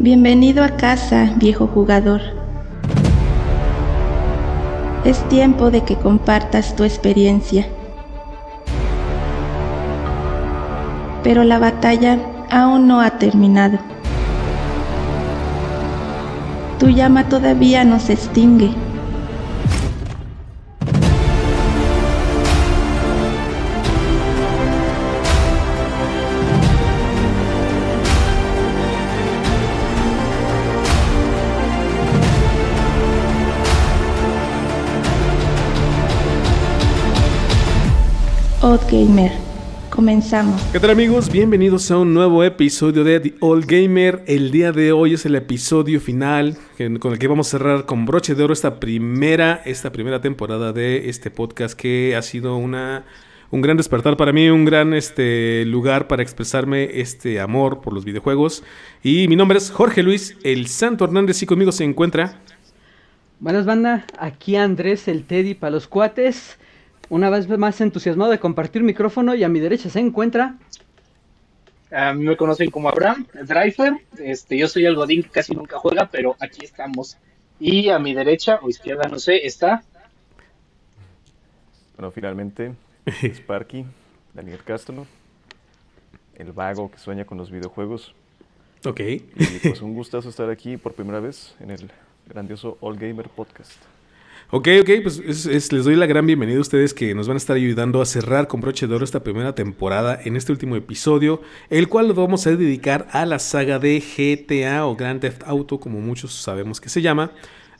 Bienvenido a casa, viejo jugador. Es tiempo de que compartas tu experiencia. Pero la batalla aún no ha terminado. Tu llama todavía no se extingue. Old Gamer. Comenzamos. ¿Qué tal amigos? Bienvenidos a un nuevo episodio de The Old Gamer. El día de hoy es el episodio final con el que vamos a cerrar con broche de oro esta primera, esta primera temporada de este podcast que ha sido una, un gran despertar para mí, un gran este, lugar para expresarme este amor por los videojuegos. Y mi nombre es Jorge Luis, el Santo Hernández y conmigo se encuentra... Buenas banda, aquí Andrés el Teddy para los cuates una vez más entusiasmado de compartir micrófono y a mi derecha se encuentra... A mí me conocen como Abraham Driver, este, yo soy el godín que casi nunca juega, pero aquí estamos. Y a mi derecha o izquierda, no sé, está... Bueno, finalmente, Sparky, Daniel Castro, el vago que sueña con los videojuegos. Ok. Y pues un gustazo estar aquí por primera vez en el grandioso All Gamer Podcast. Ok, ok, pues les doy la gran bienvenida a ustedes que nos van a estar ayudando a cerrar con broche de oro esta primera temporada en este último episodio, el cual lo vamos a dedicar a la saga de GTA o Grand Theft Auto, como muchos sabemos que se llama.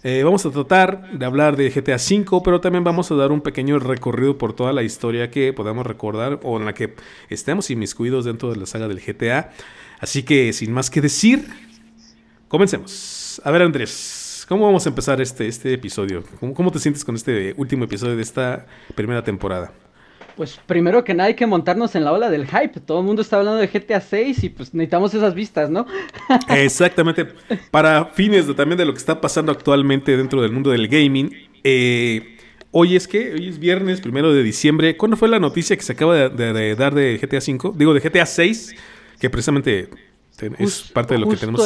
Eh, vamos a tratar de hablar de GTA V, pero también vamos a dar un pequeño recorrido por toda la historia que podamos recordar o en la que estemos inmiscuidos dentro de la saga del GTA. Así que, sin más que decir, comencemos. A ver, Andrés. ¿Cómo vamos a empezar este, este episodio? ¿Cómo, te sientes con este último episodio de esta primera temporada? Pues primero que nada hay que montarnos en la ola del hype. Todo el mundo está hablando de GTA 6 y pues necesitamos esas vistas, ¿no? Exactamente. Para fines de, también de lo que está pasando actualmente dentro del mundo del gaming. Eh, hoy es que, hoy es viernes, primero de diciembre. ¿Cuándo fue la noticia que se acaba de, dar de GTA 5? Digo, de GTA 6, que precisamente es parte de lo que tenemos.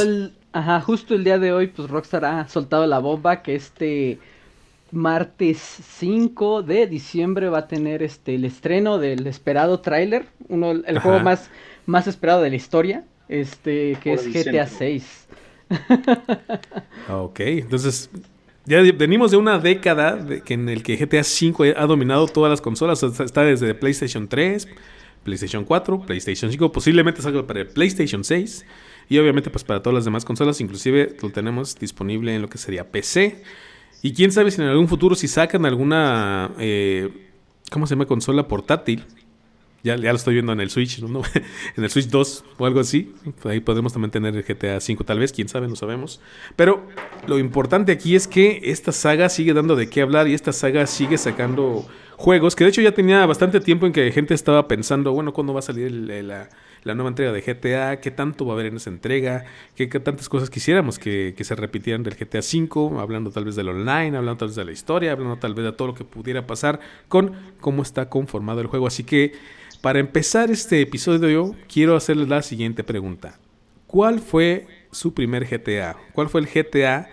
Ajá, justo el día de hoy, pues Rockstar ha soltado la bomba que este martes 5 de diciembre va a tener este el estreno del esperado tráiler, uno el juego más más esperado de la historia, este que es GTA 6. ok, entonces ya venimos de una década de que en el que GTA 5 ha dominado todas las consolas, está desde PlayStation 3, PlayStation 4, PlayStation 5, posiblemente salga para el PlayStation 6 y obviamente pues para todas las demás consolas, inclusive lo tenemos disponible en lo que sería PC. Y quién sabe si en algún futuro si sacan alguna, eh, ¿cómo se llama? Consola portátil. Ya, ya lo estoy viendo en el Switch, ¿no? en el Switch 2 o algo así. Ahí podemos también tener el GTA 5 tal vez, quién sabe, no sabemos. Pero lo importante aquí es que esta saga sigue dando de qué hablar y esta saga sigue sacando juegos, que de hecho ya tenía bastante tiempo en que gente estaba pensando, bueno, ¿cuándo va a salir la, nueva entrega de GTA? ¿Qué tanto va a haber en esa entrega? ¿Qué, tantas cosas quisiéramos que, se repitieran del GTA V? Hablando tal vez del online, hablando tal vez de la historia, hablando tal vez de todo lo que pudiera pasar con cómo está conformado el juego. Así que para empezar este episodio yo quiero hacerles la siguiente pregunta. ¿Cuál fue su primer GTA? ¿Cuál fue el GTA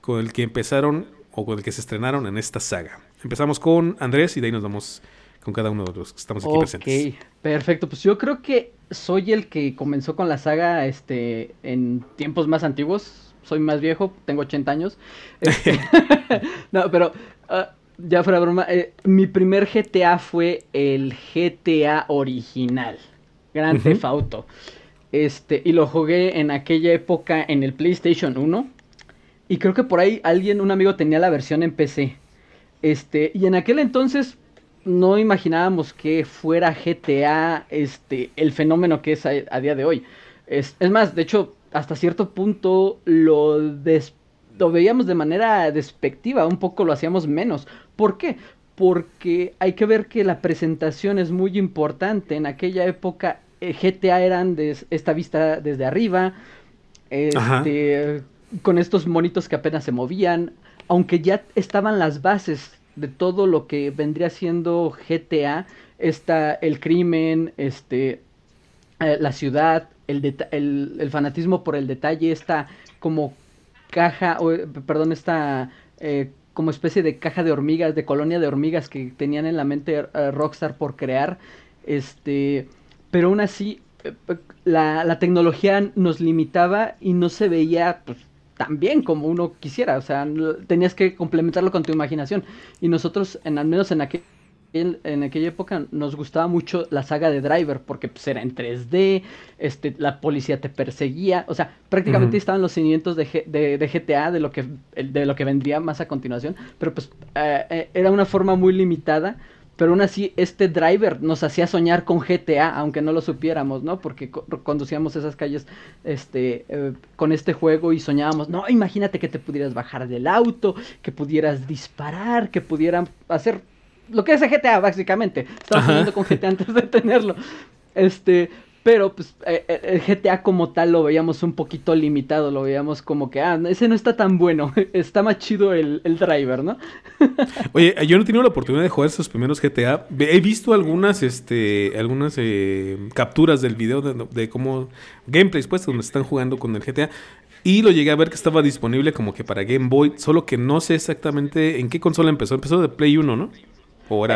con el que empezaron o con el que se estrenaron en esta saga? Empezamos con Andrés y de ahí nos vamos con cada uno de los que estamos aquí presentes. Perfecto. Pues yo creo que soy el que comenzó con la saga este, en tiempos más antiguos. Soy más viejo, tengo 80 años. Este, no, pero ah, ya fuera broma. Eh, mi primer GTA fue el GTA original, Grand Theft Auto. Este, y lo jugué en aquella época en el PlayStation 1. Y creo que por ahí alguien, un amigo tenía la versión en PC. Este, y en aquel entonces no imaginábamos que fuera GTA este, el fenómeno que es a, día de hoy. Es, más, de hecho, hasta cierto punto lo, lo veíamos de manera despectiva, un poco lo hacíamos menos. ¿Por qué? Porque hay que ver que la presentación es muy importante. En aquella época eh, GTA eran de esta vista desde arriba, este, con estos monitos que apenas se movían aunque ya estaban las bases de todo lo que vendría siendo GTA, está el crimen, este, eh, la ciudad, el, el, fanatismo por el detalle, esta como caja, o, perdón, esta eh, como especie de caja de hormigas, de colonia de hormigas que tenían en la mente eh, Rockstar por crear, este, pero aún así la, la, tecnología nos limitaba y no se veía pues, tan bien como uno quisiera, o sea, tenías que complementarlo con tu imaginación. Y nosotros, en, al menos en aquel en aquella época nos gustaba mucho la saga de Driver porque pues, era en 3D, este, la policía te perseguía, o sea, prácticamente estaban los cimientos de, de, GTA, de lo, que, de lo que vendría más a continuación, pero pues eh, eh, era una forma muy limitada, pero aún así este Driver nos hacía soñar con GTA, aunque no lo supiéramos, ¿no? Porque conducíamos esas calles este, eh, con este juego y soñábamos, no, imagínate que te pudieras bajar del auto, que pudieras disparar, que pudieran hacer lo que es GTA, básicamente. Estamos jugando con GTA antes de tenerlo. Este, pero pues eh, eh, el GTA como tal lo veíamos un poquito limitado, lo veíamos como que, ah, ese no está tan bueno, está más chido el, driver, ¿no? Oye, yo no he tenido la oportunidad de jugar esos primeros GTA. He visto algunas, este, algunas eh, capturas del video de, de, cómo, gameplays pues, donde están jugando con el GTA. Y lo llegué a ver que estaba disponible como que para Game Boy, solo que no sé exactamente en qué consola empezó. Empezó de Play 1, ¿no?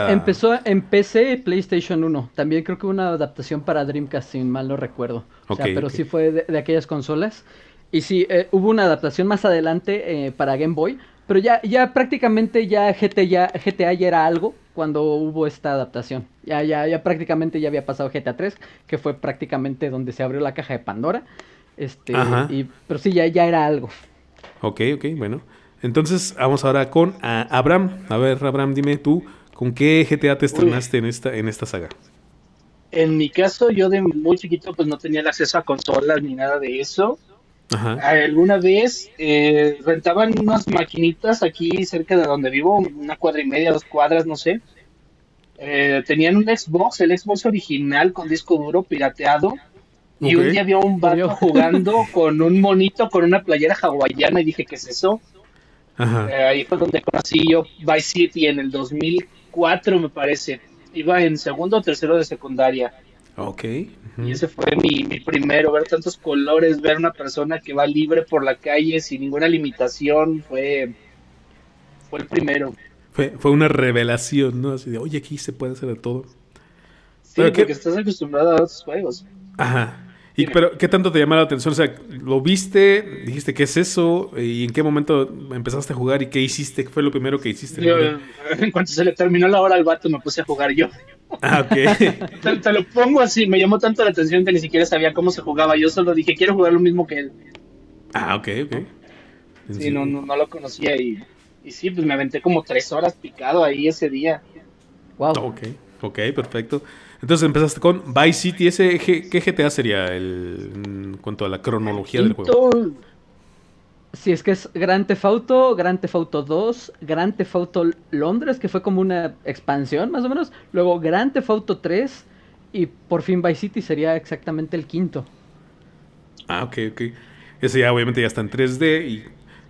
Empezó en PC, PlayStation 1. También creo que una adaptación para Dreamcast, si mal no recuerdo. o sea, pero sí fue de, aquellas consolas. Y sí, eh, hubo una adaptación más adelante eh, para Game Boy. Pero ya, ya prácticamente ya GTA, ya GTA ya era algo cuando hubo esta adaptación. Ya, ya, ya prácticamente ya había pasado GTA 3, que fue prácticamente donde se abrió la caja de Pandora. Este, y, pero sí, ya, ya era algo. Ok, ok, bueno. Entonces vamos ahora con Abraham. A ver, Abraham, dime tú, ¿Con qué GTA te estrenaste en esta, en esta saga? En mi caso, yo de muy chiquito pues no tenía el acceso a consolas ni nada de eso. Ajá. Alguna vez eh, rentaban unas maquinitas aquí cerca de donde vivo, una cuadra y media, dos cuadras, no sé. Eh, tenían un Xbox, el Xbox original con disco duro pirateado. Y un día había un vato jugando con un monito con una playera hawaiana y dije, ¿qué es eso? Ajá. Eh, ahí fue donde conocí yo Vice City en el 2000 cuatro, me parece. Iba en segundo o tercero de secundaria. Ok. Y ese fue mi, primero, ver tantos colores, ver una persona que va libre por la calle sin ninguna limitación, fue, fue el primero. Fue, fue una revelación, ¿no? Así de, oye, aquí se puede hacer de todo. Sí, porque estás acostumbrado a otros juegos. Ajá. ¿Y, pero qué tanto te llamó la atención? O sea, ¿lo viste? ¿Dijiste qué es eso? ¿Y en qué momento empezaste a jugar? ¿Y qué hiciste? ¿Qué fue lo primero que hiciste? en cuanto se le terminó la hora al vato, me puse a jugar yo. Ah, ok. te, lo pongo así, me llamó tanto la atención que ni siquiera sabía cómo se jugaba. Yo solo dije, quiero jugar lo mismo que él. Ah, ok, ok. Sí, no, no, no, lo conocía y, y sí, pues me aventé como tres horas picado ahí ese día. Wow. Ok, ok, perfecto. Entonces empezaste con Vice City. Ese, ¿Qué GTA sería el, en cuanto a la cronología del juego? Sí, es que es Grand Theft Auto, Grand Theft Auto 2, Grand Theft Auto Londres, que fue como una expansión más o menos. Luego Grand Theft Auto 3 y por fin Vice City sería exactamente el quinto. Ah, ok, ok. Ese ya obviamente ya está en 3D y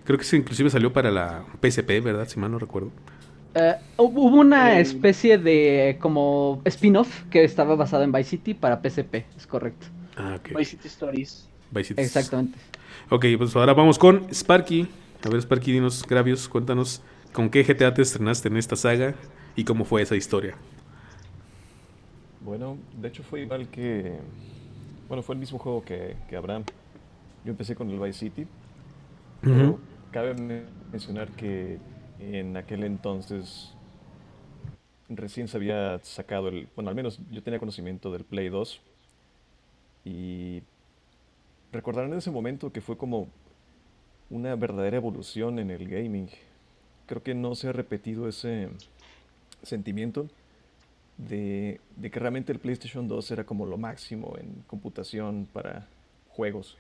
creo que ese inclusive salió para la PSP, ¿verdad? Si mal no recuerdo. Eh, hubo una especie de como spin-off que estaba basado en Vice City para PSP, es correcto. Ah, Vice City Stories. Vice City. Exactamente. Ok, pues ahora vamos con Sparky. A ver, Sparky, dinos, Gravios, cuéntanos con qué GTA te estrenaste en esta saga y cómo fue esa historia. Bueno, de hecho fue igual que... Bueno, fue el mismo juego que, que Abraham. Yo empecé con el Vice City. Pero cabe mencionar que en aquel entonces recién se había sacado el, bueno, al menos yo tenía conocimiento del Play 2 y recordarán en ese momento que fue como una verdadera evolución en el gaming. Creo que no se ha repetido ese sentimiento de, de que realmente el PlayStation 2 era como lo máximo en computación para juegos.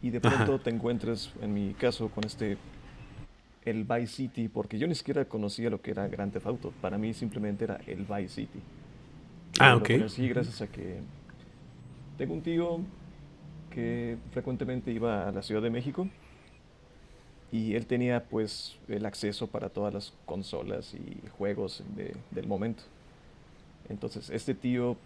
Y de pronto te encuentras, en mi caso, con este el Vice City, porque yo ni siquiera conocía lo que era Grand Theft Auto. Para mí simplemente era el Vice City. Ah, ok. Sí, gracias a que tengo un tío que frecuentemente iba a la Ciudad de México y él tenía pues el acceso para todas las consolas y juegos del momento. Entonces este tío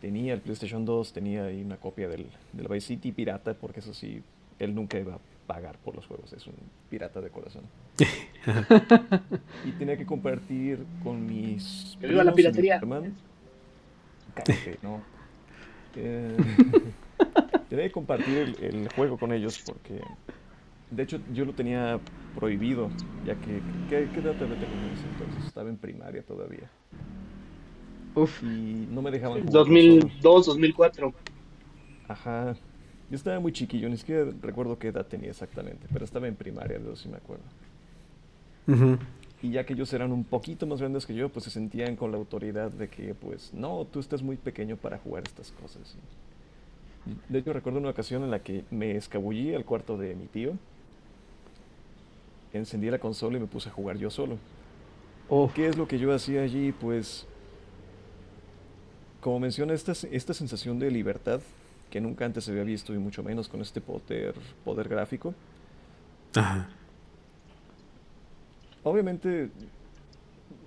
tenía el PlayStation 2, tenía ahí una copia del, del Vice City pirata, porque eso sí, él nunca iba pagar por los juegos, es un pirata de corazón. y tenía que compartir con mis... ¡Que viva la piratería! Cállate, no. Eh, tenía que compartir el, juego con ellos porque... De hecho, yo lo tenía prohibido, ya que... ¿Qué, qué edad te entonces? Estaba en primaria todavía. Uf. Y no me dejaban jugar 2002, 2004. Ajá. Yo estaba muy chiquillo, ni siquiera recuerdo qué edad tenía exactamente, pero estaba en primaria, de eso sí me acuerdo. Y ya que ellos eran un poquito más grandes que yo, pues se sentían con la autoridad de que, pues, no, tú estás muy pequeño para jugar estas cosas. De hecho, recuerdo una ocasión en la que me escabullí al cuarto de mi tío, encendí la consola y me puse a jugar yo solo. Oh. ¿Qué es lo que yo hacía allí? Pues, como menciona, esta, esta sensación de libertad que nunca antes se había visto y mucho menos con este poder, poder gráfico. Ajá. Obviamente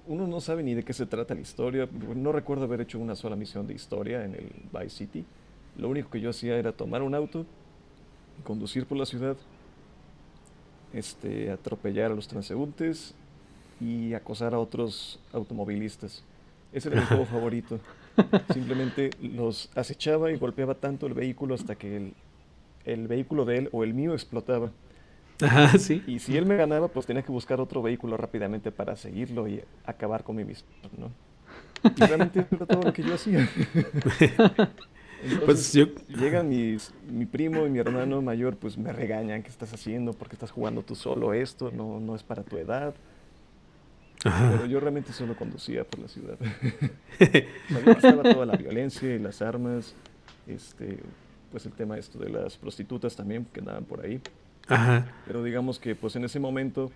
uno no sabe ni de qué se trata la historia. No recuerdo haber hecho una sola misión de historia en el Vice City. Lo único que yo hacía era tomar un auto, conducir por la ciudad, este, atropellar a los transeúntes y acosar a otros automovilistas. Ese era mi juego favorito. Simplemente los acechaba y golpeaba tanto el vehículo hasta que el, el vehículo de él o el mío explotaba. Ajá, sí. Y si él me ganaba, pues tenía que buscar otro vehículo rápidamente para seguirlo y acabar con mi misión, ¿no? Y realmente era todo lo que yo hacía. pues yo... Llegan mis, mi primo y mi hermano mayor, pues me regañan, ¿qué estás haciendo? ¿Por qué estás jugando tú solo esto? No, no es para tu edad. Pero yo realmente solo conducía por la ciudad. Estaba toda la violencia y las armas, este, pues el tema esto de las prostitutas también que andaban por ahí. Ajá. Pero digamos que pues en ese momento,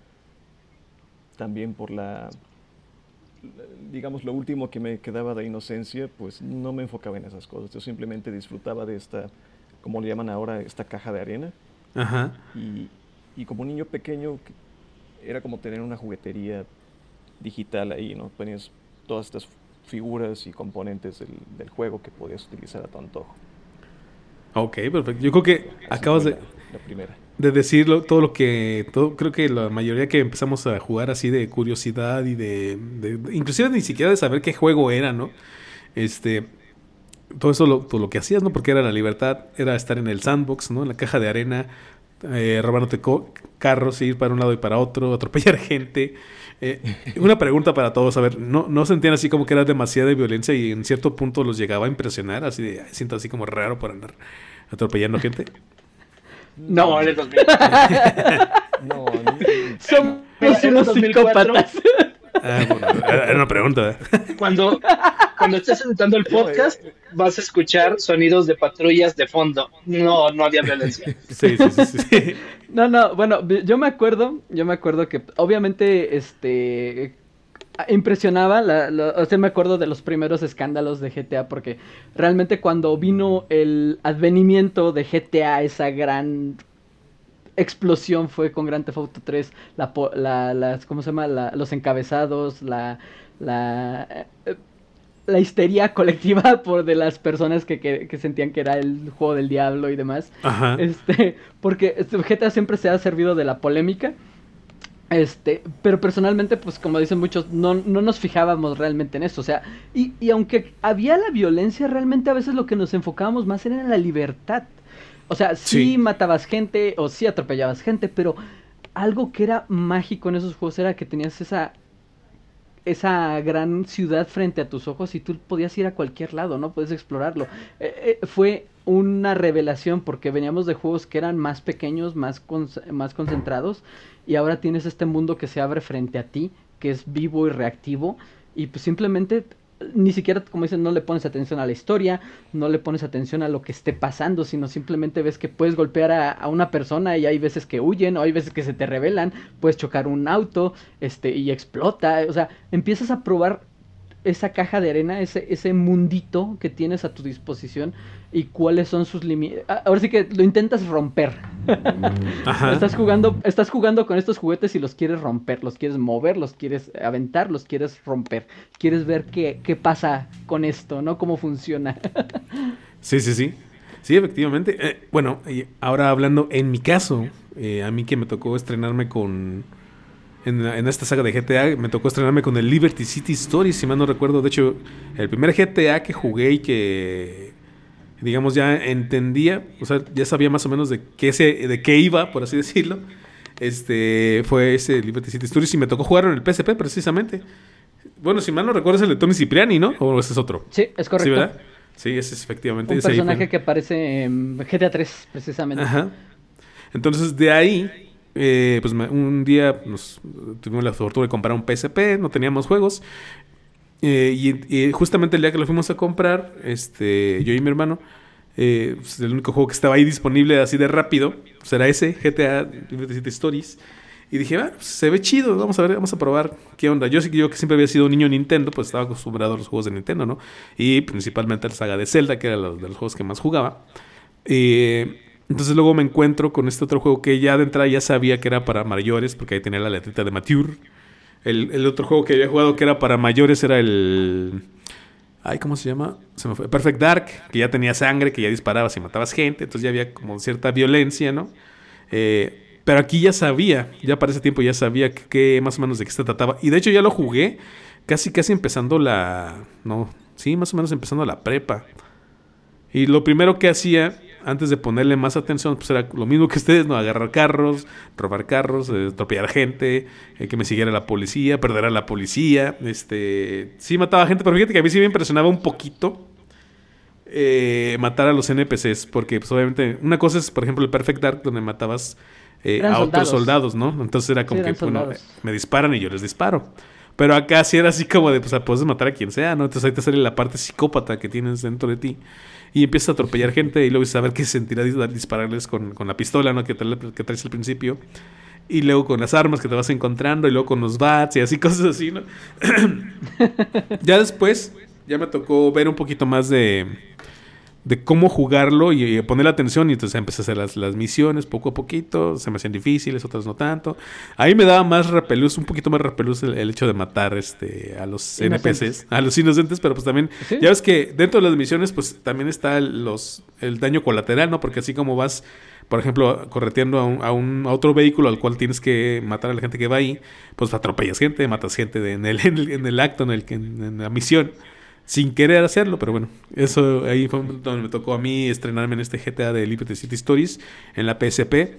también por la, digamos, lo último que me quedaba de inocencia, pues no me enfocaba en esas cosas. Yo simplemente disfrutaba de esta, como le llaman ahora, esta caja de arena. Ajá. Y, y como un niño pequeño, era como tener una juguetería digital ahí, ¿no? Ponías todas estas figuras y componentes del, juego que podías utilizar a tu antojo. Ok, perfecto. Yo creo que acabas de, la primera. de decirlo, todo lo que, todo, creo que la mayoría que empezamos a jugar así de curiosidad y de, inclusive ni siquiera de saber qué juego era, ¿no? Este, todo eso lo, todo lo que hacías, ¿no? Porque era la libertad, era estar en el sandbox, ¿no? En la caja de arena, eh, robándote carros, ir para un lado y para otro, atropellar gente. Eh, una pregunta para todos, a ver, ¿no, ¿no sentían así como que era demasiada violencia y en cierto punto los llegaba a impresionar? Así de, siento así como raro por andar atropellando gente. No, en el no, somos unos psicópatas. Ah, bueno, era una pregunta. Cuando, cuando estés editando el podcast, vas a escuchar sonidos de patrullas de fondo. No, no había violencia. Sí, sí, sí, No, no, bueno, yo me acuerdo, yo me acuerdo que obviamente, este, impresionaba, o sea, me acuerdo de los primeros escándalos de GTA, porque realmente cuando vino el advenimiento de GTA, esa gran explosión fue con Grand Theft Auto 3, la, la, las, ¿cómo se llama? los encabezados, la, la, eh, la histeria colectiva por de las personas que, que, sentían que era el juego del diablo y demás. Este, porque este, GTA siempre se ha servido de la polémica. Este, pero personalmente, pues como dicen muchos, no, no nos fijábamos realmente en eso. O sea, y, y aunque había la violencia, realmente a veces lo que nos enfocábamos más era en la libertad. O sea, sí, matabas gente o sí atropellabas gente, pero algo que era mágico en esos juegos era que tenías esa esa gran ciudad frente a tus ojos y tú podías ir a cualquier lado, ¿no? Puedes explorarlo. Eh, eh, fue una revelación porque veníamos de juegos que eran más pequeños, más, más concentrados y ahora tienes este mundo que se abre frente a ti, que es vivo y reactivo y pues simplemente ni siquiera, como dicen, no le pones atención a la historia, no le pones atención a lo que esté pasando, sino simplemente ves que puedes golpear a, una persona y hay veces que huyen o hay veces que se te revelan, puedes chocar un auto este, y explota, o sea, empiezas a probar esa caja de arena, ese, ese mundito que tienes a tu disposición y cuáles son sus límites. Ah, ahora sí que lo intentas romper. estás jugando, estás jugando con estos juguetes y los quieres romper, los quieres mover, los quieres aventar, los quieres romper. Quieres ver qué, qué pasa con esto, ¿no? Cómo funciona. sí, sí, sí. Sí, efectivamente. Eh, bueno, ahora hablando en mi caso, eh, a mí que me tocó estrenarme con en, esta saga de GTA me tocó estrenarme con el Liberty City Stories, si mal no recuerdo. De hecho, el primer GTA que jugué y que, digamos, ya entendía, o sea, ya sabía más o menos de qué, se, de qué iba, por así decirlo, este fue ese Liberty City Stories y me tocó jugar en el PSP precisamente. Bueno, si mal no recuerdo es el de Tony Cipriani, ¿no? ¿O ese es otro? Sí, es correcto. Sí, ¿verdad? Sí, ese es efectivamente. Un personaje que aparece en GTA 3, precisamente. Ajá. Entonces, de ahí eh, pues un día nos tuvimos la fortuna de comprar un PSP, no teníamos juegos. Eh, y, justamente el día que lo fuimos a comprar, este, yo y mi hermano, eh, pues, el único juego que estaba ahí disponible así de rápido, pues, ese, GTA Liberty Stories. Y dije, ah, pues, se ve chido, vamos a ver, vamos a probar qué onda. Yo, yo que siempre había sido un niño Nintendo, pues estaba acostumbrado a los juegos de Nintendo, ¿no? Y principalmente a la saga de Zelda, que era los, de los juegos que más jugaba. Eh, entonces luego me encuentro con este otro juego que ya de entrada ya sabía que era para mayores, porque ahí tenía la letrita de Mature. El, otro juego que había jugado que era para mayores era el... Ay, ¿cómo se llama? Se me fue. Perfect Dark, que ya tenía sangre, que ya disparabas y matabas gente, entonces ya había como cierta violencia, ¿no? Eh, pero aquí ya sabía, ya para ese tiempo ya sabía que, más o menos de qué se trataba. Y de hecho ya lo jugué casi casi empezando la... No, sí, más o menos empezando la prepa. Y lo primero que hacía antes de ponerle más atención, pues era lo mismo que ustedes, ¿no? Agarrar carros, robar carros, eh, atropellar gente, eh, que me siguiera la policía, perder a la policía. Este, sí mataba gente, pero fíjate que a mí sí me impresionaba un poquito eh, matar a los NPCs, porque pues obviamente una cosa es, por ejemplo, el Perfect Dark, donde matabas a otros soldados, ¿no? Entonces era como que, bueno, me disparan y yo les disparo. Pero acá sí era así como de, pues puedes matar a quien sea, ¿no? Entonces ahí te sale la parte psicópata que tienes dentro de ti y empiezas a atropellar gente y luego saber qué se sentirá dispararles con, con la pistola ¿no? que, que traes al principio y luego con las armas que te vas encontrando y luego con los bats y así cosas así, ¿no? ya después ya me tocó ver un poquito más de de cómo jugarlo y, poner la atención. Y entonces empecé a hacer las, las, misiones poco a poquito. Se me hacían difíciles, otras no tanto. Ahí me daba más repelús, un poquito más repelús el, hecho de matar este, a los NPCs, a los inocentes, pero pues también, ya ves que dentro de las misiones, pues también está el, los, el daño colateral, ¿no? Porque así como vas, por ejemplo, correteando a, un, a, un, otro vehículo al cual tienes que matar a la gente que va ahí, pues atropellas gente, matas gente en, el, en, el, acto, en, el, en la misión sin querer hacerlo, pero bueno, eso ahí fue donde me tocó a mí estrenarme en este GTA de Liberty City Stories en la PSP.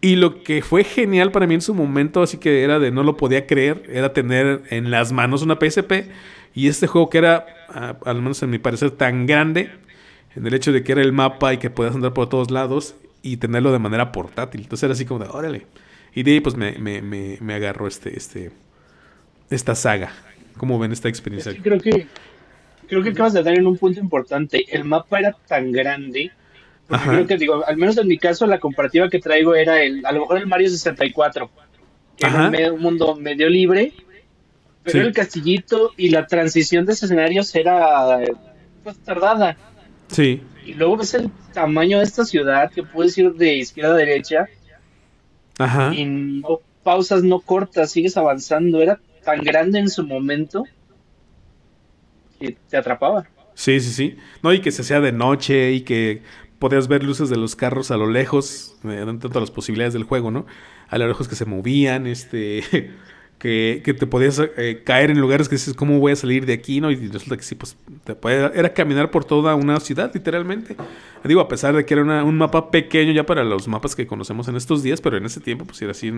Y lo que fue genial para mí en su momento, así que era de no lo podía creer, era tener en las manos una PSP y este juego que era, al menos en mi parecer, tan grande, en el hecho de que era el mapa y que podías andar por todos lados y tenerlo de manera portátil. Entonces era así como de, órale. Y de ahí pues me, me, me, agarró este, este, esta saga. ¿Cómo ven esta experiencia? creo que creo que acabas de dar en un punto importante. El mapa era tan grande. creo que, digo, al menos en mi caso, la comparativa que traigo era el, a lo mejor el Mario 64, que era un, mundo medio libre, pero el castillito y la transición de escenarios era pues tardada. Sí. Y luego ves el tamaño de esta ciudad, que puedes ir de izquierda a derecha. Ajá. Y no pausas, no cortas, sigues avanzando. Era tan grande en su momento y te atrapaba. Sí, sí, sí. No, y que se hacía de noche y que podías ver luces de los carros a lo lejos, eh, tanto las posibilidades del juego, ¿no? A lo lejos que se movían, este, que, que te podías eh, caer en lugares que dices, ¿cómo voy a salir de aquí? ¿no? Y resulta que sí, pues, te era caminar por toda una ciudad, literalmente. Digo, a pesar de que era un mapa pequeño ya para los mapas que conocemos en estos días, pero en ese tiempo, pues, era así,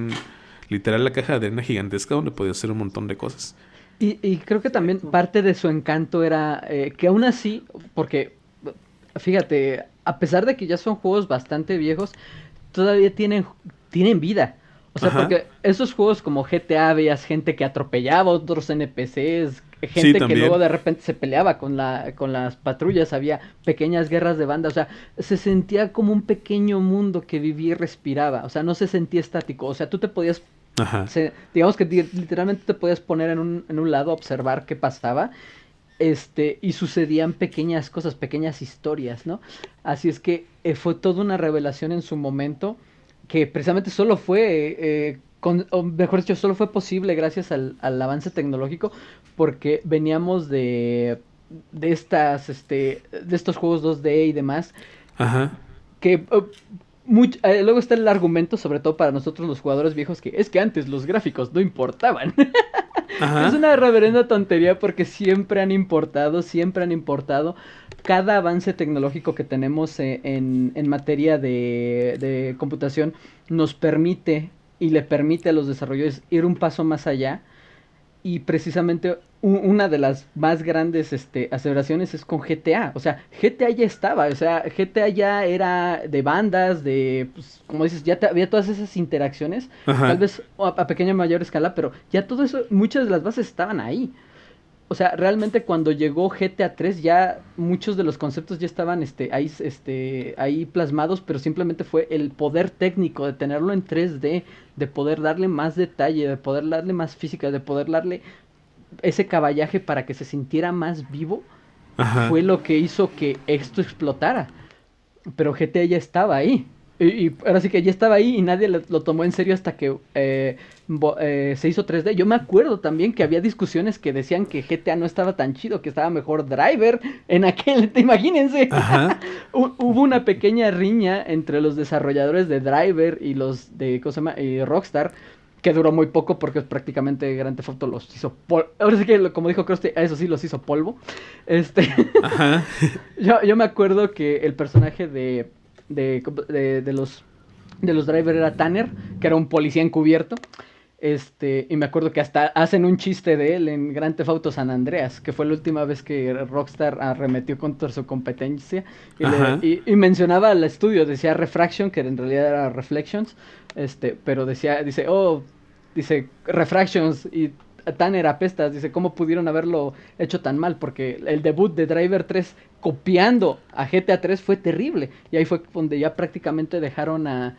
literal, la caja de arena gigantesca donde podías hacer un montón de cosas. Y, creo que también parte de su encanto era eh, que aún así, porque fíjate, a pesar de que ya son juegos bastante viejos, todavía tienen, tienen vida. O sea, porque esos juegos como GTA veías gente que atropellaba a otros NPCs, gente que luego de repente se peleaba con la con las patrullas, había pequeñas guerras de banda, o sea, se sentía como un pequeño mundo que vivía y respiraba, o sea, no se sentía estático, o sea, tú te podías digamos que literalmente te podías poner en un, en un lado a observar qué pasaba este, y sucedían pequeñas cosas, pequeñas historias, ¿no? Así es que eh, fue toda una revelación en su momento que precisamente solo fue, eh, con, o mejor dicho, solo fue posible gracias al, avance tecnológico porque veníamos de, de estas, este, de estos juegos 2D y demás. Ajá. Que eh, luego está el argumento, sobre todo para nosotros los jugadores viejos, que es que antes los gráficos no importaban. Es una reverenda tontería porque siempre han importado, siempre han importado. Cada avance tecnológico que tenemos eh, en, en materia de, de computación nos permite y le permite a los desarrolladores ir un paso más allá y precisamente una de las más grandes este, aseveraciones es con GTA. O sea, GTA ya estaba. O sea, GTA ya era de bandas, de, pues, como dices, ya había todas esas interacciones. Tal vez a, pequeña o mayor escala, pero ya todo eso, muchas de las bases estaban ahí. O sea, realmente cuando llegó GTA 3 ya muchos de los conceptos ya estaban este, ahí, este, ahí plasmados, pero simplemente fue el poder técnico de tenerlo en 3D, de poder darle más detalle, de poder darle más física, de poder darle ese caballaje para que se sintiera más vivo, fue lo que hizo que esto explotara. Pero GTA ya estaba ahí. Y, ahora sí que ya estaba ahí y nadie lo, tomó en serio hasta que eh, eh, se hizo 3D. Yo me acuerdo también que había discusiones que decían que GTA no estaba tan chido, que estaba mejor Driver en aquel, imagínense. Hubo una pequeña riña entre los desarrolladores de Driver y los de ¿cómo se llama? Rockstar que duró muy poco porque prácticamente Grand Theft Auto los hizo polvo. Ahora sí que, como dijo Krusty, eso sí los hizo polvo. Este, yo, yo me acuerdo que el personaje de de, de, los de los driver era Tanner, que era un policía encubierto. Este, y me acuerdo que hasta hacen un chiste de él en Grand Theft Auto San Andreas, que fue la última vez que Rockstar arremetió contra su competencia. Y, y, mencionaba al estudio, decía Refraction, que en realidad era Reflections, este, pero decía, dice, oh, dice Refractions, y Tanner apestas, dice, ¿cómo pudieron haberlo hecho tan mal? Porque el debut de Driver 3 copiando a GTA 3 fue terrible. Y ahí fue donde ya prácticamente dejaron a,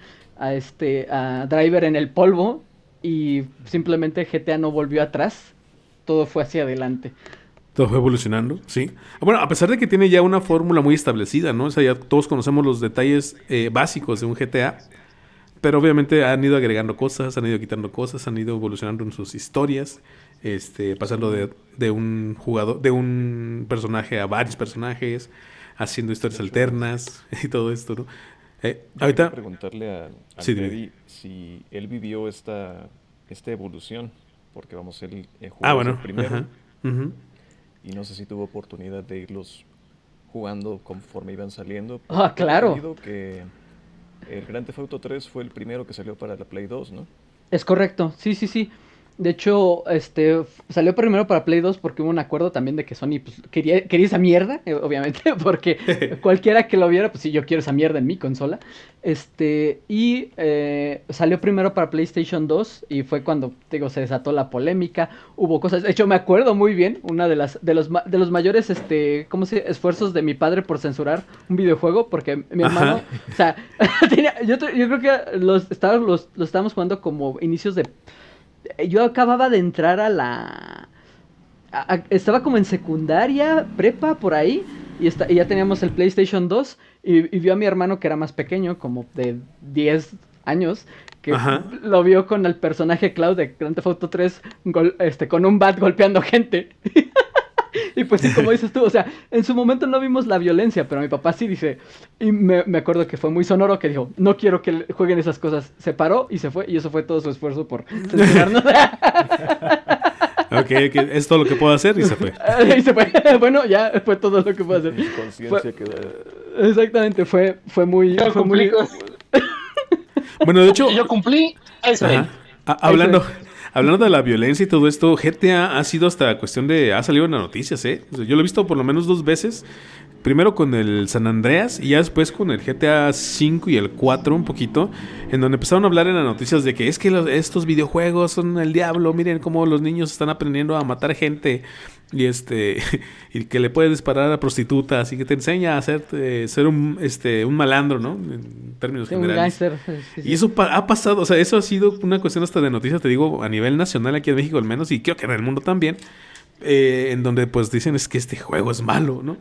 este, a Driver en el polvo y simplemente GTA no volvió atrás. Todo fue hacia adelante. Todo fue evolucionando, sí. Bueno, a pesar de que tiene ya una fórmula muy establecida, ¿no? O sea, ya todos conocemos los detalles eh, básicos de un GTA. Pero obviamente han ido agregando cosas, han ido quitando cosas, han ido evolucionando en sus historias, este, pasando de, de un jugador, de un personaje a varios personajes, haciendo historias alternas y todo esto, ¿no? Eh, ahorita preguntarle a, a si él vivió esta, esta evolución, porque vamos, él eh, jugó ah, bueno, primero y no sé si tuvo oportunidad de irlos jugando conforme iban saliendo. Ah, claro. Que el Grand Theft Auto 3 fue el primero que salió para la Play 2, ¿no? Es correcto, sí, sí, sí. De hecho, este salió primero para Play 2 porque hubo un acuerdo también de que Sony pues, quería, quería esa mierda, eh, obviamente, porque cualquiera que lo viera, pues sí, yo quiero esa mierda en mi consola. Este, y eh, salió primero para PlayStation 2 y fue cuando, digo, se desató la polémica, hubo cosas, de hecho me acuerdo muy bien, una de las, de los, de los mayores, este, ¿cómo se esfuerzos de mi padre por censurar un videojuego, porque mi hermano, o sea, yo, yo, creo que los, estábamos, los, los estábamos jugando como inicios de yo acababa de entrar a la... estaba como en secundaria, prepa, por ahí, y, y ya teníamos el PlayStation 2, y, vio a mi hermano que era más pequeño, como de 10 años, que lo vio con el personaje Cloud de Grand Theft Auto 3, este, con un bat golpeando gente. y pues sí, como dices tú, o sea, en su momento no vimos la violencia, pero mi papá sí dice, y me, acuerdo que fue muy sonoro que dijo, no quiero que jueguen esas cosas. Se paró y se fue, y eso fue todo su esfuerzo por censurarnos. ok, es todo lo que puedo hacer y se fue. y se fue. bueno, ya fue todo lo que puedo hacer. Conciencia Exactamente, fue, fue muy... fue muy... bueno, de hecho... Yo cumplí, eso Hablando... Hablando de la violencia y todo esto, GTA ha sido hasta cuestión de. Ha salido en las noticias, ¿eh? Yo lo he visto por lo menos dos veces. Primero con el San Andreas y ya después con el GTA 5 y el 4 un poquito, en donde empezaron a hablar en las noticias de que es que estos videojuegos son el diablo, miren cómo los niños están aprendiendo a matar gente y este y que le puedes disparar a prostitutas y que te enseña a ser, ser un este un malandro, ¿no? En términos generales. Y eso ha pasado, o sea, eso ha sido una cuestión hasta de noticias, te digo, a nivel nacional aquí en México al menos y creo que en el mundo también eh, en donde pues dicen es que este juego es malo, ¿no?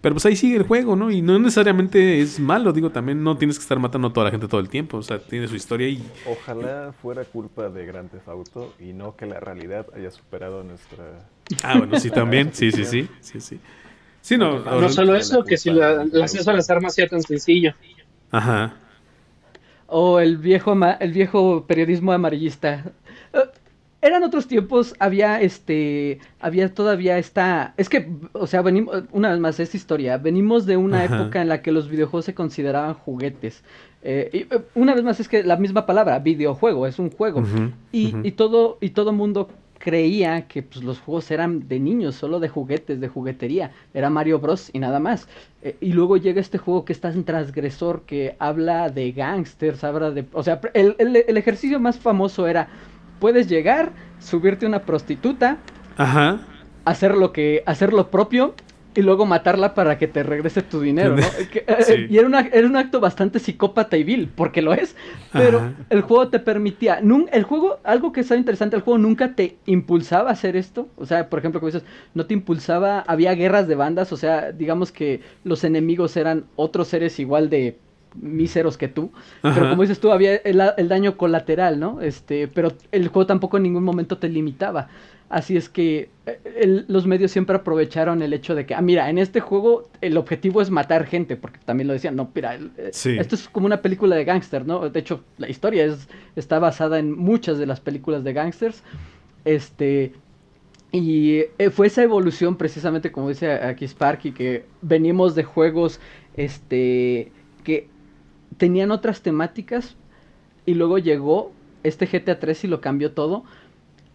Pero pues ahí sigue el juego, ¿no? Y no necesariamente es malo, digo, también no tienes que estar matando a toda la gente todo el tiempo, o sea, tiene su historia y... Ojalá fuera culpa de Grand Theft Auto y no que la realidad haya superado nuestra... Ah, bueno, sí, también, sí, sí, sí, sí, sí. Sí, no, no, solo eso, que si la, el acceso a las armas sea tan sencillo. Ajá. O el viejo, el viejo periodismo amarillista. Eran otros tiempos, había este, había todavía esta, es que, o sea, venimos, una vez más, esta historia, venimos de una época en la que los videojuegos se consideraban juguetes. Eh, y, eh, una vez más, es que la misma palabra, videojuego, es un juego. y, y, todo, y todo mundo creía que pues, los juegos eran de niños, solo de juguetes, de juguetería. Era Mario Bros. y nada más. Eh, y luego llega este juego que está en transgresor, que habla de gangsters, habla de... O sea, el, el ejercicio más famoso era puedes llegar, subirte una prostituta, Ajá. hacer lo que, hacer lo propio y luego matarla para que te regrese tu dinero, ¿no? Eh, y era, una, era, un acto bastante psicópata y vil, porque lo es, pero el juego te permitía, el juego, algo que estaba interesante, el juego nunca te impulsaba a hacer esto, o sea, por ejemplo, como dices, no te impulsaba, había guerras de bandas, o sea, digamos que los enemigos eran otros seres igual de míseros que tú. Pero como dices tú, había el, daño colateral, ¿no? Este, pero el juego tampoco en ningún momento te limitaba. Así es que eh, los medios siempre aprovecharon el hecho de que, ah, mira, en este juego el objetivo es matar gente, porque también lo decían, no, mira, eh, esto es como una película de gángster, ¿no? De hecho, la historia es, está basada en muchas de las películas de gángsters. Este, y eh, fue esa evolución precisamente, como dice aquí Sparky, que venimos de juegos, este, que tenían otras temáticas y luego llegó este GTA 3 y lo cambió todo.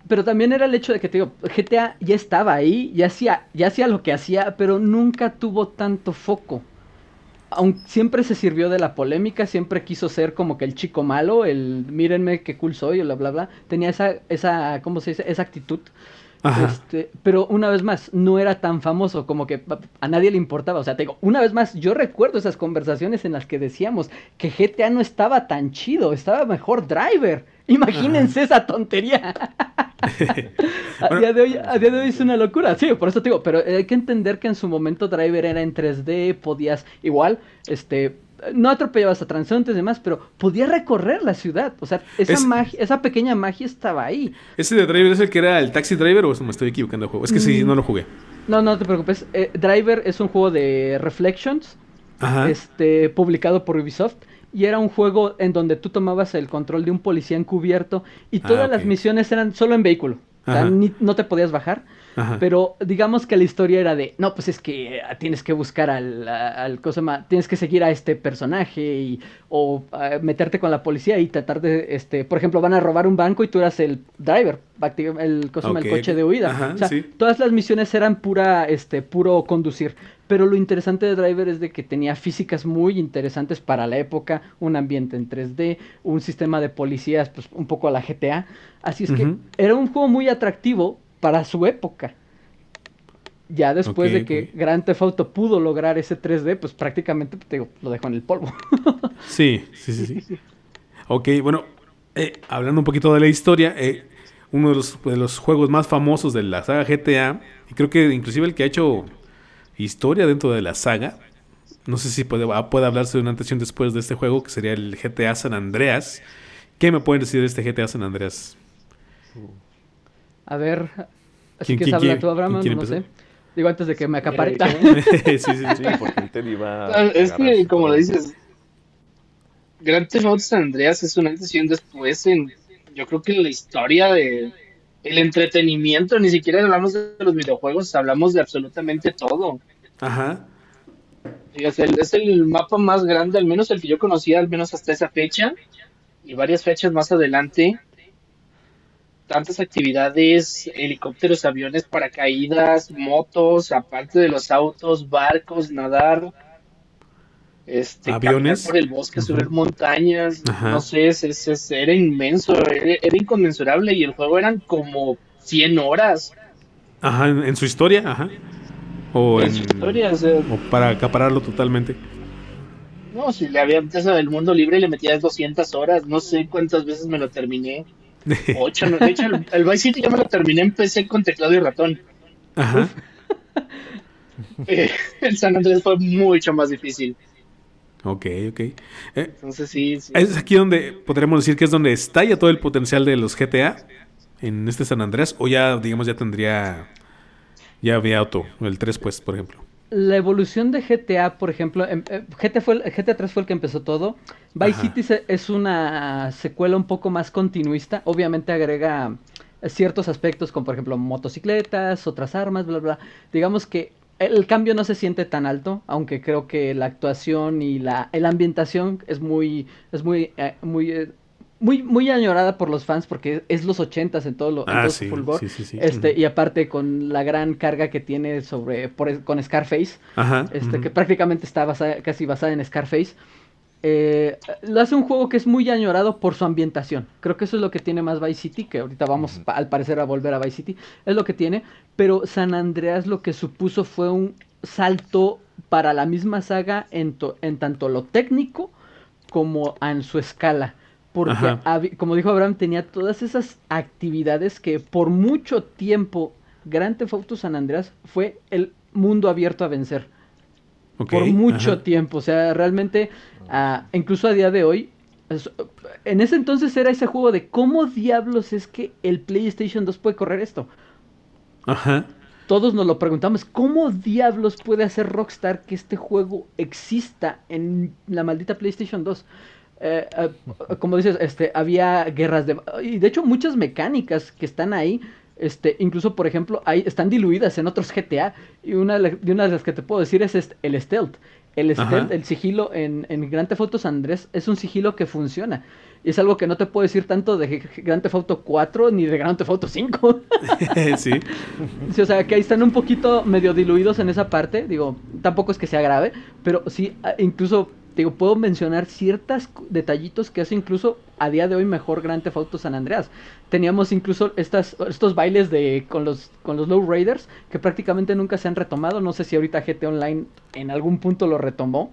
Pero también era el hecho de que, te digo, GTA ya estaba ahí, ya hacía, ya hacía lo que hacía, pero nunca tuvo tanto foco. Aunque siempre se sirvió de la polémica, siempre quiso ser como que el chico malo, el mírenme qué cool soy, o bla, bla, bla. Tenía esa, esa, ¿cómo se dice? Esa actitud. Este, pero una vez más, no era tan famoso como que a nadie le importaba. O sea, te digo, una vez más, yo recuerdo esas conversaciones en las que decíamos que GTA no estaba tan chido, estaba mejor Driver. Imagínense esa tontería. a, día de hoy, a día de hoy es una locura. Sí, por eso te digo, pero hay que entender que en su momento Driver era en 3D, podías igual, este, no atropellabas a transeúntes y demás, pero podía recorrer la ciudad. O sea, esa, magia, esa pequeña magia estaba ahí. ¿Ese de Driver es el que era el Taxi Driver o me estoy equivocando de juego? Es que sí, mm. no lo jugué. No, no te preocupes. Eh, Driver es un juego de Reflections, este publicado por Ubisoft. Y era un juego en donde tú tomabas el control de un policía encubierto y todas ah, las misiones eran solo en vehículo. O sea, no te podías bajar. Pero digamos que la historia era de, no, pues es que eh, tienes que buscar al, al cosa tienes que seguir a este personaje y, o meterte con la policía y tratar de, este, por ejemplo, van a robar un banco y tú eras el driver, el, cosa el coche de huida. o sea, todas las misiones eran pura, este, puro conducir. Pero lo interesante de Driver es de que tenía físicas muy interesantes para la época, un ambiente en 3D, un sistema de policías, pues un poco a la GTA. Así es que era un juego muy atractivo para su época. Ya después de que Grand Theft Auto pudo lograr ese 3D, pues prácticamente te lo dejó en el polvo. sí, sí, sí, sí. Ok, bueno, eh, hablando un poquito de la historia, eh, uno de los, de los, juegos más famosos de la saga GTA, y creo que inclusive el que ha hecho historia dentro de la saga, no sé si puede, ah, puede hablarse de una antes y después de este juego, que sería el GTA San Andreas. ¿Qué me pueden decir de este GTA San Andreas? A ver, así que habla tú, Abraham, no sé. Digo, antes de que me acapare. sí, sí, sí, porque el Teddy va. Ah, es que, como lo dices, Grand Theft Auto San Andreas es una decisión después en. Yo creo que en la historia de el entretenimiento, ni siquiera hablamos de los videojuegos, hablamos de absolutamente todo. Ajá. Es el, es el mapa más grande, al menos el que yo conocía, al menos hasta esa fecha, y varias fechas más adelante tantas actividades, helicópteros, aviones, paracaídas, motos, aparte de los autos, barcos, nadar, este, aviones por el bosque, subir montañas, no sé, es, era inmenso, era, inconmensurable y el juego eran como 100 horas. Ajá, en, su historia, ajá. O en, su historia, o, para acapararlo totalmente. No, si le había empezado el mundo libre y le metías 200 horas, no sé cuántas veces me lo terminé. Ocho, de hecho, el, Vice City ya me lo terminé en PC con teclado y ratón. Ajá. Eh, el San Andrés fue mucho más difícil. Ok, ok. Eh, Entonces sí, Es aquí donde podríamos decir que es donde está ya todo el potencial de los GTA en este San Andrés o ya, digamos, ya tendría, ya había auto, el 3 pues, por ejemplo. La evolución de GTA, por ejemplo, em, eh, GTA, fue GTA 3 fue el que empezó todo. Vice City es una secuela un poco más continuista. Obviamente agrega ciertos aspectos como por ejemplo motocicletas, otras armas, bla, bla. Digamos que el cambio no se siente tan alto, aunque creo que la actuación y la, ambientación es muy, es muy, eh, muy, eh, muy, muy añorada por los fans porque es los ochentas en todo lo, en ah, este y aparte con la gran carga que tiene sobre por, con Scarface, este que prácticamente está casi basada en Scarface. Eh, lo hace un juego que es muy añorado por su ambientación. Creo que eso es lo que tiene más Vice City, que ahorita vamos al parecer a volver a Vice City. Es lo que tiene, pero San Andreas lo que supuso fue un salto para la misma saga en, en tanto lo técnico como en su escala. Porque, como dijo Abraham, tenía todas esas actividades que por mucho tiempo Grand Theft San Andreas fue el mundo abierto a vencer. por mucho tiempo. O sea, realmente incluso a día de hoy, en ese entonces era ese juego de cómo diablos es que el PlayStation 2 puede correr esto. Ajá. Todos nos lo preguntamos, ¿cómo diablos puede hacer Rockstar que este juego exista en la maldita PlayStation 2? Eh, eh, como dices, este, había guerras de... Y de hecho muchas mecánicas que están ahí, este, incluso por ejemplo, ahí están diluidas en otros GTA. Y una de, una de las que te puedo decir es este, el stealth. El stealth, el sigilo en, en Grand Theft Auto Andrés es un sigilo que funciona. Y es algo que no te puedo decir tanto de Grand Theft Auto 4 ni de Grand Theft Auto 5. sí. sí. O sea, que ahí están un poquito medio diluidos en esa parte. Digo, tampoco es que sea grave, pero sí, incluso digo, puedo mencionar ciertos detallitos que hace incluso a día de hoy mejor Grand Theft Auto San Andreas. Teníamos incluso estas, estos bailes de con los con los Low Raiders que prácticamente nunca se han retomado. No sé si ahorita GT Online en algún punto lo retomó.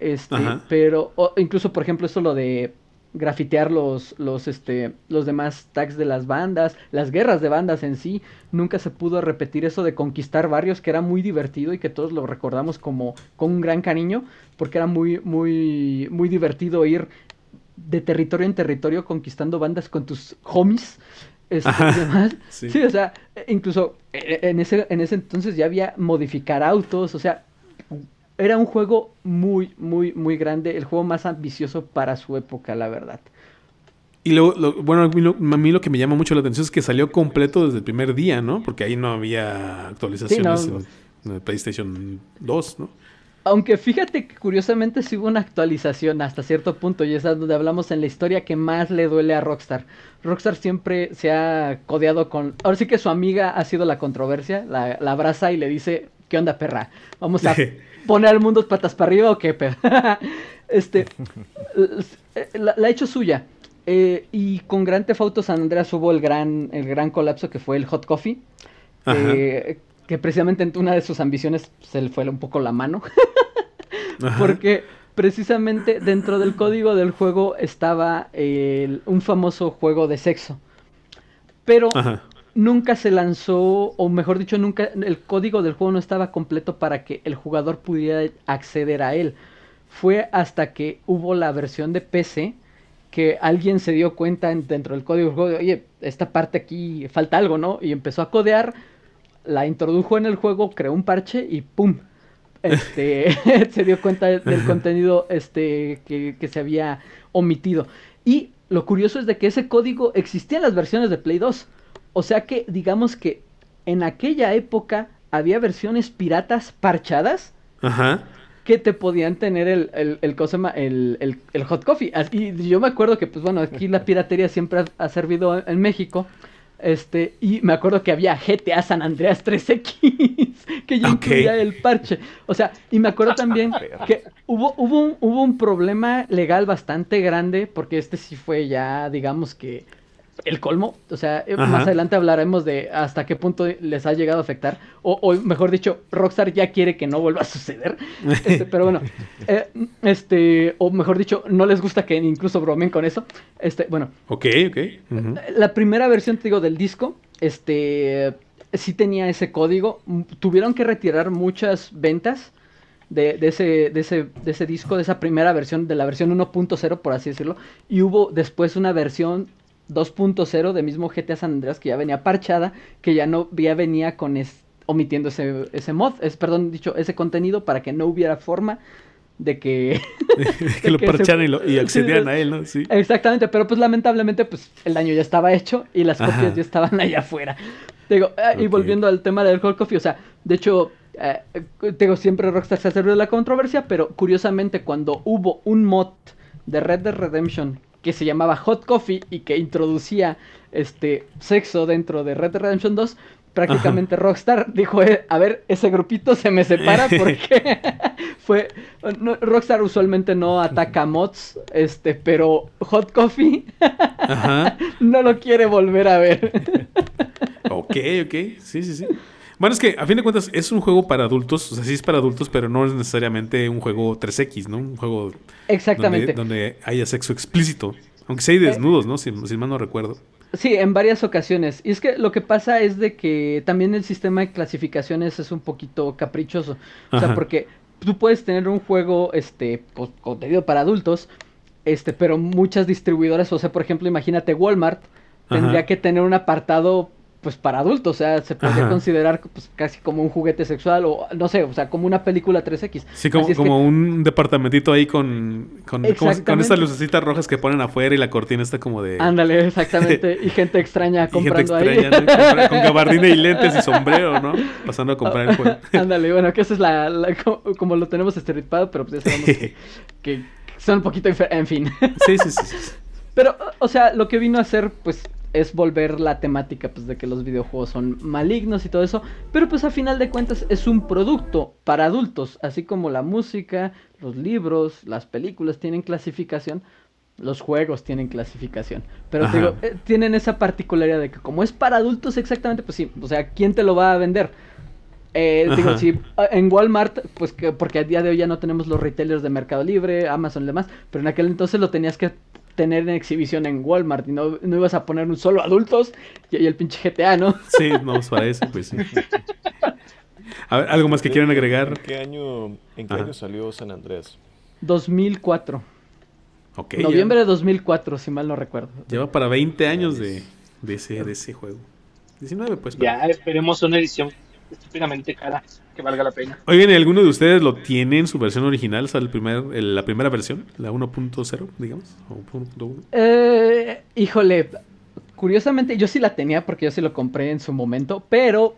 Este, pero incluso por ejemplo eso lo de grafitear los, los, este, los demás tags de las bandas, las guerras de bandas en sí. Nunca se pudo repetir eso de conquistar barrios, que era muy divertido y que todos lo recordamos como con un gran cariño, porque era muy, muy, muy divertido ir de territorio en territorio conquistando bandas con tus homies. Este, demás. Sí. sí. o sea, incluso e, e, en ese, en ese entonces ya había modificar autos, o sea, era un juego muy, muy, muy grande, el juego más ambicioso para su época, la verdad. Y luego, bueno, a mí, lo, que me llama mucho la atención es que salió completo desde el primer día, ¿no? Porque ahí no había actualizaciones En, PlayStation 2, ¿no? Aunque fíjate que curiosamente sí hubo una actualización hasta cierto punto y es donde hablamos en la historia que más le duele a Rockstar. Rockstar siempre se ha codeado con... Ahora sí que su amiga ha sido la controversia, la, la abraza y le dice, ¿qué onda perra? Vamos a poner al mundo patas para arriba o qué, pero este, la, ha hecho suya. Eh, y con Grand Theft Auto San Andreas hubo el gran, el gran colapso que fue el Hot Coffee. Eh, que precisamente en una de sus ambiciones se le fue un poco la mano. Porque precisamente dentro del código del juego estaba un famoso juego de sexo. Pero nunca se lanzó, o mejor dicho, nunca el código del juego no estaba completo para que el jugador pudiera acceder a él. Fue hasta que hubo la versión de PC que alguien se dio cuenta dentro del código del juego, oye, esta parte aquí falta algo, ¿no? Y empezó a codear, la introdujo en el juego, creó un parche y ¡pum! Este, se dio cuenta del contenido este, que, que se había omitido. Y lo curioso es de que ese código existía en las versiones de Play 2. O sea que digamos que en aquella época había versiones piratas parchadas. Que te podían tener el, el, el, el, hot coffee. Y yo me acuerdo que, pues bueno, aquí la piratería siempre ha, servido en México. Este, y me acuerdo que había GTA San Andreas 3X, que ya incluía el parche. O sea, y me acuerdo también que hubo, hubo, un, hubo un problema legal bastante grande, porque este sí fue ya, digamos que el colmo. O sea, eh, más adelante hablaremos de hasta qué punto les ha llegado a afectar. O, mejor dicho, Rockstar ya quiere que no vuelva a suceder. Este, pero bueno, eh, este, o mejor dicho, no les gusta que incluso bromen con eso. Este, bueno. Ok, ok. La primera versión, te digo, del disco, este, sí tenía ese código. Tuvieron que retirar muchas ventas de, ese, de, ese, de ese disco, de esa primera versión, de la versión 1.0, por así decirlo. Y hubo después una versión 2.0 de mismo GTA San Andreas que ya venía parchada, que ya no ya venía con omitiendo ese, ese mod, es, perdón, dicho, ese contenido para que no hubiera forma de que... que lo parcharan y, accedieran a él, ¿no? Sí. Exactamente, pero pues lamentablemente pues el daño ya estaba hecho y las copias ya estaban allá afuera. Digo, ah, y volviendo al tema del Hot Coffee, o sea, de hecho, eh, digo, siempre Rockstar se ha servido de la controversia, pero curiosamente cuando hubo un mod de Red Dead Redemption que se llamaba Hot Coffee y que introducía este sexo dentro de Red Dead Redemption 2, prácticamente Rockstar dijo, eh, a ver, ese grupito se me separa porque fue Rockstar usualmente no ataca mods, este, pero Hot Coffee no lo quiere volver a ver. ok, ok, sí, sí, sí. Bueno, es que a fin de cuentas es un juego para adultos, o sea, sí es para adultos, pero no es necesariamente un juego 3X, ¿no? Un juego Exactamente. Donde, haya sexo explícito. Aunque sea hay desnudos, ¿no? Si, si, mal no recuerdo. Sí, en varias ocasiones. Y es que lo que pasa es de que también el sistema de clasificaciones es un poquito caprichoso. O sea, porque tú puedes tener un juego, este, pues, contenido para adultos, este, pero muchas distribuidoras, o sea, por ejemplo, imagínate Walmart, tendría que tener un apartado pues para adultos, o sea, se podría considerar pues casi como un juguete sexual o no sé, o sea, como una película 3X. Sí, como, como un departamentito ahí con con, con estas lucecitas rojas que ponen afuera y la cortina está como de Ándale, exactamente, y gente extraña comprando ahí. con gabardina y lentes y sombrero, ¿no? Pasando a comprar el juego. Ándale, bueno, que eso es la, como, lo tenemos estereotipado, pero pues ya sabemos que, son un poquito en fin. Sí, sí, sí, sí. Pero o sea, lo que vino a hacer pues es volver la temática pues de que los videojuegos son malignos y todo eso, pero pues a final de cuentas es un producto para adultos, así como la música, los libros, las películas tienen clasificación, los juegos tienen clasificación, pero digo, eh, tienen esa particularidad de que como es para adultos exactamente, pues sí, o sea, ¿quién te lo va a vender? Eh, digo, sí, en Walmart, pues que, porque a día de hoy ya no tenemos los retailers de Mercado Libre, Amazon y demás, pero en aquel entonces lo tenías que tener en exhibición en Walmart y no, no ibas a poner un solo adultos y, el pinche GTA, ¿no? Sí, vamos para eso, pues sí. A ver, ¿algo más que quieran agregar? ¿En qué año, en qué año salió San Andrés? 2004. Ok. Noviembre de 2004, si mal no recuerdo. Lleva para 20 años de, de, ese, de ese juego. 19, pues. Ya, esperemos una edición estúpidamente cara que valga la pena. Oigan, ¿alguno de ustedes lo tiene en su versión original? O sea, el primer, la primera versión, la 1.0, digamos, Eh, híjole, curiosamente yo sí la tenía porque yo sí lo compré en su momento, pero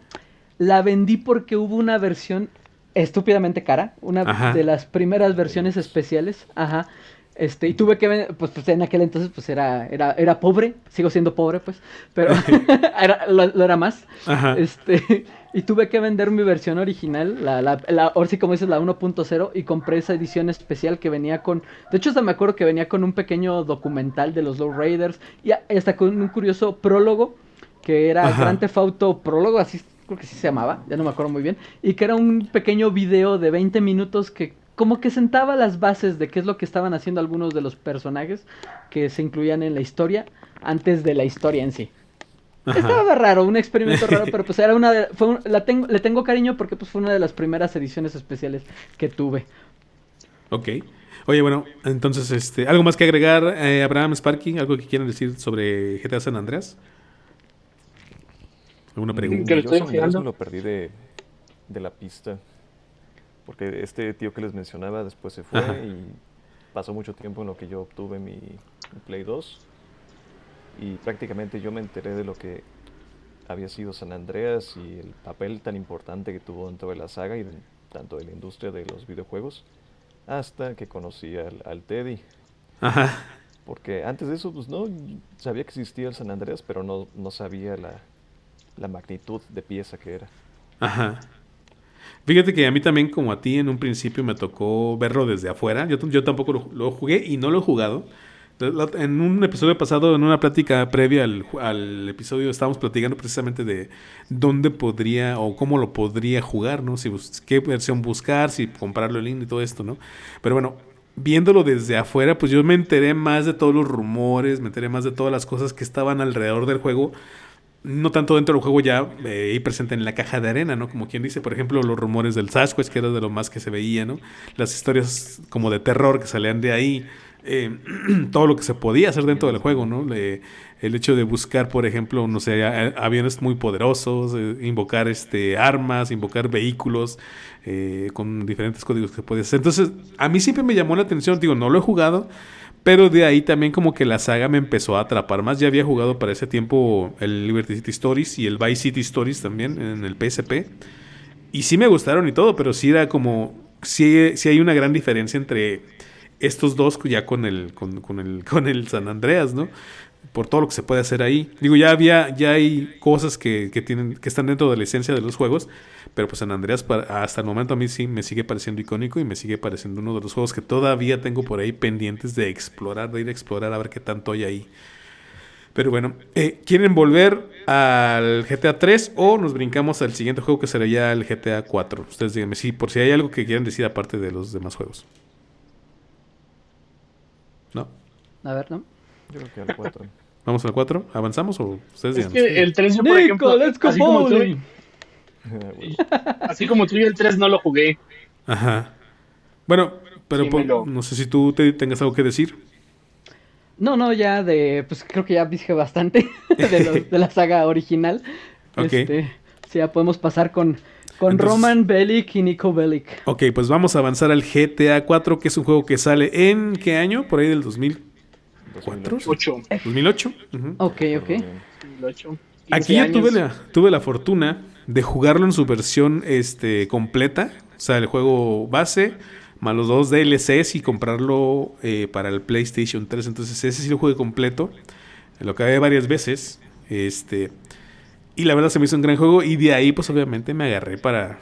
la vendí porque hubo una versión estúpidamente cara, una de las primeras versiones especiales, ajá. Este, y tuve que pues, pues, en aquel entonces pues era, era, era pobre, sigo siendo pobre pues, pero era, lo, era más. Ajá. Este, y tuve que vender mi versión original, la, la, la ahora sí como dices, la 1.0, y compré esa edición especial que venía con... De hecho, hasta me acuerdo que venía con un pequeño documental de los Low Raiders, y hasta con un curioso prólogo, que era Grand Theft Auto Prólogo, así creo que sí se llamaba, ya no me acuerdo muy bien, y que era un pequeño video de 20 minutos que como que sentaba las bases de qué es lo que estaban haciendo algunos de los personajes que se incluían en la historia antes de la historia en sí. Estaba raro, un experimento raro, pero pues era una de, fue la tengo, le tengo cariño porque pues fue una de las primeras ediciones especiales que tuve. Ok. Oye, bueno, entonces, este, ¿algo más que agregar, eh, Abraham Sparky? ¿Algo que quieran decir sobre GTA San Andreas? ¿Alguna pregunta? San Andreas me lo perdí de, de la pista. Porque este tío que les mencionaba después se fue y pasó mucho tiempo en lo que yo obtuve mi Play 2 y prácticamente yo me enteré de lo que había sido San Andreas y el papel tan importante que tuvo dentro de la saga y tanto de la industria de los videojuegos hasta que conocí al, Teddy. Ajá. Porque antes de eso, pues no, sabía que existía el San Andreas, pero no, no sabía la, la magnitud de pieza que era. Ajá. Fíjate que a mí también, como a ti, en un principio me tocó verlo desde afuera. Yo, yo tampoco lo, lo, jugué y no lo he jugado. En un episodio pasado, en una plática previa al, episodio, estábamos platicando precisamente de dónde podría o cómo lo podría jugar, ¿no? Si, qué versión buscar, si comprarlo en línea y todo esto, ¿no? Pero bueno, viéndolo desde afuera, pues yo me enteré más de todos los rumores, me enteré más de todas las cosas que estaban alrededor del juego. no tanto dentro del juego ya eh, presente en la caja de arena, ¿no? Como quien dice, por ejemplo, los rumores del Sasquatch, que era de lo más que se veía, ¿no? Las historias como de terror que salían de ahí, eh, todo lo que se podía hacer dentro del juego, ¿no? el hecho de buscar, por ejemplo, no sé, aviones muy poderosos, eh, invocar este, armas, invocar vehículos con diferentes códigos que podías hacer. Entonces, a mí siempre me llamó la atención, digo, no lo he jugado, pero de ahí también como que la saga me empezó a atrapar más. Ya había jugado para ese tiempo el Liberty City Stories y el Vice City Stories también en el PSP. Y sí me gustaron y todo, pero sí era como... Sí, sí hay una gran diferencia entre estos dos ya con el, con, con, el, con el San Andreas, ¿no? Por todo lo que se puede hacer ahí. Digo, ya había, ya hay cosas que, que tienen, que están dentro de la esencia de los juegos, pero pues San Andreas hasta el momento a mí sí me sigue pareciendo icónico y me sigue pareciendo uno de los juegos que todavía tengo por ahí pendientes de explorar, de ir a explorar a ver qué tanto hay ahí. Pero bueno, eh, ¿quieren volver al GTA 3 o nos brincamos al siguiente juego que sería el GTA 4? Ustedes díganme, sí, por si hay algo que quieran decir aparte de los demás juegos. ¿No? A ver, ¿no? Yo creo que al 4. ¿Vamos al 4? ¿Avanzamos o ustedes es Que el 3 por ejemplo, let's go Así como tú y el 3 no lo jugué. Ajá. Bueno, pero no sé si tú te tengas algo que decir. No, no, ya de. Pues creo que ya dije bastante de, la saga original. Ok. Este, ya podemos pasar con, con Roman Bellic y Nico Bellic. Ok, pues vamos a avanzar al GTA 4, que es un juego que sale en. ¿Qué año? Por ahí del 2004. 2008. 2008. Ok, ok. 2008. Aquí ya tuve la, tuve la fortuna de jugarlo en su versión este, completa, o sea, el juego base, más los dos DLCs y comprarlo eh, para el PlayStation 3. Entonces ese sí lo jugué completo, lo acabé varias veces, este, y la verdad se me hizo un gran juego y de ahí pues obviamente me agarré para,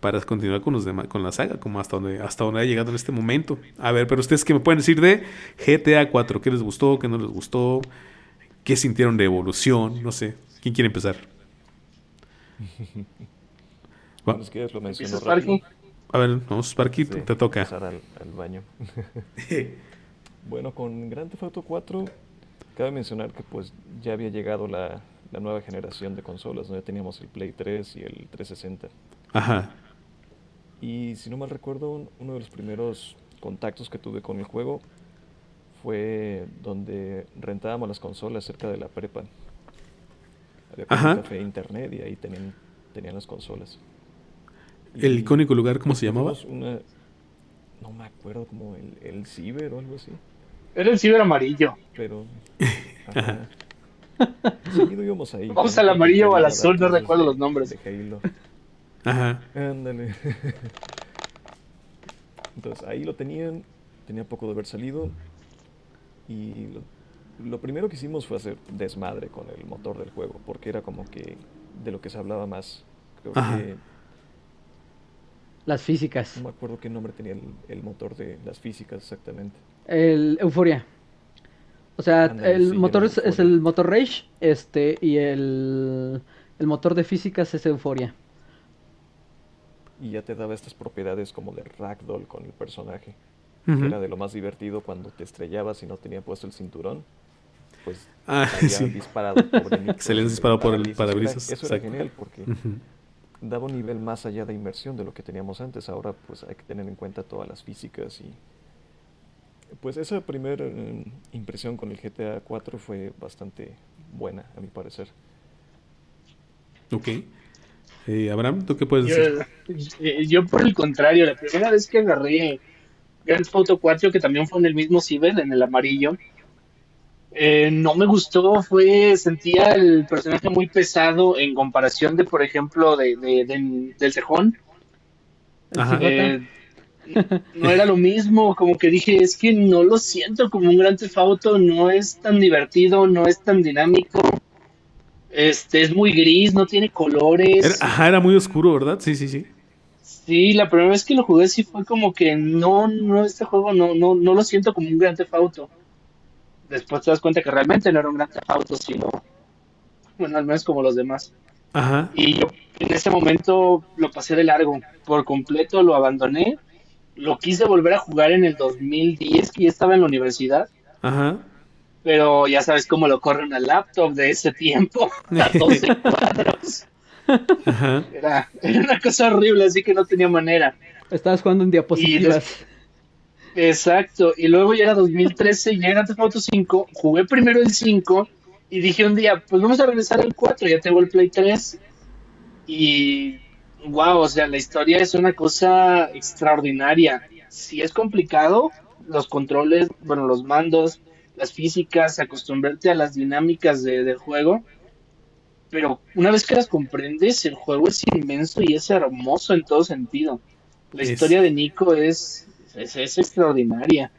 para continuar con, los demás, con la saga, como hasta donde, hasta donde ha llegado en este momento. A ver, pero ustedes qué me pueden decir de GTA 4, ¿qué les gustó, qué no les gustó? ¿Qué sintieron de evolución? No sé. ¿Quién quiere empezar? bueno, es que lo mencionó A ver, vamos, Sparky, te toca. Al, al baño. bueno, con Grand Theft Auto 4, cabe mencionar que pues ya había llegado la, la nueva generación de consolas, ¿no? Ya teníamos el Play 3 y el 360. Ajá. Y si no mal recuerdo, uno de los primeros contactos que tuve con el juego fue donde rentábamos las consolas cerca de la prepa. Había un café de internet y ahí tenían, tenían las consolas. ¿El icónico lugar cómo se llamaba? no me acuerdo, como el, el ciber o algo así. Era el ciber amarillo. Pero... Ajá. Seguido íbamos ahí. Vamos al amarillo o al azul, no recuerdo los nombres. De Halo. Ajá. Ándale. Entonces ahí lo tenían, tenía poco de haber salido y lo lo primero que hicimos fue hacer desmadre con el motor del juego, porque era como que de lo que se hablaba más. Creo que. Las físicas. No me acuerdo qué nombre tenía el, motor de las físicas exactamente. El Euforia. O sea, el motor es, el motor Rage, este, y el, el motor de físicas es Euforia. Y ya te daba estas propiedades como de ragdoll con el personaje. Era de lo más divertido cuando te estrellabas y no tenía puesto el cinturón pues ah, sí. disparado por el Se les disparó por el parabrisas. Eso era, genial porque daba un nivel más allá de inmersión de lo que teníamos antes. Ahora pues hay que tener en cuenta todas las físicas y pues esa primera eh, impresión con el GTA 4 fue bastante buena a mi parecer. Ok. Eh, Abraham, ¿tú qué puedes decir? Eh, yo, por el contrario, la primera vez que agarré Grand Theft Auto 4, que también fue en el mismo ciber, en el amarillo, eh, no me gustó, fue, sentía el personaje muy pesado en comparación de, por ejemplo, de, del cejón. Eh, no era lo mismo, como que dije, es que no lo siento como un gran tefauto, no es tan divertido, no es tan dinámico. Este es muy gris, no tiene colores. ajá, era muy oscuro, ¿verdad? Sí, sí, sí. Sí, la primera vez que lo jugué sí fue como que no, no, este juego no, no, no lo siento como un gran tefauto después te das cuenta que realmente no era un gran auto, sino, bueno, al menos como los demás. Ajá. Y yo en ese momento lo pasé de largo, por completo lo abandoné. Lo quise volver a jugar en el 2010, que ya estaba en la universidad. Ajá. pero ya sabes cómo lo corre una laptop de ese tiempo, a 12 cuadros. Era, una cosa horrible, así que no tenía manera. Estabas jugando en diapositivas. exacto, y luego ya era 2013 y ya era Auto 5, jugué primero el 5 y dije un día, pues vamos a regresar al 4, ya tengo el Play 3 y wow, o sea, la historia es una cosa extraordinaria. Si es complicado, los controles, bueno, los mandos, las físicas, acostumbrarte a las dinámicas de, del juego. Pero una vez que las comprendes, el juego es inmenso y es hermoso en todo sentido. La historia de Nico es, es, extraordinaria.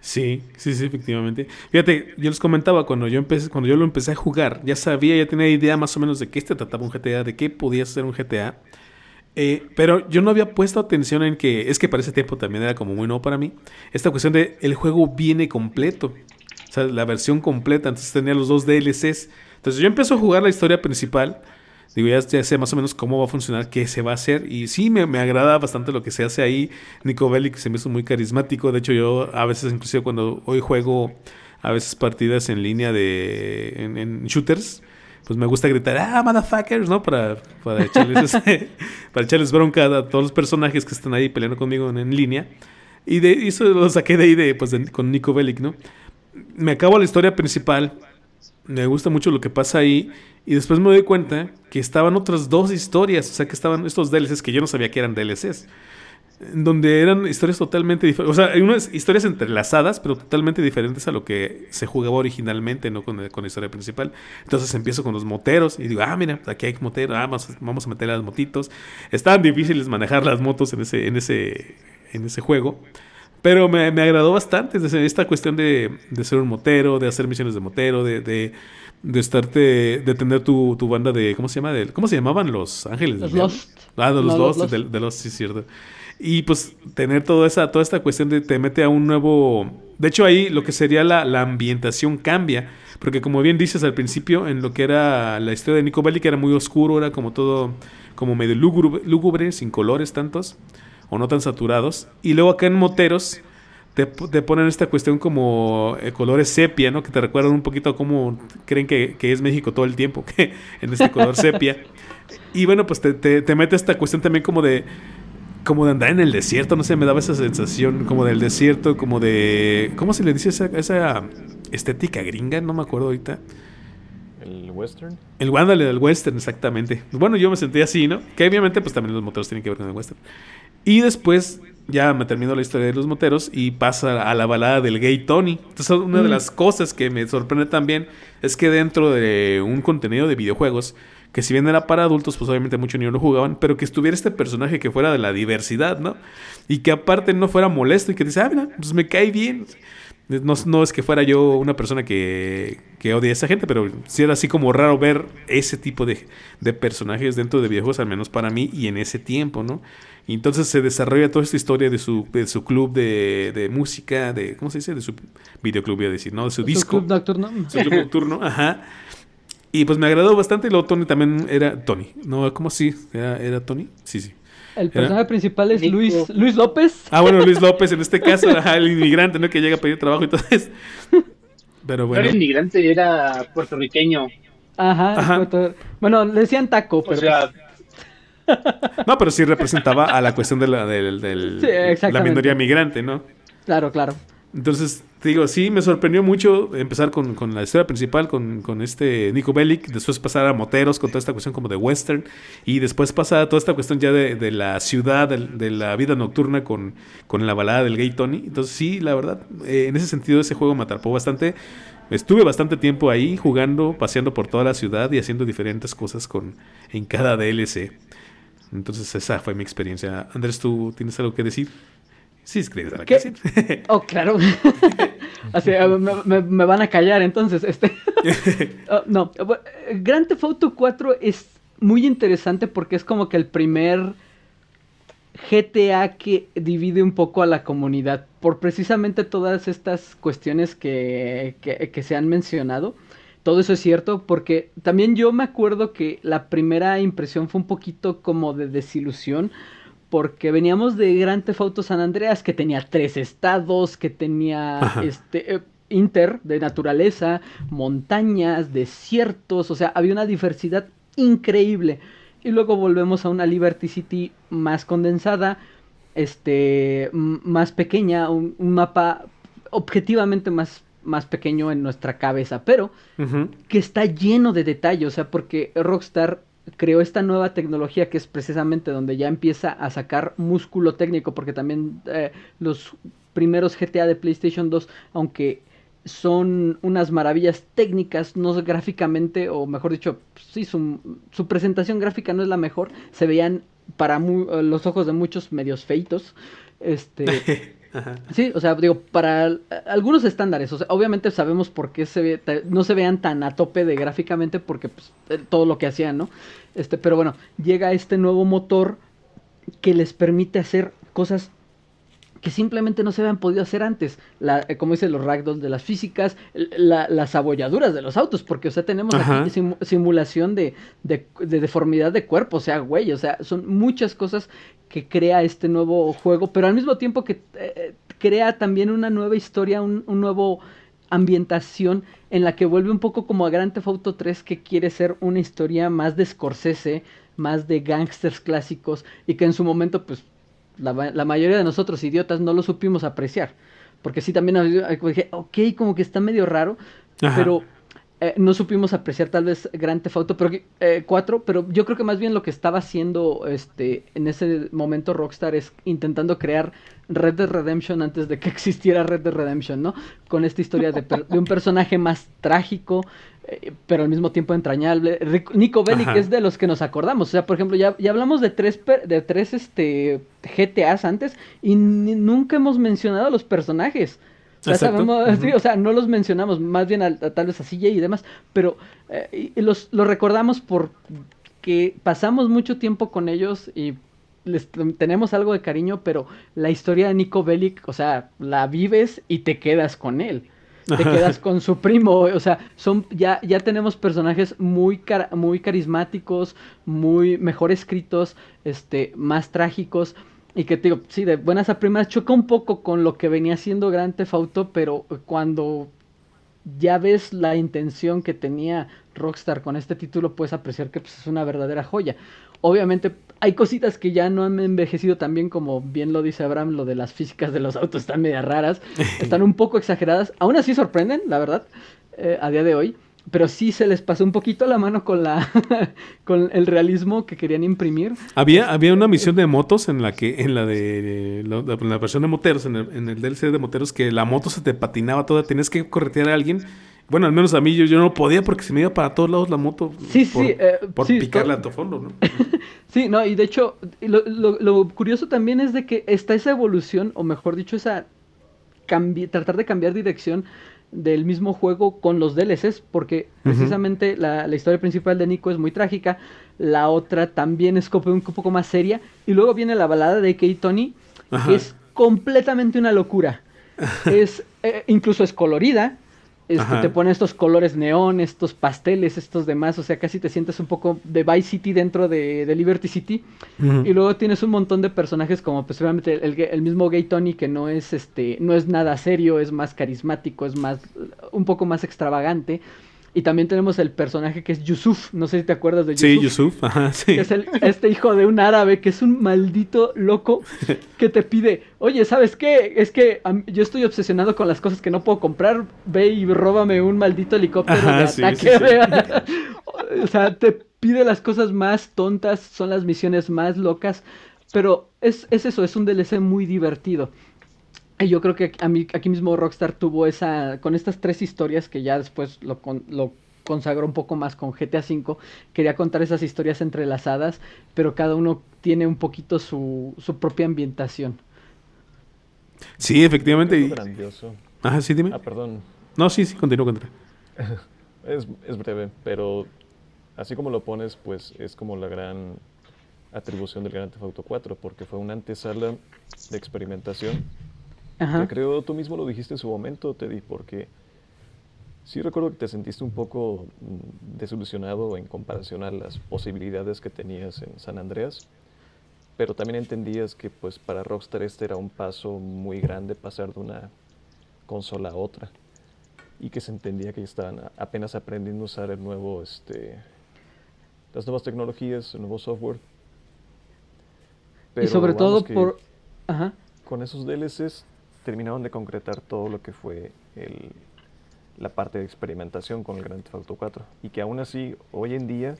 Sí, sí, sí, efectivamente. Fíjate, yo les comentaba cuando yo empecé, cuando yo lo empecé a jugar, ya sabía, ya tenía idea más o menos de qué este trataba un GTA, de qué podía ser un GTA. Eh, pero yo no había puesto atención en que, es que para ese tiempo también era como muy nuevo para mí, esta cuestión de el juego viene completo, o sea, la versión completa, entonces tenía los dos DLCs. Entonces yo empecé a jugar la historia principal, digo, ya, sé más o menos cómo va a funcionar, qué se va a hacer, y sí, me, me agrada bastante lo que se hace ahí. Nico Bellic se me hizo muy carismático, de hecho yo a veces, inclusive cuando hoy juego a veces partidas en línea de en shooters, pues me gusta gritar, ah, motherfuckers, ¿no? Para, para, echarles, para echarles bronca a todos los personajes que están ahí peleando conmigo en, línea. Y de eso lo saqué de ahí de, pues, con Nico Bellic, ¿no? Me acabo la historia principal, me gusta mucho lo que pasa ahí, y después me doy cuenta que estaban otras dos historias, o sea, que estaban estos DLCs que yo no sabía que eran DLCs donde eran historias totalmente diferentes. O sea, hay unas historias entrelazadas, pero totalmente diferentes a lo que se jugaba originalmente, ¿no? Con, con la historia principal. Entonces empiezo con los moteros y digo, ah, mira, aquí hay moteros, ah, vamos, vamos a meter las motitos. Estaban difíciles manejar las motos en ese, en ese, en ese juego. Pero me, me agradó bastante esta cuestión de, de, ser un motero, de hacer misiones de motero, de, de, de estarte, de tener tu, tu, banda de, ¿cómo se llama? De, ¿Cómo se llamaban los ángeles? Los Lost. Ah, de los Lost, De, de, los, sí, cierto. Y pues tener toda esa, toda esta cuestión de te mete a un nuevo... De hecho ahí lo que sería la, la ambientación cambia. Porque como bien dices al principio, en lo que era la historia de Nico Bellic era muy oscuro, era como todo, como medio lúgubre, sin colores tantos, o no tan saturados. Y luego acá en Moteros te, te ponen esta cuestión como eh, colores sepia, ¿no? Que te recuerdan un poquito a cómo creen que, que, es México todo el tiempo, que en este color sepia. Y bueno, pues te, te, te mete esta cuestión también como de como de andar en el desierto, no sé, me daba esa sensación como del desierto, como de... ¿Cómo se le dice esa, esa estética gringa? No me acuerdo ahorita. ¿El western? El Wandale del western, exactamente. Bueno, yo me sentí así, ¿no? Que obviamente pues también los moteros tienen que ver con el western. Y después ya me terminó la historia de los moteros y pasa a la balada del gay Tony. Entonces una de mm. las cosas que me sorprende también es que dentro de un contenido de videojuegos que si bien era para adultos, pues obviamente muchos niños lo jugaban, pero que estuviera este personaje que fuera de la diversidad, ¿no? Y que aparte no fuera molesto y que dice, ah, mira, pues me cae bien. No, no es que fuera yo una persona que, que odia a esa gente, pero sí era así como raro ver ese tipo de, de, personajes dentro de videojuegos, al menos para mí, y en ese tiempo, ¿no? Y entonces se desarrolla toda esta historia de su, de su club de, de música, de, ¿cómo se dice? De su videoclub, voy a decir, ¿no? De su, disco. Club nocturno. Su club nocturno, ajá. Y pues me agradó bastante. Y luego Tony también era Tony. No, ¿cómo así? ¿Era, Tony? Sí, sí. El personaje principal es Luis, Luis López. Ah, bueno, Luis López, en este caso, el inmigrante, ¿no? Que llega a pedir trabajo y todo eso. Pero bueno. el inmigrante era puertorriqueño. Ajá. Bueno, le decían taco, pero. O sea... no, pero sí representaba a la cuestión de la, del, la minoría migrante, ¿no? Claro, claro. Entonces, te digo, sí, me sorprendió mucho empezar con, la historia principal, con, este Nico Bellic, después pasar a Moteros con toda esta cuestión como de western, y después pasar a toda esta cuestión ya de, la ciudad, de, la vida nocturna con, con la balada del gay Tony. Entonces, sí, la verdad, eh, en ese sentido ese juego me atrapó bastante. Estuve bastante tiempo ahí jugando, paseando por toda la ciudad y haciendo diferentes cosas con, en cada DLC. Entonces, esa fue mi experiencia. Andrés, ¿tú tienes algo que decir? Sí, escribes a la ¿Qué? Oh, claro. Así, me, van a callar entonces. Este. Oh, no, Grand Theft Auto 4 es muy interesante porque es como que el primer GTA que divide un poco a la comunidad por precisamente todas estas cuestiones que, que, que se han mencionado. Todo eso es cierto porque también yo me acuerdo que la primera impresión fue un poquito como de desilusión porque veníamos de Grand Theft Auto San Andreas que tenía tres estados, que tenía este eh, inter de naturaleza, montañas, desiertos, o sea, había una diversidad increíble. Y luego volvemos a una Liberty City más condensada, este, más pequeña, un, mapa objetivamente más, más pequeño en nuestra cabeza, pero que está lleno de detalles, o sea, porque Rockstar creó esta nueva tecnología que es precisamente donde ya empieza a sacar músculo técnico, porque también eh, los primeros GTA de PlayStation 2, aunque son unas maravillas técnicas, no gráficamente, o mejor dicho, sí, su, su presentación gráfica no es la mejor, se veían para los ojos de muchos medios feitos. Este, sí, o sea, digo, para algunos estándares, o sea, obviamente sabemos por qué no se vean tan a tope de gráficamente, porque pues, eh, todo lo que hacían, ¿no? Este, pero bueno, llega este nuevo motor que les permite hacer cosas que simplemente no se habían podido hacer antes. La, eh, como dicen los ragdolls de las físicas, las abolladuras de los autos, porque, o sea, tenemos aquí simulación de, de, deformidad de cuerpo, o sea, güey, o sea, son muchas cosas que crea este nuevo juego, pero al mismo tiempo que eh, crea también una nueva historia, un, un, nuevo ambientación en la que vuelve un poco como a Grand Theft Auto 3 que quiere ser una historia más de Scorsese, más de gangsters clásicos y que en su momento pues la, mayoría de nosotros idiotas no lo supimos apreciar. Porque sí, también dije, ok, como que está medio raro, pero eh, no supimos apreciar tal vez Grand Theft Auto pero, eh, 4, pero yo creo que más bien lo que estaba haciendo este, en ese momento Rockstar es intentando crear Red Dead Redemption antes de que existiera Red Dead Redemption, ¿no? Con esta historia de, de un personaje más trágico, eh, pero al mismo tiempo entrañable. Nico Bellic es de los que nos acordamos. O sea, por ejemplo, ya, ya hablamos de tres, de tres este, GTAs antes y nunca hemos mencionado a los personajes. Ya sabemos, o sea, no los mencionamos, más bien a, tal vez a CJ y demás, pero eh, los, los recordamos porque pasamos mucho tiempo con ellos y les tenemos algo de cariño, pero la historia de Nico Bellic, o sea, la vives y te quedas con él te quedas con su primo, o sea, son ya ya tenemos personajes muy muy carismáticos, muy mejor escritos, este, más trágicos. Y que te digo, sí, de buenas a primeras choca un poco con lo que venía siendo Grand Theft Auto, pero cuando ya ves la intención que tenía Rockstar con este título, puedes apreciar que pues, es una verdadera joya. Obviamente hay cositas que ya no han envejecido tan bien como bien lo dice Abraham, lo de las físicas de los autos están media raras, están un poco exageradas, aún así sorprenden, la verdad, eh, a día de hoy, pero sí se les pasó un poquito la mano con la con el realismo que querían imprimir. Había había una misión de motos en la que en la de la, versión de moteros en el, en el DLC de moteros que la moto se te patinaba toda, tenías que corretear a alguien bueno, al menos a mí yo, no podía porque se me iba para todos lados la moto. Sí, por, sí. Eh, por picarle a tu fondo, ¿no? sí, no, y de hecho, lo, lo, curioso también es de que está esa evolución, o mejor dicho, esa tratar de cambiar dirección del mismo juego con los DLCs, porque precisamente la, la, historia principal de Nico es muy trágica, la otra también es un poco más seria, y luego viene la balada de Kate Tony, que es completamente una locura. es, eh, incluso es colorida, este, te pone estos colores neón, estos pasteles, estos demás, o sea, casi te sientes un poco de Vice City dentro de, Liberty City. Y luego tienes un montón de personajes como pues obviamente el, el, mismo Gay Tony que no es este, no es nada serio, es más carismático, es más, un poco más extravagante. Y también tenemos el personaje que es Yusuf, no sé si te acuerdas de Yusuf. Sí, Yusuf, ajá, sí. Que es este hijo de un árabe que es un maldito loco que te pide, oye, ¿sabes qué? Es que yo estoy obsesionado con las cosas que no puedo comprar, ve y róbame un maldito helicóptero de ataque. o sea, te pide las cosas más tontas, son las misiones más locas, pero es, es eso, es un DLC muy divertido. Y yo creo que a mí, aquí mismo Rockstar tuvo esa, con estas tres historias que ya después lo, lo consagró un poco más con GTA V, quería contar esas historias entrelazadas, pero cada uno tiene un poquito su, su propia ambientación. Sí, efectivamente. Es grandioso. Ajá, sí, dime. Ah, perdón. No, sí, sí, continúo, continúo. es, es breve, pero así como lo pones, pues es como la gran atribución del Grand Theft Auto 4, porque fue una antesala de experimentación creo tú mismo lo dijiste en su momento, Teddy, porque sí recuerdo que te sentiste un poco mm, desilusionado en comparación a las posibilidades que tenías en San Andreas, pero también entendías que pues para Rockstar este era un paso muy grande pasar de una consola a otra. y que se entendía que estaban apenas aprendiendo a usar el nuevo, este, las nuevas tecnologías, el nuevo software. y sobre todo por... Con esos DLCs terminaron de concretar todo lo que fue el, la parte de experimentación con el Grand Theft Auto 4. Y que aún así, hoy en día,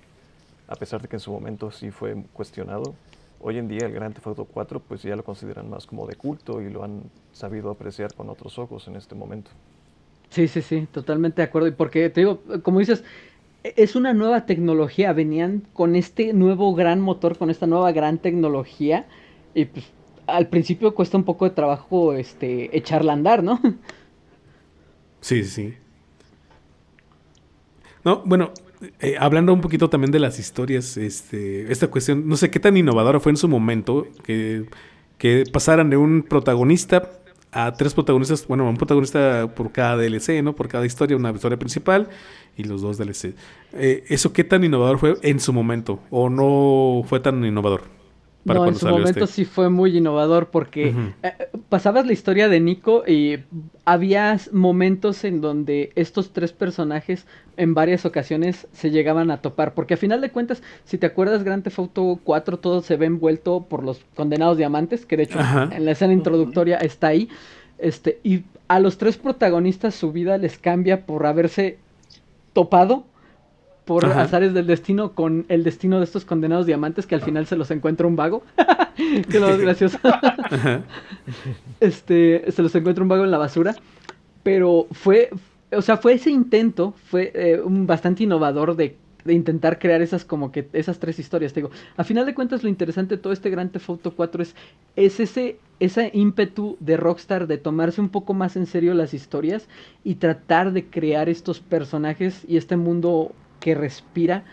a pesar de que en su momento sí fue cuestionado, hoy en día el Grand Theft Auto 4 pues ya lo consideran más como de culto y lo han sabido apreciar con otros ojos en este momento. Sí, sí, sí, totalmente de acuerdo. Y porque te digo, como dices, es una nueva tecnología. Venían con este nuevo gran motor, con esta nueva gran tecnología. Y pues al principio cuesta un poco de trabajo este echarla a andar, ¿no? Sí, sí. No, bueno, eh, hablando un poquito también de las historias, este, esta cuestión, no sé qué tan innovadora fue en su momento que, que pasaran de un protagonista a tres protagonistas, bueno, un protagonista por cada DLC, ¿no? Por cada historia, una historia principal y los dos DLC. Eh, ¿Eso qué tan innovador fue en su momento? ¿O no fue tan innovador? No, en su momento este? sí fue muy innovador porque eh, pasabas la historia de Nico y había momentos en donde estos tres personajes en varias ocasiones se llegaban a topar. Porque a final de cuentas, si te acuerdas, Grand Theft Auto 4 todo se ve envuelto por los condenados diamantes, que de hecho en la escena introductoria está ahí. Este, y a los tres protagonistas su vida les cambia por haberse topado por azares del destino con el destino de estos condenados diamantes que al final se los encuentra un vago. que lo gracioso. este, se los encuentra un vago en la basura. Pero fue, o sea, fue ese intento, fue eh, un bastante innovador de, intentar crear esas como que esas tres historias. Te digo, a final de cuentas lo interesante de todo este Grand Theft Auto 4 es, es ese, ese ímpetu de Rockstar de tomarse un poco más en serio las historias y tratar de crear estos personajes y este mundo que respira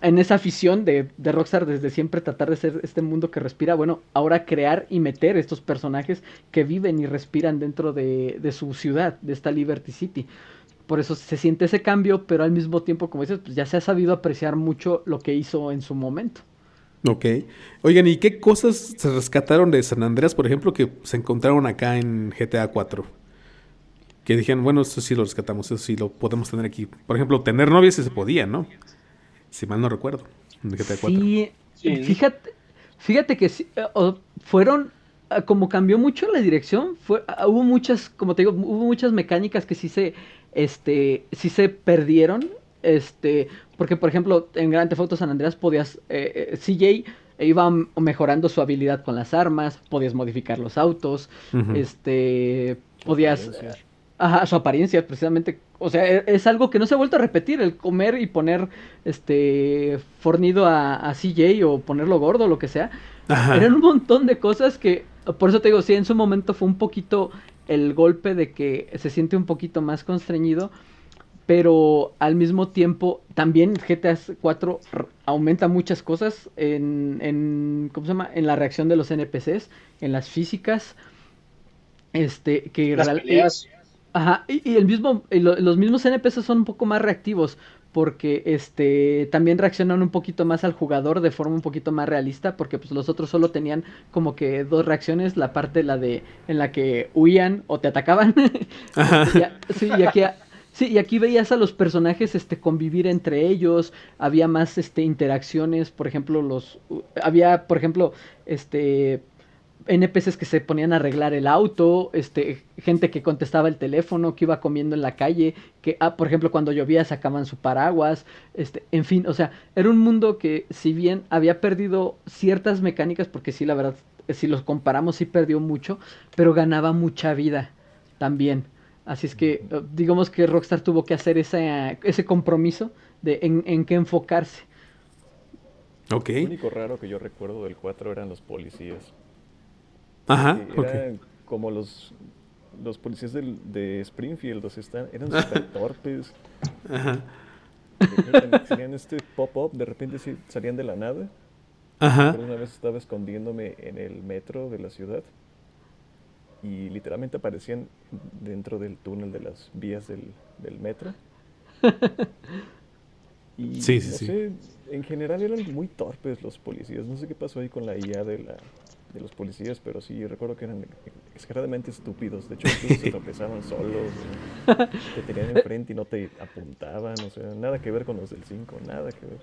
en esa afición de, Rockstar desde siempre tratar de ser este mundo que respira, bueno, ahora crear y meter estos personajes que viven y respiran dentro de, de, su ciudad, de esta Liberty City. Por eso se siente ese cambio, pero al mismo tiempo, como dices, pues ya se ha sabido apreciar mucho lo que hizo en su momento. Ok. Oigan, ¿y qué cosas se rescataron de San Andreas, por ejemplo, que se encontraron acá en GTA 4? Que dijeron, bueno, eso sí lo rescatamos, eso sí lo podemos tener aquí. Por ejemplo, tener novias se podía, ¿no? Si mal no recuerdo. Sí, Fíjate, fíjate que sí, eh, fueron, ah, como cambió mucho la dirección, fue, ah, hubo muchas, como te digo, hubo muchas mecánicas que sí se, este, sí se perdieron, este, porque por ejemplo, en Grand Theft Auto San Andreas podías, eh, eh CJ iba mejorando su habilidad con las armas, podías modificar los autos, este, podías... Ajá, su apariencia, precisamente. O sea, e, es algo que no se ha vuelto a repetir, el comer y poner este fornido a, CJ o ponerlo gordo o lo que sea. Eran un montón de cosas que, por eso te digo, sí, en su momento fue un poquito el golpe de que se siente un poquito más constreñido, pero al mismo tiempo también GTA 4 aumenta muchas cosas en, en, ¿cómo se llama? En la reacción de los NPCs, en las físicas, este, que... Las peleas. Ajá, y, el mismo, los mismos NPCs son un poco más reactivos porque este también reaccionan un poquito más al jugador de forma un poquito más realista porque pues los otros solo tenían como que dos reacciones la parte la de en la que huían o te atacaban. Sí, y aquí sí y aquí veías a los personajes este convivir entre ellos había más este interacciones por ejemplo los había por ejemplo este NPCs que se ponían a arreglar el auto, este, gente que contestaba el teléfono, que iba comiendo en la calle, que, ah, por ejemplo, cuando llovía sacaban su paraguas, este, en fin, o sea, era un mundo que si bien había perdido ciertas mecánicas, porque sí, la verdad, si los comparamos, sí perdió mucho, pero ganaba mucha vida también. Así es que, eh, digamos que Rockstar tuvo que hacer ese, ese compromiso de en, en qué enfocarse. Ok. Lo único raro que yo recuerdo del 4 eran los policías. Ajá, eran como los, los policías del, de Springfield, están, eran súper torpes. Ajá. Tenían este pop-up, de repente salían de la nada. Ajá. una vez estaba escondiéndome en el metro de la ciudad y literalmente aparecían dentro del túnel de las vías del, del metro. Y sí, sí, no sé, en general eran muy torpes los policías. No sé qué pasó ahí con la IA de la, de los policías, pero sí recuerdo que eran exageradamente estúpidos. De hecho, incluso se tropezaban solos, te tenían enfrente y no te apuntaban. O sea, nada que ver con los del 5, nada que ver.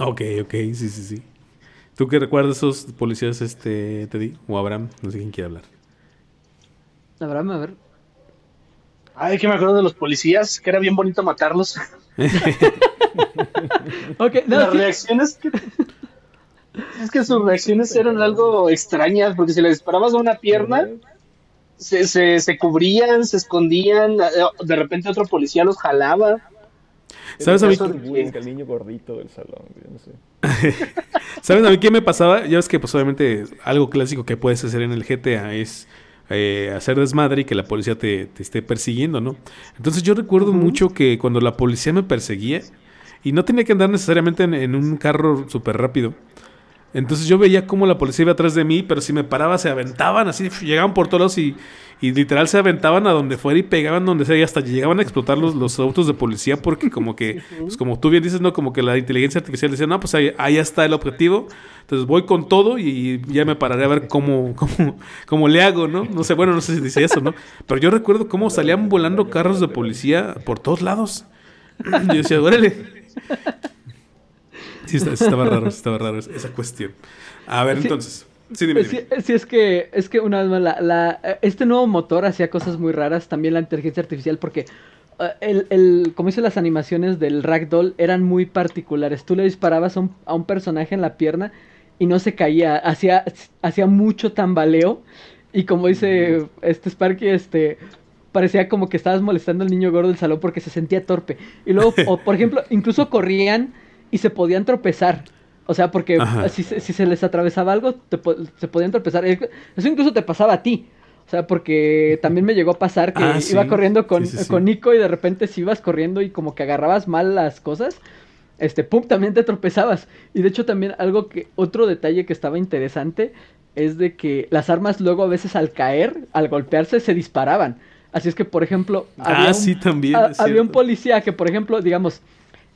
Ok, ok, sí, sí, sí. ¿Tú qué recuerdas esos policías, este, Teddy? O Abraham, no sé quién quiere hablar. Abraham, a ver. Ay, que me acuerdo de los policías, que era bien bonito matarlos. okay, no, Las reacciones que... Es que sus reacciones eran algo extrañas, porque si le disparabas a una pierna, se, se, se cubrían, se escondían, de repente otro policía los jalaba. ¿Sabes a mí? El niño gordito del salón, no sé. ¿Sabes a mí qué me pasaba? Ya ves que, pues, obviamente, algo clásico que puedes hacer en el GTA es eh, hacer desmadre y que la policía te, te, esté persiguiendo, ¿no? Entonces, yo recuerdo mucho que cuando la policía me perseguía, y no tenía que andar necesariamente en, en un carro súper rápido, entonces yo veía cómo la policía iba atrás de mí, pero si me paraba se aventaban así, llegaban por todos y, y literal se aventaban a donde fuera y pegaban donde sea y hasta llegaban a explotar los, los autos de policía porque como que, pues como tú bien dices, ¿no? Como que la inteligencia artificial decía, no, pues ahí, ahí está el objetivo, entonces voy con todo y ya me pararé a ver cómo, cómo, cómo le hago, ¿no? No sé, bueno, no sé si dice eso, ¿no? Pero yo recuerdo cómo salían volando carros de policía por todos lados. Y yo decía, órale. Sí, estaba raro, estaba raro esa cuestión. A ver, Sí. entonces. Sí, dime, dime. sí, es que, es que una vez más, la, la- este nuevo motor hacía cosas muy raras, también la inteligencia artificial, porque eh, el, el, como dice, las animaciones del Ragdoll eran muy particulares. Tú le disparabas a un, a un personaje en la pierna y no se caía, hacía, hacía mucho tambaleo. Y como dice este Sparky, este parecía como que estabas molestando al niño gordo del salón porque se sentía torpe. Y luego, o, por ejemplo, incluso corrían y se podían tropezar. O sea, porque si, se- si se les atravesaba algo, te se podían tropezar. Eso incluso te pasaba a ti. O sea, porque también me llegó a pasar que Ah, iba sí. corriendo con, Sí, sí, sí. con Nico y de repente si ibas corriendo y como que agarrabas mal las cosas, este, pum, también te tropezabas. Y de hecho también algo que, otro detalle que estaba interesante es de que las armas luego a veces al caer, al golpearse, se disparaban. Así es que, por ejemplo, Ah, sí, también, a- es había un policía que, por ejemplo, digamos,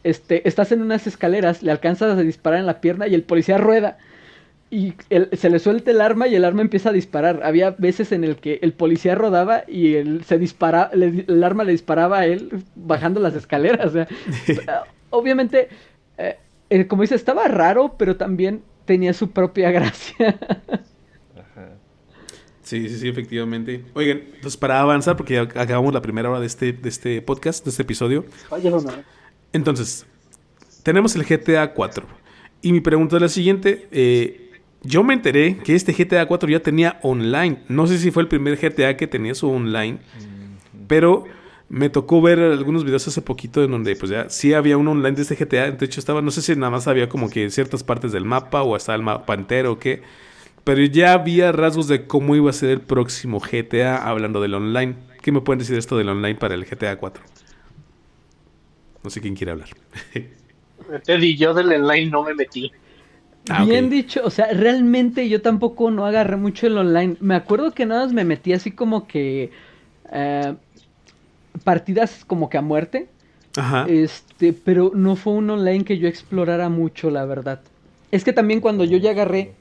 este, estás en unas escaleras, le alcanzas a disparar en la pierna y el policía rueda y el- se le suelta el arma y el arma empieza a disparar. Había veces en el que el policía rodaba y él se dispara, le- el arma le disparaba a él bajando las escaleras. o sea, obviamente, eh, eh, como dice, estaba raro, pero también tenía su propia gracia. Ajá. Sí, sí, sí, efectivamente. Oigan, entonces para avanzar, porque ya acabamos la primera hora de este, de este podcast, de este episodio. Oye, mamá. Entonces, tenemos el GTA 4. Y mi pregunta es la siguiente. eh, yo me enteré que este GTA 4 ya tenía online. No sé si fue el primer GTA que tenía su online. Pero me tocó ver algunos videos hace poquito en donde pues ya sí había un online de este GTA. De hecho estaba, no sé si nada más había como que ciertas partes del mapa o hasta el mapa entero o qué. Pero ya había rasgos de cómo iba a ser el próximo GTA hablando del online. ¿Qué me pueden decir de esto del online para el GTA 4? No sé quién quiere hablar. Teddy, yo del online no me metí. Ah, Bien dicho, o sea, realmente yo tampoco no agarré mucho el online. Me acuerdo que nada más me metí así como que eh, partidas como que a muerte. Ajá. Este, pero no fue un online que yo explorara mucho, la verdad. Es que también cuando yo ya agarré.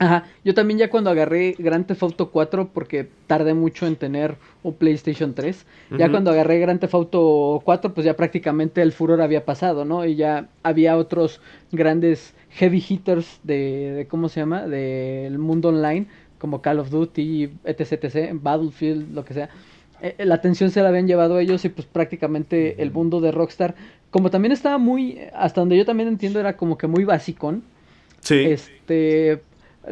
Ajá, yo también ya cuando agarré Grand Theft Auto 4, porque tardé mucho en tener un PlayStation 3, ya cuando agarré Grand Theft Auto 4, pues ya prácticamente el furor había pasado, ¿no? Y ya había otros grandes heavy hitters de, de ¿cómo se llama? Del mundo online, como Call of Duty, etc, etc, Battlefield, lo que sea. Eh, la atención se la habían llevado ellos y pues prácticamente el mundo de Rockstar, como también estaba muy, hasta donde yo también entiendo, era como que muy basicón sí. este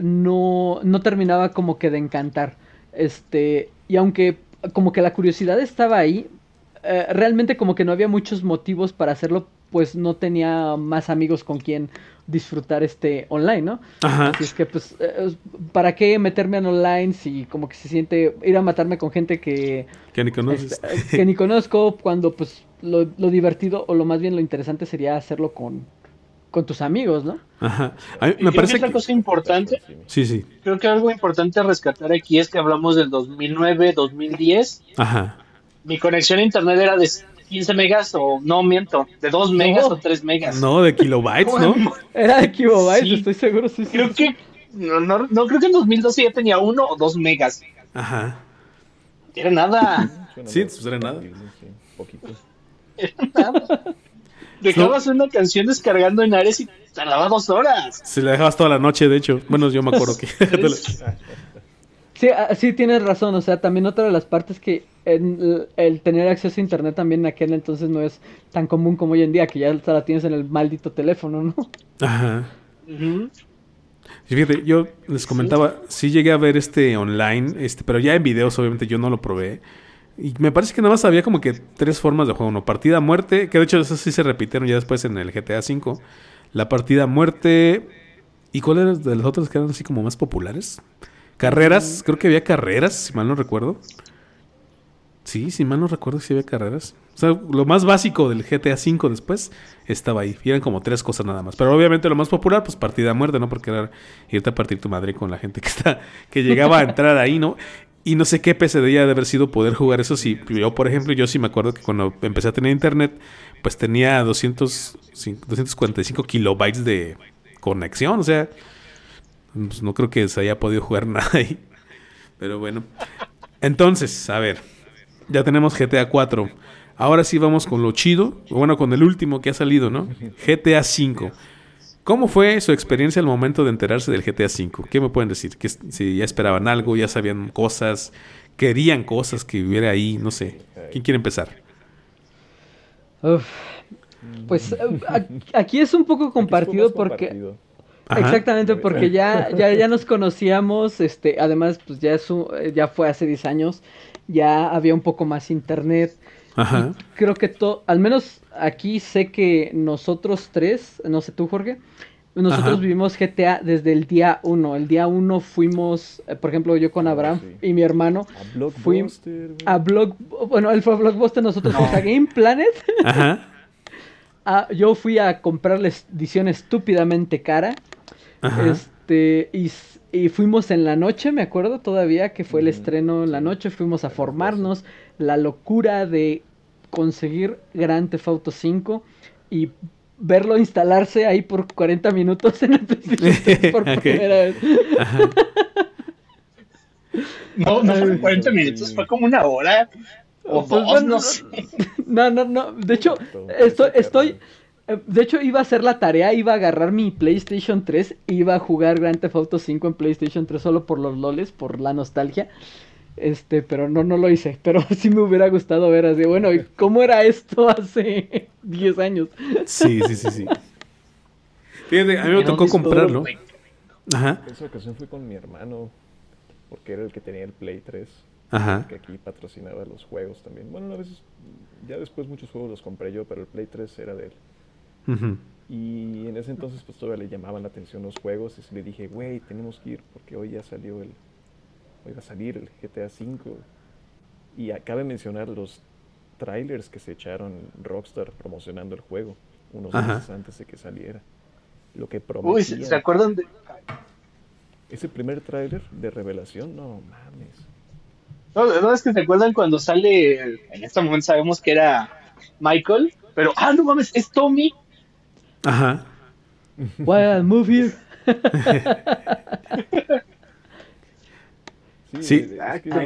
no, no terminaba como que de encantar. Este, y aunque como que la curiosidad estaba ahí, eh, realmente como que no había muchos motivos para hacerlo, pues no tenía más amigos con quien disfrutar este online, ¿no? Ajá. Así es que pues, eh, ¿para qué meterme en online si como que se siente ir a matarme con gente que, Que ni conoces. este, eh, que ni conozco cuando pues lo, lo divertido o lo más bien lo interesante sería hacerlo con, con tus amigos, ¿no? Ajá. A mí Y me creo parece que otra cosa importante, Sí, sí. creo que algo importante a rescatar aquí es que hablamos del 2009, 2010. Ajá. Mi conexión a internet era de 15 megas o no miento, de 2 megas o 3 megas. No, de kilobytes, ¿no? Era de Kibobytes, Sí. estoy seguro, sí, sí. Creo que No, no, no creo que en 2012 ya tenía uno o dos megas. Ajá. Era nada. Sí, pues era nada. Poquito. Era nada. Dejabas una canción descargando en Ares y tardaba dos horas. Si la dejabas toda la noche, de hecho. Bueno, yo me acuerdo que. Sí, ah, sí, tienes razón. O sea, también otra de las partes que en- el tener acceso a internet también en aquel entonces no es tan común como hoy en día, que ya hasta la tienes en el maldito teléfono, ¿no? Ajá. Fíjate, yo les comentaba, sí llegué a ver este online, este, pero ya en videos, obviamente yo no lo probé. Y me parece que nada más había como que tres formas de juego, ¿no? Partida a muerte, que de hecho esas sí se repitieron ya después en el GTA V. La partida a muerte. ¿Y cuál era de los otros que eran así como más populares? Carreras, creo que había carreras, si mal no recuerdo. Sí, si mal no recuerdo si había carreras. O sea, lo más básico del GTA V después estaba ahí. Y eran como tres cosas nada más. Pero obviamente lo más popular, pues partida a muerte, ¿no? Porque era irte a partir tu madre con la gente que está, que llegaba a entrar ahí, ¿no? Y no sé qué pesadilla de haber sido poder jugar eso. Si yo, por ejemplo, yo sí me acuerdo que cuando empecé a tener internet, pues tenía 200, 245 kilobytes de conexión. O sea, pues no creo que se haya podido jugar nada ahí. Pero bueno. Entonces, a ver. Ya tenemos GTA 4. Ahora sí vamos con lo chido. Bueno, con el último que ha salido, ¿no? GTA 5. ¿Cómo fue su experiencia al momento de enterarse del GTA V? ¿Qué me pueden decir? ¿Que si ya esperaban algo, ya sabían cosas, querían cosas que hubiera ahí, no sé. ¿Quién quiere empezar? Uf. Pues eh, a- aquí es un poco compartido porque... compartido. Exactamente, porque ya, ya, ya nos conocíamos, este, además, pues ya es un- eh, ya fue hace 10 años, ya había un poco más internet. Ajá. Creo que todo, al menos aquí sé que nosotros tres, no sé tú, Jorge, nosotros Ajá. vivimos GTA desde el día 1. El día 1 fuimos, eh, por ejemplo, yo con Ah, Abraham sí. y mi hermano A Blockbuster. a Blog, bueno, él fue a Blockbuster, nosotros fuimos a Game Planet. Ajá. Ah, yo fui a comprar la edición estúpidamente cara. Ajá. Este, y, fuimos en la noche, me acuerdo todavía que fue el estreno en la noche. Fuimos a formarnos. La locura de conseguir Grand Theft Auto 5 y verlo instalarse ahí por 40 minutos en el PlayStation 3 por primera vez. Ajá. No, no fueron 40 minutos, fue como una hora. O Pues, dos, bueno, no sé. No, no, no. De hecho, estoy, De hecho, iba a hacer la tarea, iba a agarrar mi PlayStation 3, iba a jugar Grand Theft Auto 5 en PlayStation 3 solo por los loles, por la nostalgia. Este, pero no, no lo hice. Pero sí me hubiera gustado ver así. Bueno, ¿y cómo era esto hace 10 años? Sí, sí, sí, sí. Fíjate, a mí me tocó comprarlo. Ajá. En esa ocasión fui con mi hermano, porque era el que tenía el Play 3. Ajá. Que aquí patrocinaba los juegos también. Bueno, a veces, ya después muchos juegos los compré yo, pero el Play 3 era de él. Ujú. Y en ese entonces pues todavía le llamaban la atención los juegos y le dije, güey, tenemos que ir porque hoy ya salió el, va a salir el GTA V. Y acabe de mencionar los trailers que se echaron Rockstar promocionando el juego unos Ajá. meses antes de que saliera. Lo que Uy, prometía. ¿se, se acuerdan de.? Ese primer tráiler de revelación, no mames. No, no, es que se acuerdan cuando sale. En este momento sabemos que era Michael, pero. ¡Ah, no mames! Es Tommy. Ajá. Well, move here. Sí. eh, es que no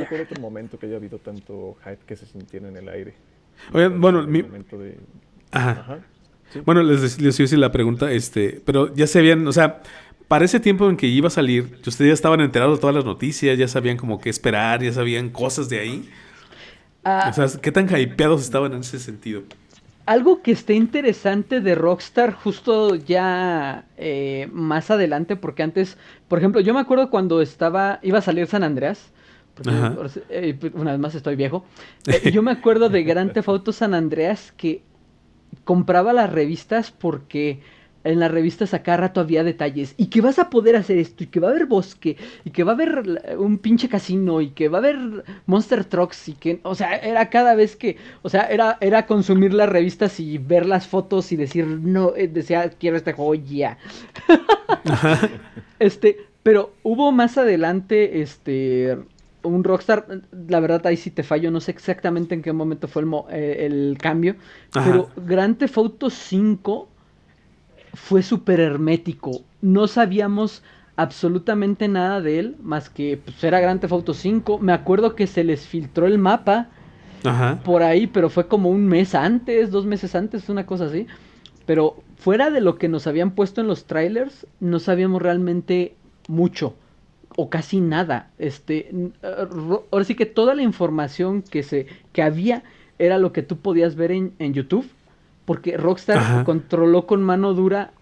recuerdo otro momento que haya habido tanto hype que se sintiera en el aire. Oigan, bueno, mi- momento de... Ajá. Ajá. Sí. Bueno, les, les iba a decir la pregunta, este, pero ya se habían, o sea, para ese tiempo en que iba a salir, ustedes ya estaban enterados de todas las noticias, ya sabían como qué esperar, ya sabían cosas de ahí. Ah, O sea, ¿qué tan hypeados estaban en ese sentido? Algo que esté interesante de Rockstar justo ya eh, más adelante, porque antes, por ejemplo, yo me acuerdo cuando estaba, iba a salir San Andreas, porque, eh, pues, una vez más estoy viejo, eh, yo me acuerdo de Grand Theft Auto San Andreas que compraba las revistas porque en las revistas a cada rato había detalles. Y que vas a poder hacer esto y que va a haber bosque y que va a haber la- un pinche casino y que va a haber monster trucks y que o sea era cada vez que o sea era era consumir las revistas y ver las fotos y decir no eh, decía quiero este juego ya este pero hubo más adelante este un Rockstar, la verdad ahí sí te fallo, no sé exactamente en qué momento fue el, mo- eh, el cambio, Ajá. pero Grand Theft Auto 5 fue súper hermético. No sabíamos absolutamente nada de él, más que pues, era Grand Theft Auto 5. Me acuerdo que se les filtró el mapa por ahí, pero fue como un mes antes, dos meses antes, una cosa así. Pero fuera de lo que nos habían puesto en los trailers, no sabíamos realmente mucho o casi nada. Este, ahora sí que toda la información que se que había era lo que tú podías ver en, en YouTube, porque Rockstar controló con mano dura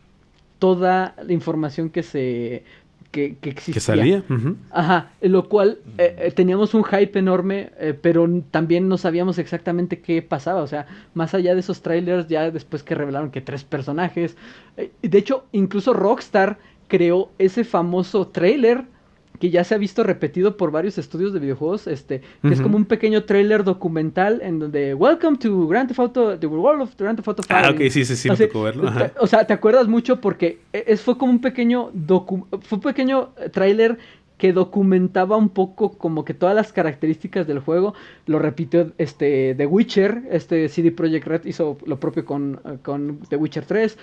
toda la información que se que, que existía. Que salía. Ajá, lo cual eh, eh, teníamos un hype enorme, eh, pero también no sabíamos exactamente qué pasaba. O sea, más allá de esos trailers, ya después que revelaron que tres personajes. de hecho, incluso Rockstar creó ese famoso trailer que ya se ha visto repetido por varios estudios de videojuegos, este, que es como un pequeño trailer documental en donde Welcome to Grand Theft Auto, The World of Grand Theft Auto 5. Ah, ok, sí, sí, sí, o sea, verlo. O sea, te acuerdas mucho porque e, es, fue como un pequeño docu fue un pequeño trailer que documentaba un poco como que todas las características del juego. Lo repitió este The Witcher, este CD Projekt Red hizo lo propio con, con The Witcher 3.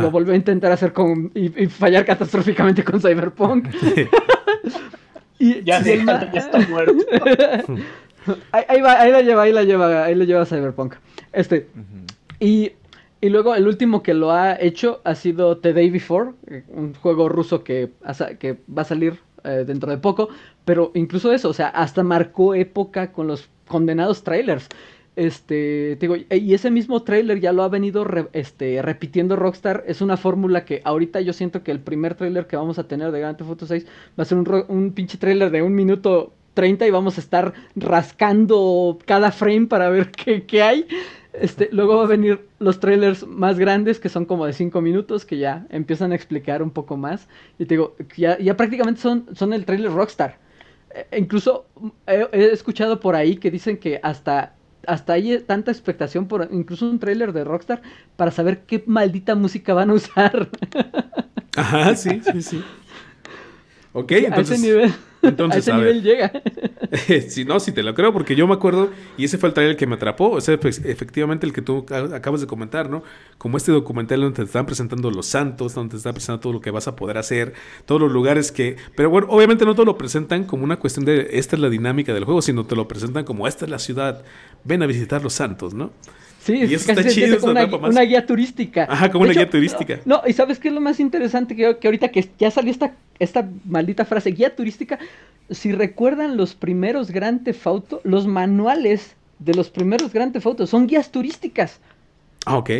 Lo volvió a intentar hacer con y, fallar catastróficamente con Cyberpunk. y, ya, ya está muerto. ahí, va, ahí la lleva, ahí la lleva, ahí la lleva Cyberpunk. Este. Y y luego el último que lo ha hecho ha sido The Day Before, un juego ruso que, que va a salir eh, dentro de poco, pero incluso eso, o sea, hasta marcó época con los condenados trailers. Este, digo, y ese mismo trailer ya lo ha venido este, repitiendo Rockstar. Es una fórmula que ahorita yo siento que el primer trailer que vamos a tener de Grand Theft Auto 6 va a ser un, un pinche trailer de un minuto 30 y vamos a estar rascando cada frame para ver qué, qué hay. Este, luego va a venir los trailers más grandes, que son como de 5 minutos, que ya empiezan a explicar un poco más. Y te digo, ya, ya prácticamente son, son el trailer Rockstar. E, incluso he, escuchado por ahí que dicen que hasta, hasta hay tanta expectación por incluso un trailer de Rockstar para saber qué maldita música van a usar. Ajá, sí, sí, sí. Ok, entonces... Entonces, a ese nivel llega. si no, si te lo creo, porque yo me acuerdo, y ese fue el trailer que me atrapó, o sea, pues, efectivamente el que tú acabas de comentar, ¿no? Como este documental donde te están presentando los santos, donde te están presentando todo lo que vas a poder hacer, todos los lugares que... Pero bueno, obviamente no te lo presentan como una cuestión de esta es la dinámica del juego, sino te lo presentan como esta es la ciudad, ven a visitar los santos, ¿no? Sí, y eso está chido. Como una, guía turística. Ajá, como una guía turística. No, y ¿sabes qué es lo más interesante? Que, que ahorita que ya salió esta, esta maldita frase, guía turística, si recuerdan los primeros Grand Theft Auto, los manuales de los primeros Grand Theft Auto son guías turísticas. Ah, ok.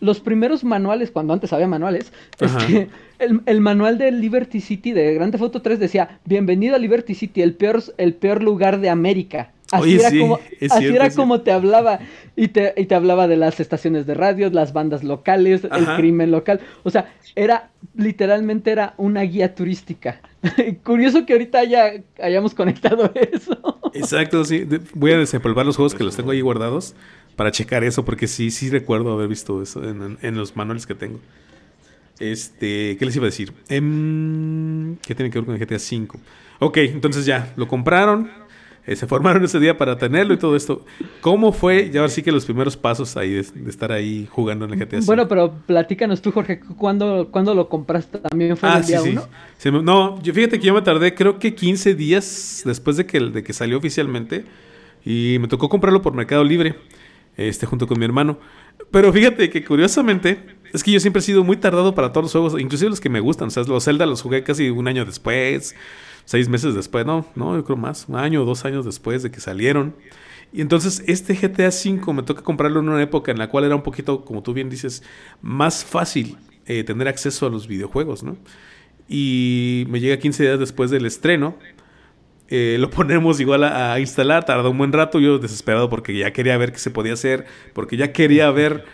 Los primeros manuales, cuando antes había manuales, este, el, el, manual de Liberty City de Grand Theft Auto 3 decía, bienvenido a Liberty City, el peor, el peor lugar de América. Así era, como, así era como te hablaba. Y te, y te hablaba de las estaciones de radio, las bandas locales, el crimen local. O sea, era, literalmente era una guía turística. Curioso que ahorita haya, hayamos conectado eso. Exacto, sí. Voy a desempolvar los juegos que los tengo ahí guardados para checar eso, porque sí, sí recuerdo haber visto eso en, los manuales que tengo. Este, ¿qué les iba a decir? Em, ¿Qué tiene que ver con el GTA V? Ok, entonces ya, lo compraron, eh, se formaron ese día para tenerlo y todo esto. ¿Cómo fue? Ya ahora sí que los primeros pasos ahí de, estar ahí jugando en el GTA. Bueno, pero platícanos tú, Jorge, ¿cuándo, ¿cuándo, lo compraste? ¿También fue ah, el día sí, sí. no, yo, fíjate que yo me tardé creo que 15 días después de que, de que salió oficialmente y me tocó comprarlo por Mercado Libre, este junto con mi hermano. Pero fíjate que curiosamente es que yo siempre he sido muy tardado para todos los juegos, inclusive los que me gustan. O sea, los Zelda los jugué casi un año después seis meses después, no, no, yo creo más, un año o dos años después de que salieron. Y entonces este GTA V me toca comprarlo en una época en la cual era un poquito, como tú bien dices, más fácil eh, tener acceso a los videojuegos, ¿no? Y me llega 15 días después del estreno. Eh, lo ponemos igual a, a, instalar, tardó un buen rato, yo desesperado porque ya quería ver qué se podía hacer, porque ya quería ver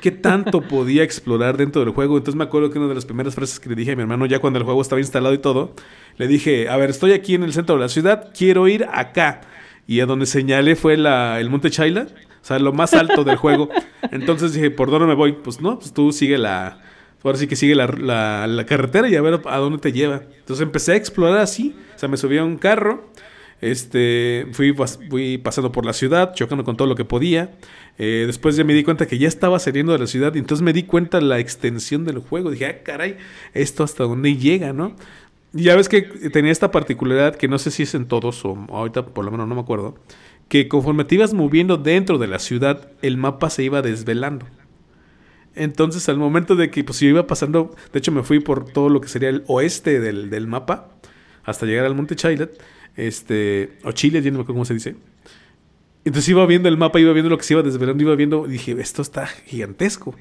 qué tanto podía explorar dentro del juego. Entonces me acuerdo que una de las primeras frases que le dije a mi hermano, ya cuando el juego estaba instalado y todo, le dije, a ver, estoy aquí en el centro de la ciudad, quiero ir acá. Y a donde señalé fue el Monte Chaila, o sea, lo más alto del juego. Entonces dije, ¿por dónde me voy? Pues no, pues tú sigue la... Ahora sí que sigue la, la, carretera y a ver a dónde te lleva. Entonces empecé a explorar así. O sea, me subí a un carro. Este, fui, fui pasando por la ciudad, chocando con todo lo que podía. Eh, después ya me di cuenta que ya estaba saliendo de la ciudad y entonces me di cuenta de la extensión del juego. Dije, ah, caray, esto hasta dónde llega, ¿no? Ya ves que tenía esta particularidad que no sé si es en todos o ahorita por lo menos no me acuerdo, que conforme te ibas moviendo dentro de la ciudad, el mapa se iba desvelando. Entonces, al momento de que pues, yo iba pasando, de hecho me fui por todo lo que sería el oeste del, del mapa, hasta llegar al Monte Chilet, este, o Chile, ya no me acuerdo cómo se dice. Entonces iba viendo el mapa, iba viendo lo que se iba desvelando, iba viendo, y dije, esto está gigantesco.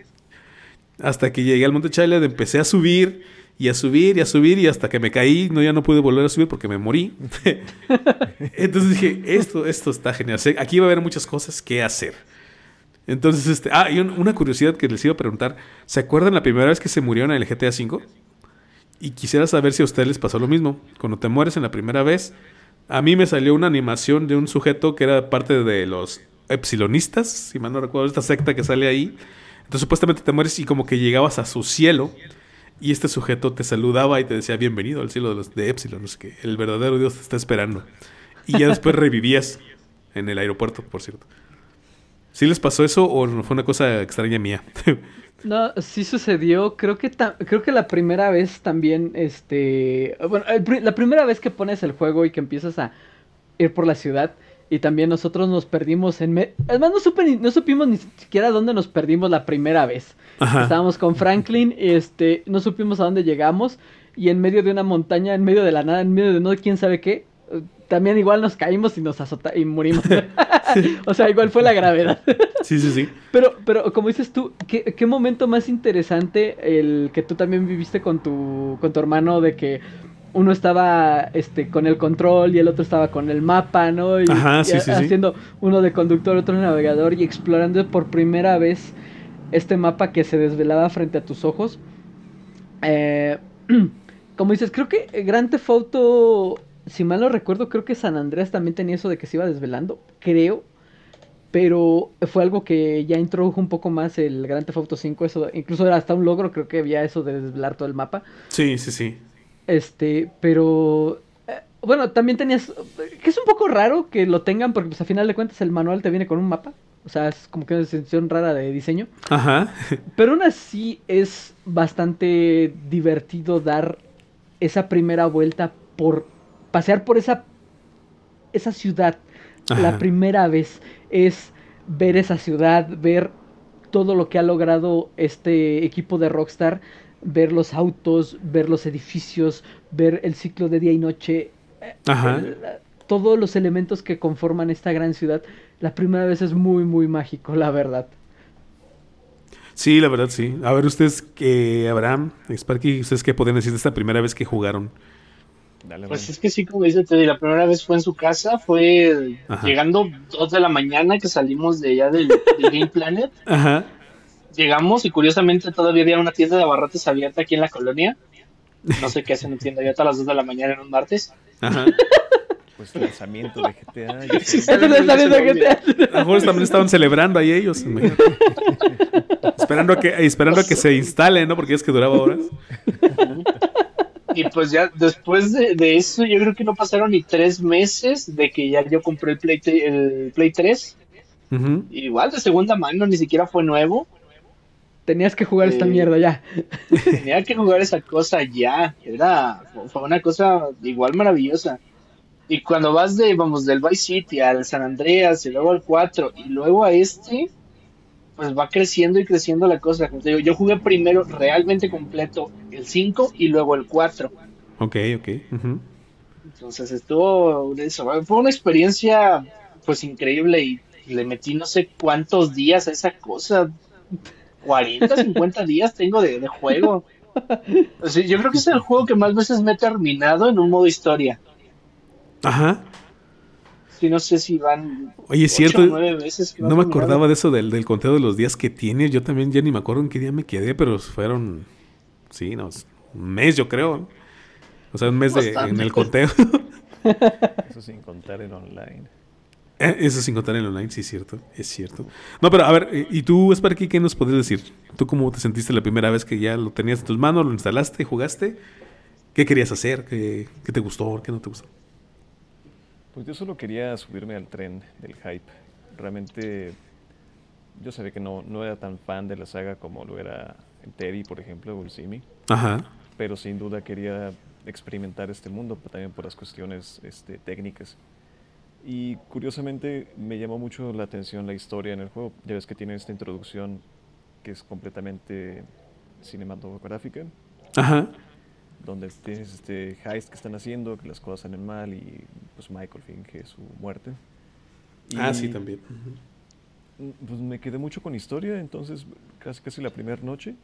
Hasta que llegué al Monte Chilet, empecé a subir y a subir y a subir y hasta que me caí, no ya no pude volver a subir porque me morí. Entonces dije, esto, esto está genial. Aquí va a haber muchas cosas que hacer. Entonces, este, ah, y una curiosidad que les iba a preguntar, ¿se acuerdan la primera vez que se murieron en el GTA V? Y quisiera saber si a ustedes les pasó lo mismo. Cuando te mueres en la primera vez, a mí me salió una animación de un sujeto que era parte de los epsilonistas, si mal no recuerdo, esta secta que sale ahí. Entonces supuestamente te mueres y como que llegabas a su cielo y este sujeto te saludaba y te decía, bienvenido al cielo de los de Epsilon, no qué, el verdadero Dios te está esperando. Y ya después revivías en el aeropuerto, por cierto. ¿Sí les pasó eso o fue una cosa extraña mía? no, sí sucedió. Creo que creo que la primera vez también, este, bueno, la primera vez que pones el juego y que empiezas a ir por la ciudad y también nosotros nos perdimos en, además no supe no supimos ni siquiera dónde nos perdimos la primera vez. Estábamos con Franklin, este, no supimos a dónde llegamos y en medio de una montaña, en medio de la nada, en medio de no quién sabe qué, también igual nos caímos y nos azotamos y morimos. o sea, igual fue la gravedad. sí, sí, sí. Pero, pero como dices tú, ¿qué, ¿qué, momento más interesante el que tú también viviste con tu, con tu hermano de que uno estaba este con el control y el otro estaba con el mapa, ¿no? Y, Ajá, sí, sí, haciendo uno de conductor, otro de navegador y explorando por primera vez este mapa que se desvelaba frente a tus ojos. Eh, como dices, creo que Grand Theft Auto, si mal no recuerdo, creo que San Andrés también tenía eso de que se iba desvelando, creo. Pero fue algo que ya introdujo un poco más el Grand Theft Auto 5, eso, incluso era hasta un logro, creo que había eso de desvelar todo el mapa. Sí, sí, sí. Este, pero eh, bueno, también tenías que es un poco raro que lo tengan porque pues a final de cuentas el manual te viene con un mapa. O sea, es como que una sensación rara de diseño. Ajá. Pero aún así es bastante divertido dar esa primera vuelta por pasear por esa esa ciudad la primera vez es ver esa ciudad, ver todo lo que ha logrado este equipo de Rockstar, ver los autos, ver los edificios, ver el ciclo de día y noche, Ajá. todos los elementos que conforman esta gran ciudad la primera vez es muy, muy mágico, la verdad. Sí, la verdad, sí. A ver, ustedes, que Abraham, Sparky, ¿ustedes qué pueden decir de esta primera vez que jugaron? Pues es que sí, como dice Teddy, la primera vez fue en su casa, fue llegando dos de la mañana que salimos de allá del, Game Planet. Ajá. Llegamos y curiosamente todavía había una tienda de abarrotes abierta aquí en la colonia. No sé qué hacen en tienda abierta a las dos de la mañana en un martes. Ajá. Pues lanzamiento de GTA. lanzamiento de GTA. A lo mejor también estaban celebrando ahí ellos. esperando a que, esperando a que se instale, ¿no? Porque es que duraba horas. Y pues ya después de, eso, yo creo que no pasaron ni tres meses de que ya yo compré el Play, el Play 3. Igual de segunda mano, ni siquiera fue nuevo. Tenías que jugar esta eh, mierda ya. Tenía que jugar esa cosa ya. Era, fue una cosa igual maravillosa. Y cuando vas de, vamos, del Vice City al San Andreas y luego al 4 y luego a este, pues va creciendo y creciendo la cosa. Como te digo, yo jugué primero realmente completo el 5 y luego el 4. Ok, ok. Entonces estuvo, fue una experiencia pues increíble y le metí no sé cuántos días a esa cosa. 40, 50 días tengo de, juego. yo creo que es el juego que más veces me he terminado en un modo historia. Ajá. Sí, no sé si van. Oye, es cierto. no me acordaba de eso del, del, conteo de los días que tiene. Yo también ya ni me acuerdo en qué día me quedé, pero fueron. Sí, no, un mes, yo creo. O sea, un mes de, en el conteo. Eso sin contar el online. Eh, eso sin contar el online, sí, es cierto. Es cierto. No, pero a ver, eh, ¿y tú, Sparky, qué nos podrías decir? ¿Tú cómo te sentiste la primera vez que ya lo tenías en tus manos, lo instalaste, jugaste? ¿Qué querías hacer? ¿Qué, qué te gustó? ¿Qué no te gustó? Pues yo solo quería subirme al tren del hype. Realmente yo sabía que no, no era tan fan de la saga como lo era Teddy, por ejemplo, o el Simi. Ajá. Pero sin duda quería experimentar este mundo, pero también por las cuestiones este, técnicas. Y curiosamente me llamó mucho la atención la historia en el juego. Ya ves que tiene esta introducción que es completamente cinematográfica. Ajá. Donde tienes este heist que están haciendo, que las cosas salen mal y pues Michael finge su muerte. ah, sí, también. Pues me quedé mucho con historia, entonces casi casi la primera noche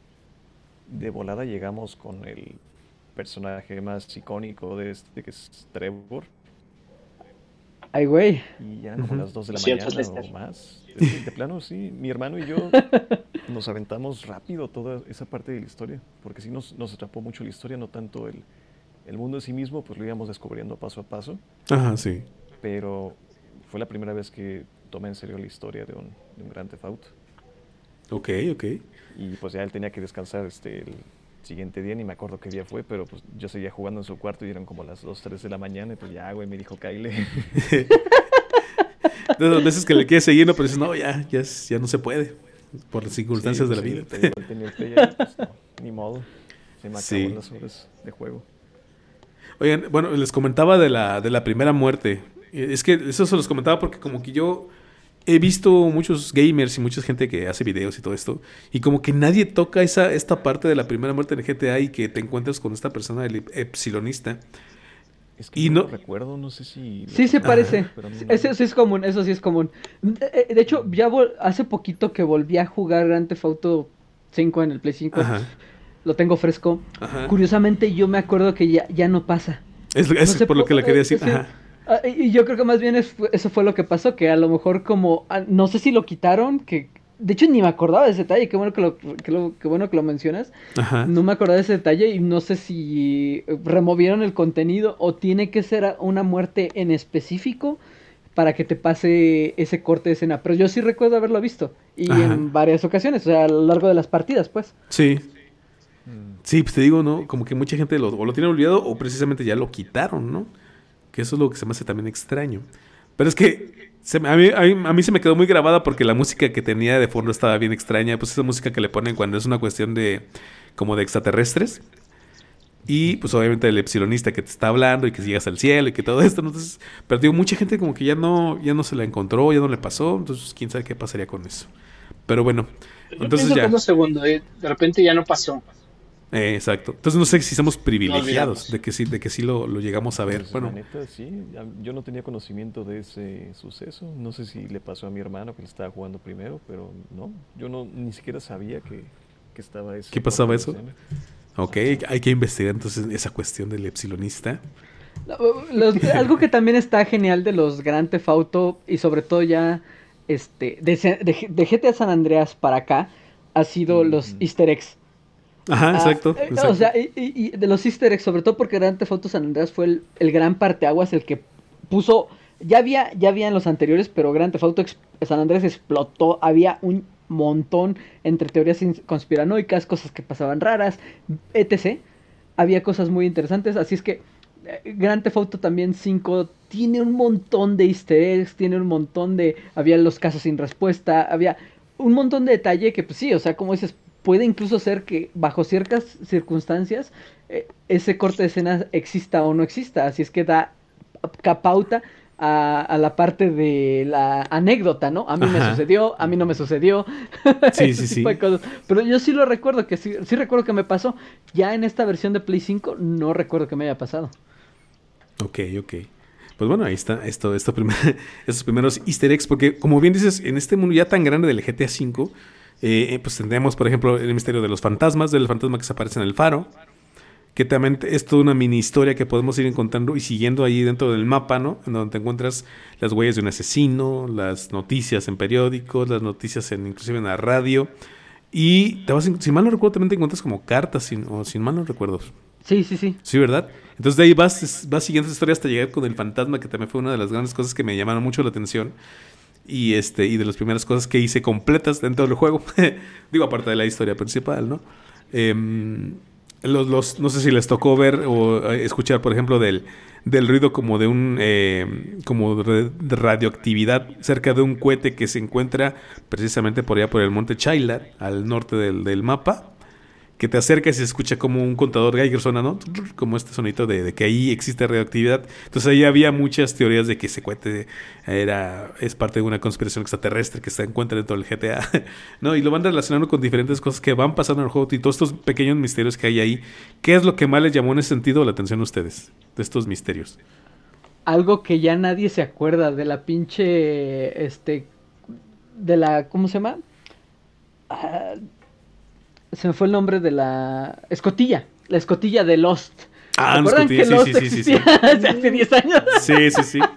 de volada llegamos con el personaje más icónico de este, que es Trevor. Ay, güey. Y ya como las 2 de la mañana o más. De plano, sí. Mi hermano y yo nos aventamos rápido toda esa parte de la historia. Porque sí nos, nos atrapó mucho la historia, no tanto el, el mundo en sí mismo, pues lo íbamos descubriendo paso a paso. Ajá, sí. Pero fue la primera vez que tomé en serio la historia de un, de un Grand Theft Auto. Ok, ok. Y pues ya él tenía que descansar este, el siguiente día, ni me acuerdo qué día fue, pero pues yo seguía jugando en su cuarto y eran como las 2, 3 de la mañana y pues ya, güey, me dijo Kyle. de las veces que le quieres seguir, pero dices, no, ya, ya, ya no se puede, por las circunstancias de la vida. Pues, ni modo, se me acabó las horas de juego. Oigan, bueno, les comentaba de la, de la primera muerte. Es que eso se los comentaba porque como que yo he visto muchos gamers y mucha gente que hace videos y todo esto, y como que nadie toca esa, esta parte de la primera muerte en GTA y que te encuentras con esta persona, el epsilonista. Es que y no, recuerdo, no sé si... Sí, se parece. Eso sí es común, eso sí es común. De, hecho, ya hace poquito que volví a jugar Grand Theft Auto 5 en el Play 5. Lo tengo fresco. Curiosamente, yo me acuerdo que ya, ya no pasa. Es, por, lo que le quería decir. Ajá. Ah, y yo creo que más bien eso fue lo que pasó, que a lo mejor como, ah, no sé si lo quitaron, que de hecho ni me acordaba de ese detalle, qué bueno que lo, que bueno que lo mencionas. No me acordaba de ese detalle y no sé si removieron el contenido o tiene que ser una muerte en específico para que te pase ese corte de escena. Pero yo sí recuerdo haberlo visto y en varias ocasiones, o sea, a lo largo de las partidas, pues. Sí. Sí, pues te digo, ¿no? Como que mucha gente lo, o lo tiene olvidado o precisamente ya lo quitaron, ¿no? Que eso es lo que se me hace también extraño. Pero es que a, mí, a, mí, se me quedó muy grabada porque la música que tenía de fondo estaba bien extraña. Pues esa música que le ponen cuando es una cuestión de como de extraterrestres. Y pues obviamente el epsilonista que te está hablando y que llegas al cielo y que todo esto. Entonces, pero digo, mucha gente como que ya no, ya no se la encontró, ya no le pasó. Entonces, quién sabe qué pasaría con eso. Pero bueno, entonces ya. segundo, eh, de repente ya no pasó. Eh, exacto. Entonces no sé si somos privilegiados de que sí, de que sí lo, llegamos a ver. Pues, bueno, sí. Yo no tenía conocimiento de ese suceso. No sé si le pasó a mi hermano que le estaba jugando primero, pero no. Yo no ni siquiera sabía que, estaba eso. ¿Qué pasaba eso? Ok, hay que investigar entonces esa cuestión del epsilonista. algo que también está genial de los Grand Theft Auto y sobre todo ya este de, de, GTA San Andreas para acá ha sido los easter eggs. Ajá, ah, exacto, eh, O sea, y, de los easter eggs, sobre todo porque Grand Theft Auto San Andreas fue el, el, gran parteaguas, el que puso... Ya había, ya había en los anteriores, pero Grand Theft Auto San Andreas explotó. Había un montón entre teorías conspiranoicas, cosas que pasaban raras, etc. Había cosas muy interesantes, así es que eh, Grand Theft Auto también 5 tiene un montón de easter eggs, tiene un montón de... Había los casos sin respuesta, había un montón de detalle que pues sí, o sea, como dices, puede incluso ser que bajo ciertas circunstancias eh, ese corte de escena exista o no exista. Así es que da capauta a, la parte de la anécdota, ¿no? A mí me sucedió, a mí no me sucedió. Sí, sí, sí. Pero yo sí lo recuerdo, que sí, sí recuerdo que me pasó. Ya en esta versión de Play 5 no recuerdo que me haya pasado. Ok, ok. Pues bueno, ahí está esto, esto estos primeros easter eggs, porque como bien dices, en este mundo ya tan grande del GTA V, eh, eh, pues tendremos, por ejemplo, el misterio de los fantasmas, del fantasma que se aparece en el faro, que también es toda una mini historia que podemos ir encontrando y siguiendo ahí dentro del mapa, ¿no? En donde te encuentras las huellas de un asesino, las noticias en periódicos, las noticias en inclusive en la radio. Y te vas, si mal no recuerdo, también te encuentras como cartas, sin, o sin mal no recuerdo. Sí, sí, sí. Sí, ¿verdad? Entonces de ahí vas, vas siguiendo esa historia hasta llegar con el fantasma, que también fue una de las grandes cosas que me llamaron mucho la atención y este y de las primeras cosas que hice completas dentro del juego digo aparte de la historia principal no em, los, no sé si les tocó ver o eh, escuchar por ejemplo del, del ruido como de un em, como de radioactividad cerca de un cohete que se encuentra precisamente por allá por el monte Chailar al norte del, del mapa que te acercas y se escucha como un contador Geiger suena, ¿no? Como este sonito de, que ahí existe radioactividad. Entonces ahí había muchas teorías de que ese cohete era, es parte de una conspiración extraterrestre que se encuentra dentro del GTA, ¿no? Y lo van relacionando con diferentes cosas que van pasando en el juego y todos estos pequeños misterios que hay ahí. ¿Qué es lo que más les llamó en ese sentido la atención a ustedes de estos misterios? Algo que ya nadie se acuerda de la pinche, este, de la, ¿cómo se llama? Ah, se me fue el nombre de la escotilla, la escotilla de Lost. Ah, escotilla, sí, sí, sí, sí, hace 10 años. Sí, sí, sí.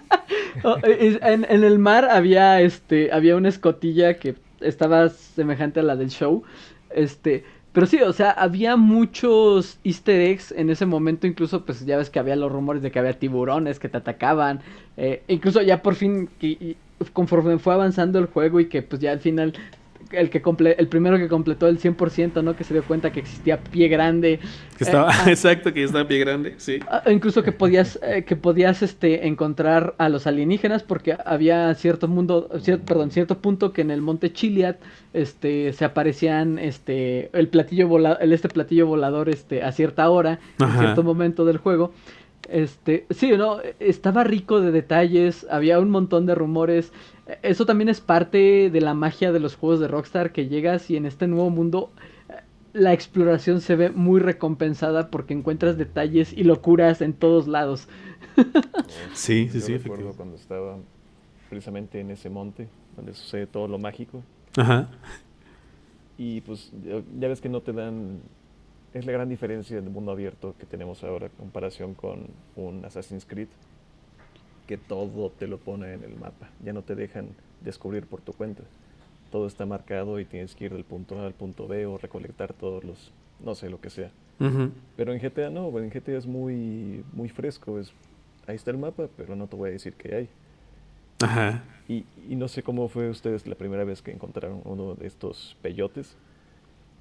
Oh, en, el mar había este había una escotilla que estaba semejante a la del show. Este, pero sí, o sea, había muchos easter eggs en ese momento, incluso pues ya ves que había los rumores de que había tiburones que te atacaban, eh, incluso ya por fin, conforme fue avanzando el juego y que pues ya al final el que comple el primero que completó el 100%, ¿no? Que se dio cuenta que existía pie grande. Que estaba, eh, ah. exacto, que estaba pie grande, sí. Ah, incluso que podías, eh, que podías este, encontrar a los alienígenas porque había cierto mundo, perdón, cierto punto que en el monte Chiliad, este, se aparecían, este, el platillo volador, este platillo volador, este, a cierta hora, en cierto momento del juego. Este, sí, no, estaba rico de detalles, había un montón de rumores. Eso también es parte de la magia de los juegos de Rockstar, que llegas y en este nuevo mundo la exploración se ve muy recompensada porque encuentras detalles y locuras en todos lados. sí, sí, sí. Recuerdo cuando estaba precisamente en ese monte donde sucede todo lo mágico. Ajá. Y pues ya ves que no te dan es la gran diferencia del mundo abierto que tenemos ahora en comparación con un Assassin's Creed, que todo te lo pone en el mapa, ya no te dejan descubrir por tu cuenta. Todo está marcado y tienes que ir del punto A al punto B o recolectar todos los, no sé, lo que sea. Pero en GTA no, en GTA es muy, muy fresco, es, ahí está el mapa, pero no te voy a decir qué hay. Ajá. Y, y no sé cómo fue ustedes la primera vez que encontraron uno de estos peyotes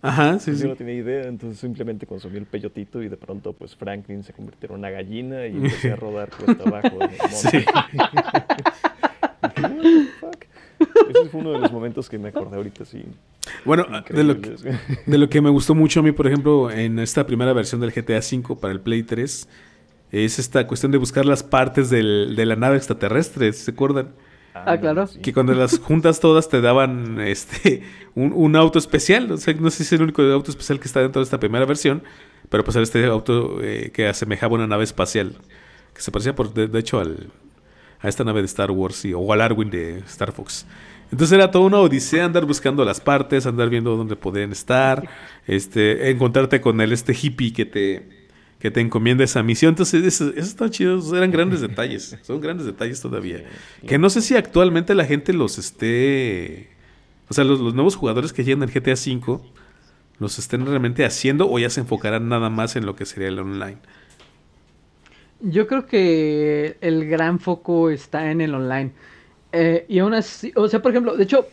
Ajá, sí, pues sí. Yo no tenía idea, entonces simplemente consumí el peyotito y de pronto pues Franklin se convirtió en una gallina y empecé a rodar cuesta abajo en el monte. Ese fue uno de los momentos que me acordé ahorita, sí. Bueno, de lo, que, de lo que me gustó mucho a mí, por ejemplo, en esta primera versión del GTA V para el Play 3, es esta cuestión de buscar las partes del, de la nave extraterrestre, ¿se acuerdan? Ah, claro. Que cuando las juntas todas te daban este un, auto especial. O sea, no sé si es el único auto especial que está dentro de esta primera versión. Pero pues era este auto eh, que asemejaba una nave espacial. Que se parecía, por, de, hecho, al, a esta nave de Star Wars o al Arwin de Star Fox. Entonces era toda una odisea andar buscando las partes, andar viendo dónde podían estar, este, encontrarte con el este hippie que te que te encomienda esa misión. Entonces, eso, está chido. Eran grandes detalles. Son grandes detalles todavía. Que no sé si actualmente la gente los esté. O sea, los, nuevos jugadores que llegan al GTA V los estén realmente haciendo o ya se enfocarán nada más en lo que sería el online. Yo creo que el gran foco está en el online. Eh, y aún así, o sea, por ejemplo, de hecho,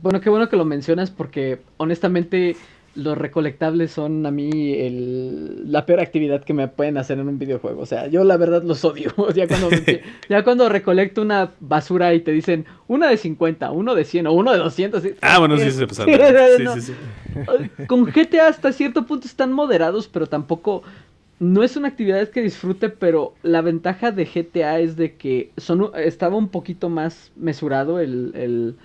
bueno, qué bueno que lo mencionas porque honestamente los recolectables son a mí el, la peor actividad que me pueden hacer en un videojuego. O sea, yo la verdad los odio. ya, cuando, ya cuando recolecto una basura y te dicen una de 50, uno de 100 o uno de 200. Ah, bueno, sí, se pasaron. Sí, sí, sí. Con GTA hasta cierto punto están moderados, pero tampoco... No es una actividad que disfrute, pero la ventaja de GTA es de que son, estaba un poquito más mesurado el, el,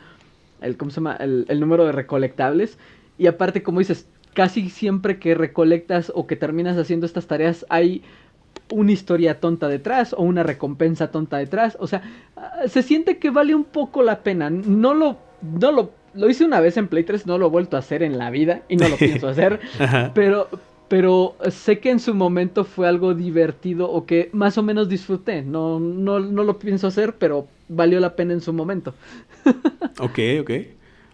el ¿cómo se llama? El número de recolectables y aparte, como dices, casi siempre que recolectas o que terminas haciendo estas tareas hay una historia tonta detrás o una recompensa tonta detrás. O sea, ah, se siente que vale un poco la pena. No lo, no lo, lo hice una vez en Play 3, no lo he vuelto a hacer en la vida y no lo pienso hacer. pero, pero sé que en su momento fue algo divertido o que más o menos disfruté. No, no, no lo pienso hacer, pero valió la pena en su momento. ok, ok.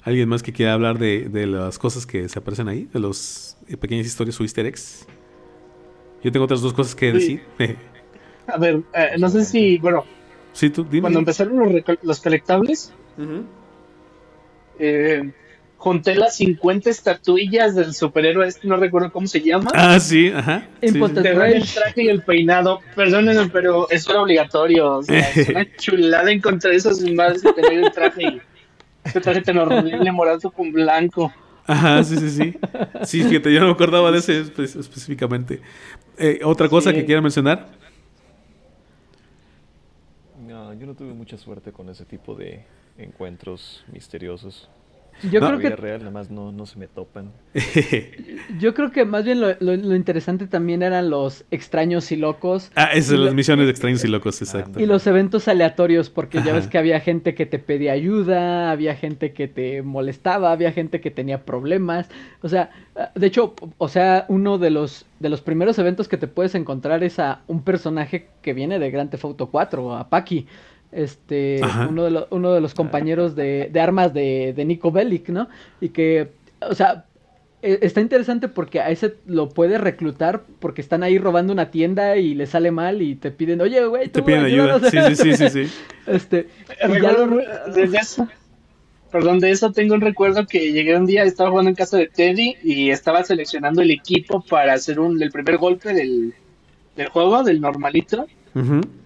¿Alguien más que quiera hablar de, de las cosas que se aparecen ahí? De las pequeñas historias o easter eggs. Yo tengo otras dos cosas que decir. A ver, eh, no sé si, bueno. Sí, tú, dime. Cuando empezaron los, los colectables, eh, junté las 50 estatuillas del superhéroe este, no recuerdo cómo se llama. Ah, sí, ajá. Sí. el traje y el peinado. Perdónenme, pero eso era obligatorio. O sea, es una chulada encontrar esas madres y tener el traje y este traje tan horrible morado con blanco. Ajá, sí, sí, sí. Sí, fíjate, yo no me acordaba de ese específicamente. Eh, ¿Otra cosa que quiera mencionar? No, yo no tuve mucha suerte con ese tipo de encuentros misteriosos. Yo creo que real nada más no, no se me topan. Yo creo que más bien lo, interesante también eran los extraños y locos. Ah, esas las misiones de extraños y locos, exacto. Y los eventos aleatorios, porque ya ves que había gente que te pedía ayuda, había gente que te molestaba, había gente que tenía problemas. O sea, de hecho, o sea, uno de los de los primeros eventos que te puedes encontrar es a un personaje que viene de Grand Theft Auto 4, a Paki este, uno de, uno de, los compañeros de, armas de, de, Nico Bellic, ¿no? Y que, o sea, e, está interesante porque a ese lo puede reclutar porque están ahí robando una tienda y le sale mal y te piden, oye, güey, te piden ayuda. Sí, sí, sí, sí, Este, desde eso, perdón, de eso tengo un recuerdo que llegué un día, estaba jugando en casa de Teddy y estaba seleccionando el equipo para hacer un, el primer golpe del, del juego, del normalito.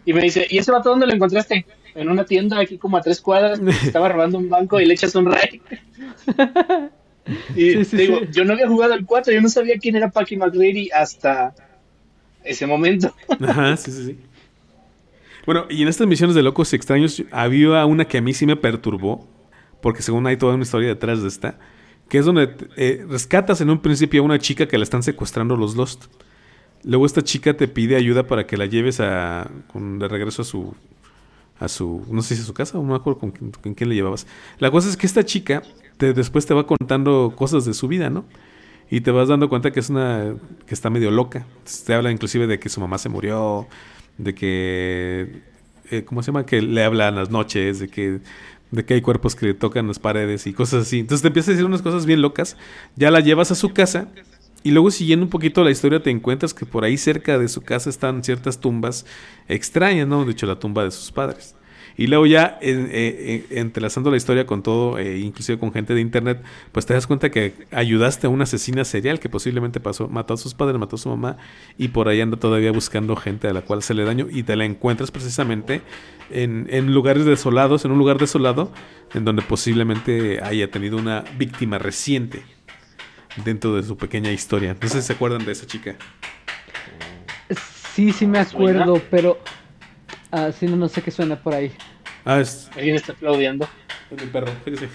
Y me dice, ¿y ese vato dónde lo encontraste? En una tienda aquí como a tres cuadras, estaba robando un banco y le echas un ray. y digo, yo no había jugado el 4, yo no sabía quién era Packy McGrady hasta ese momento. Ajá, sí, sí, sí. Bueno, y en estas misiones de locos y extraños había una que a mí sí me perturbó, porque según hay toda una historia detrás de esta, que es donde eh, rescatas en un principio a una chica que la están secuestrando los Lost. Luego esta chica te pide ayuda para que la lleves a, de regreso a su, a su, no sé si a su casa, o no me acuerdo con, quién le llevabas. La cosa es que esta chica te, después te va contando cosas de su vida, ¿no? Y te vas dando cuenta que es una, que está medio loca. Te habla inclusive de que su mamá se murió, de que, eh, ¿cómo se llama? Que le habla en las noches, de que de que hay cuerpos que le tocan las paredes y cosas así. Entonces te empieza a decir unas cosas bien locas. Ya la llevas a su casa y luego siguiendo un poquito la historia te encuentras que por ahí cerca de su casa están ciertas tumbas extrañas, ¿no? De hecho la tumba de sus padres. Y luego ya eh, eh, entrelazando la historia con todo, eh, inclusive con gente de internet, pues te das cuenta que ayudaste a una asesina serial que posiblemente pasó, mató a sus padres, mató a su mamá y por ahí anda todavía buscando gente a la cual se le daño y te la encuentras precisamente en, en lugares desolados, en un lugar desolado en donde posiblemente haya tenido una víctima reciente dentro de su pequeña historia. No sé si se acuerdan de esa chica. Sí, sí me acuerdo, pero... Ah, sí, no, no sé qué suena por ahí. Ah, es... Alguien está aplaudiendo. Es mi perro, fíjese.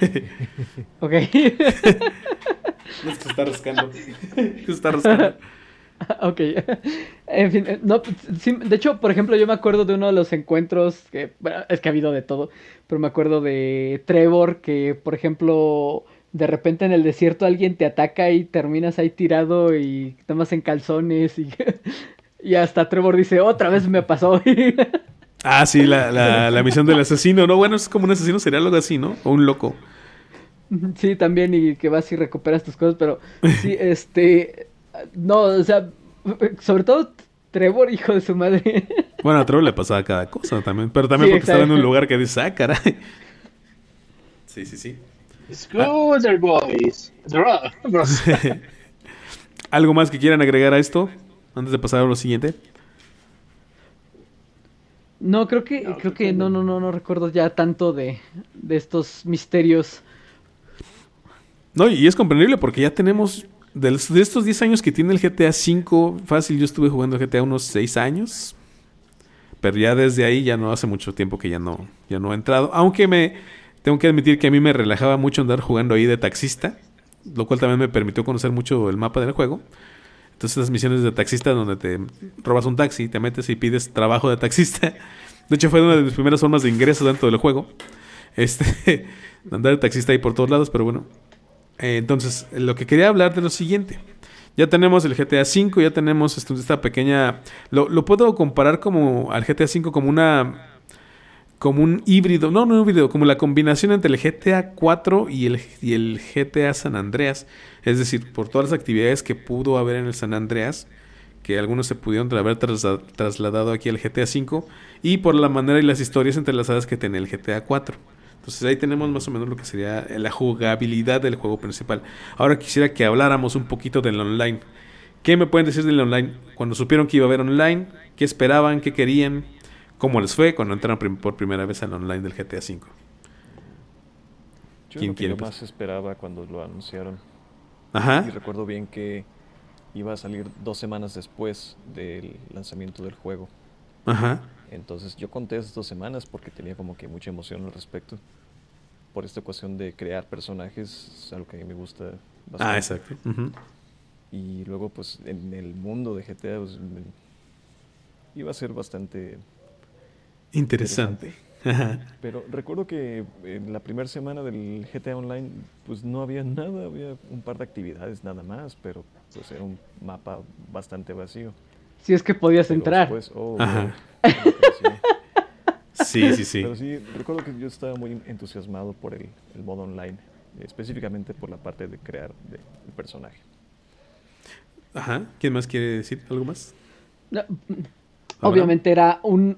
ok. es que se está rascando. se está rascando. ok. En fin, no, de hecho, por ejemplo, yo me acuerdo de uno de los encuentros que, bueno, es que ha habido de todo, pero me acuerdo de Trevor que, por ejemplo, de repente en el desierto alguien te ataca y terminas ahí tirado y tomas en calzones y, y hasta Trevor dice, otra vez me pasó. ah, sí, la, la, misión del asesino, ¿no? Bueno, es como un asesino sería algo así, ¿no? O un loco. Sí, también, y que vas y recuperas tus cosas, pero sí, este, no, o sea, sobre todo Trevor, hijo de su madre. Bueno, a Trevor le pasaba cada cosa también, pero también porque estaba en un lugar que dice, ah, caray. Sí, sí, sí. Scooter Boys. ¿Algo más que quieran agregar a esto? Antes de pasar a lo siguiente. No, creo que, no, creo que no, no, no, no recuerdo ya tanto de, de estos misterios. No, y es comprendible porque ya tenemos de, estos 10 años que tiene el GTA V, fácil, yo estuve jugando GTA unos 6 años. Pero ya desde ahí ya no hace mucho tiempo que ya no, ya no he entrado. Aunque me, tengo que admitir que a mí me relajaba mucho andar jugando ahí de taxista, lo cual también me permitió conocer mucho el mapa del juego. Entonces las misiones de taxista donde te robas un taxi, te metes y pides trabajo de taxista. De hecho fue una de mis primeras formas de ingreso dentro del juego. Este, andar de taxista ahí por todos lados, pero bueno. Eh, entonces, lo que quería hablar de lo siguiente. Ya tenemos el GTA V, ya tenemos esta pequeña... Lo, lo puedo comparar como al GTA V como una como un híbrido, no, no un híbrido, como la combinación entre el GTA 4 y el, y el GTA San Andreas. Es decir, por todas las actividades que pudo haber en el San Andreas, que algunos se pudieron haber trasladado aquí al GTA 5, y por la manera y las historias entrelazadas que tiene el GTA 4. Entonces ahí tenemos más o menos lo que sería la jugabilidad del juego principal. Ahora quisiera que habláramos un poquito del online. ¿Qué me pueden decir del online? Cuando supieron que iba a haber online, ¿qué esperaban? ¿Qué querían? ¿Cómo les fue cuando entraron por primera vez al online del GTA V? Yo lo que yo más esperaba cuando lo anunciaron. Ajá. Y recuerdo bien que iba a salir dos semanas después del lanzamiento del juego. Ajá. Entonces yo conté esas dos semanas porque tenía como que mucha emoción al respecto. Por esta cuestión de crear personajes, es algo que a mí me gusta bastante. Ah, exacto. Y luego pues en el mundo de GTA pues, iba a ser bastante interesante. Pero recuerdo que en la primera semana del GTA Online, pues no había nada, había un par de actividades nada más, pero pues era un mapa bastante vacío. Si es que podías entrar. Oh, sí. sí, sí, Pero sí, recuerdo que yo estaba muy entusiasmado por el, modo online, específicamente por la parte de crear de, el personaje. Ajá. ¿Quién más quiere decir algo más? obviamente era un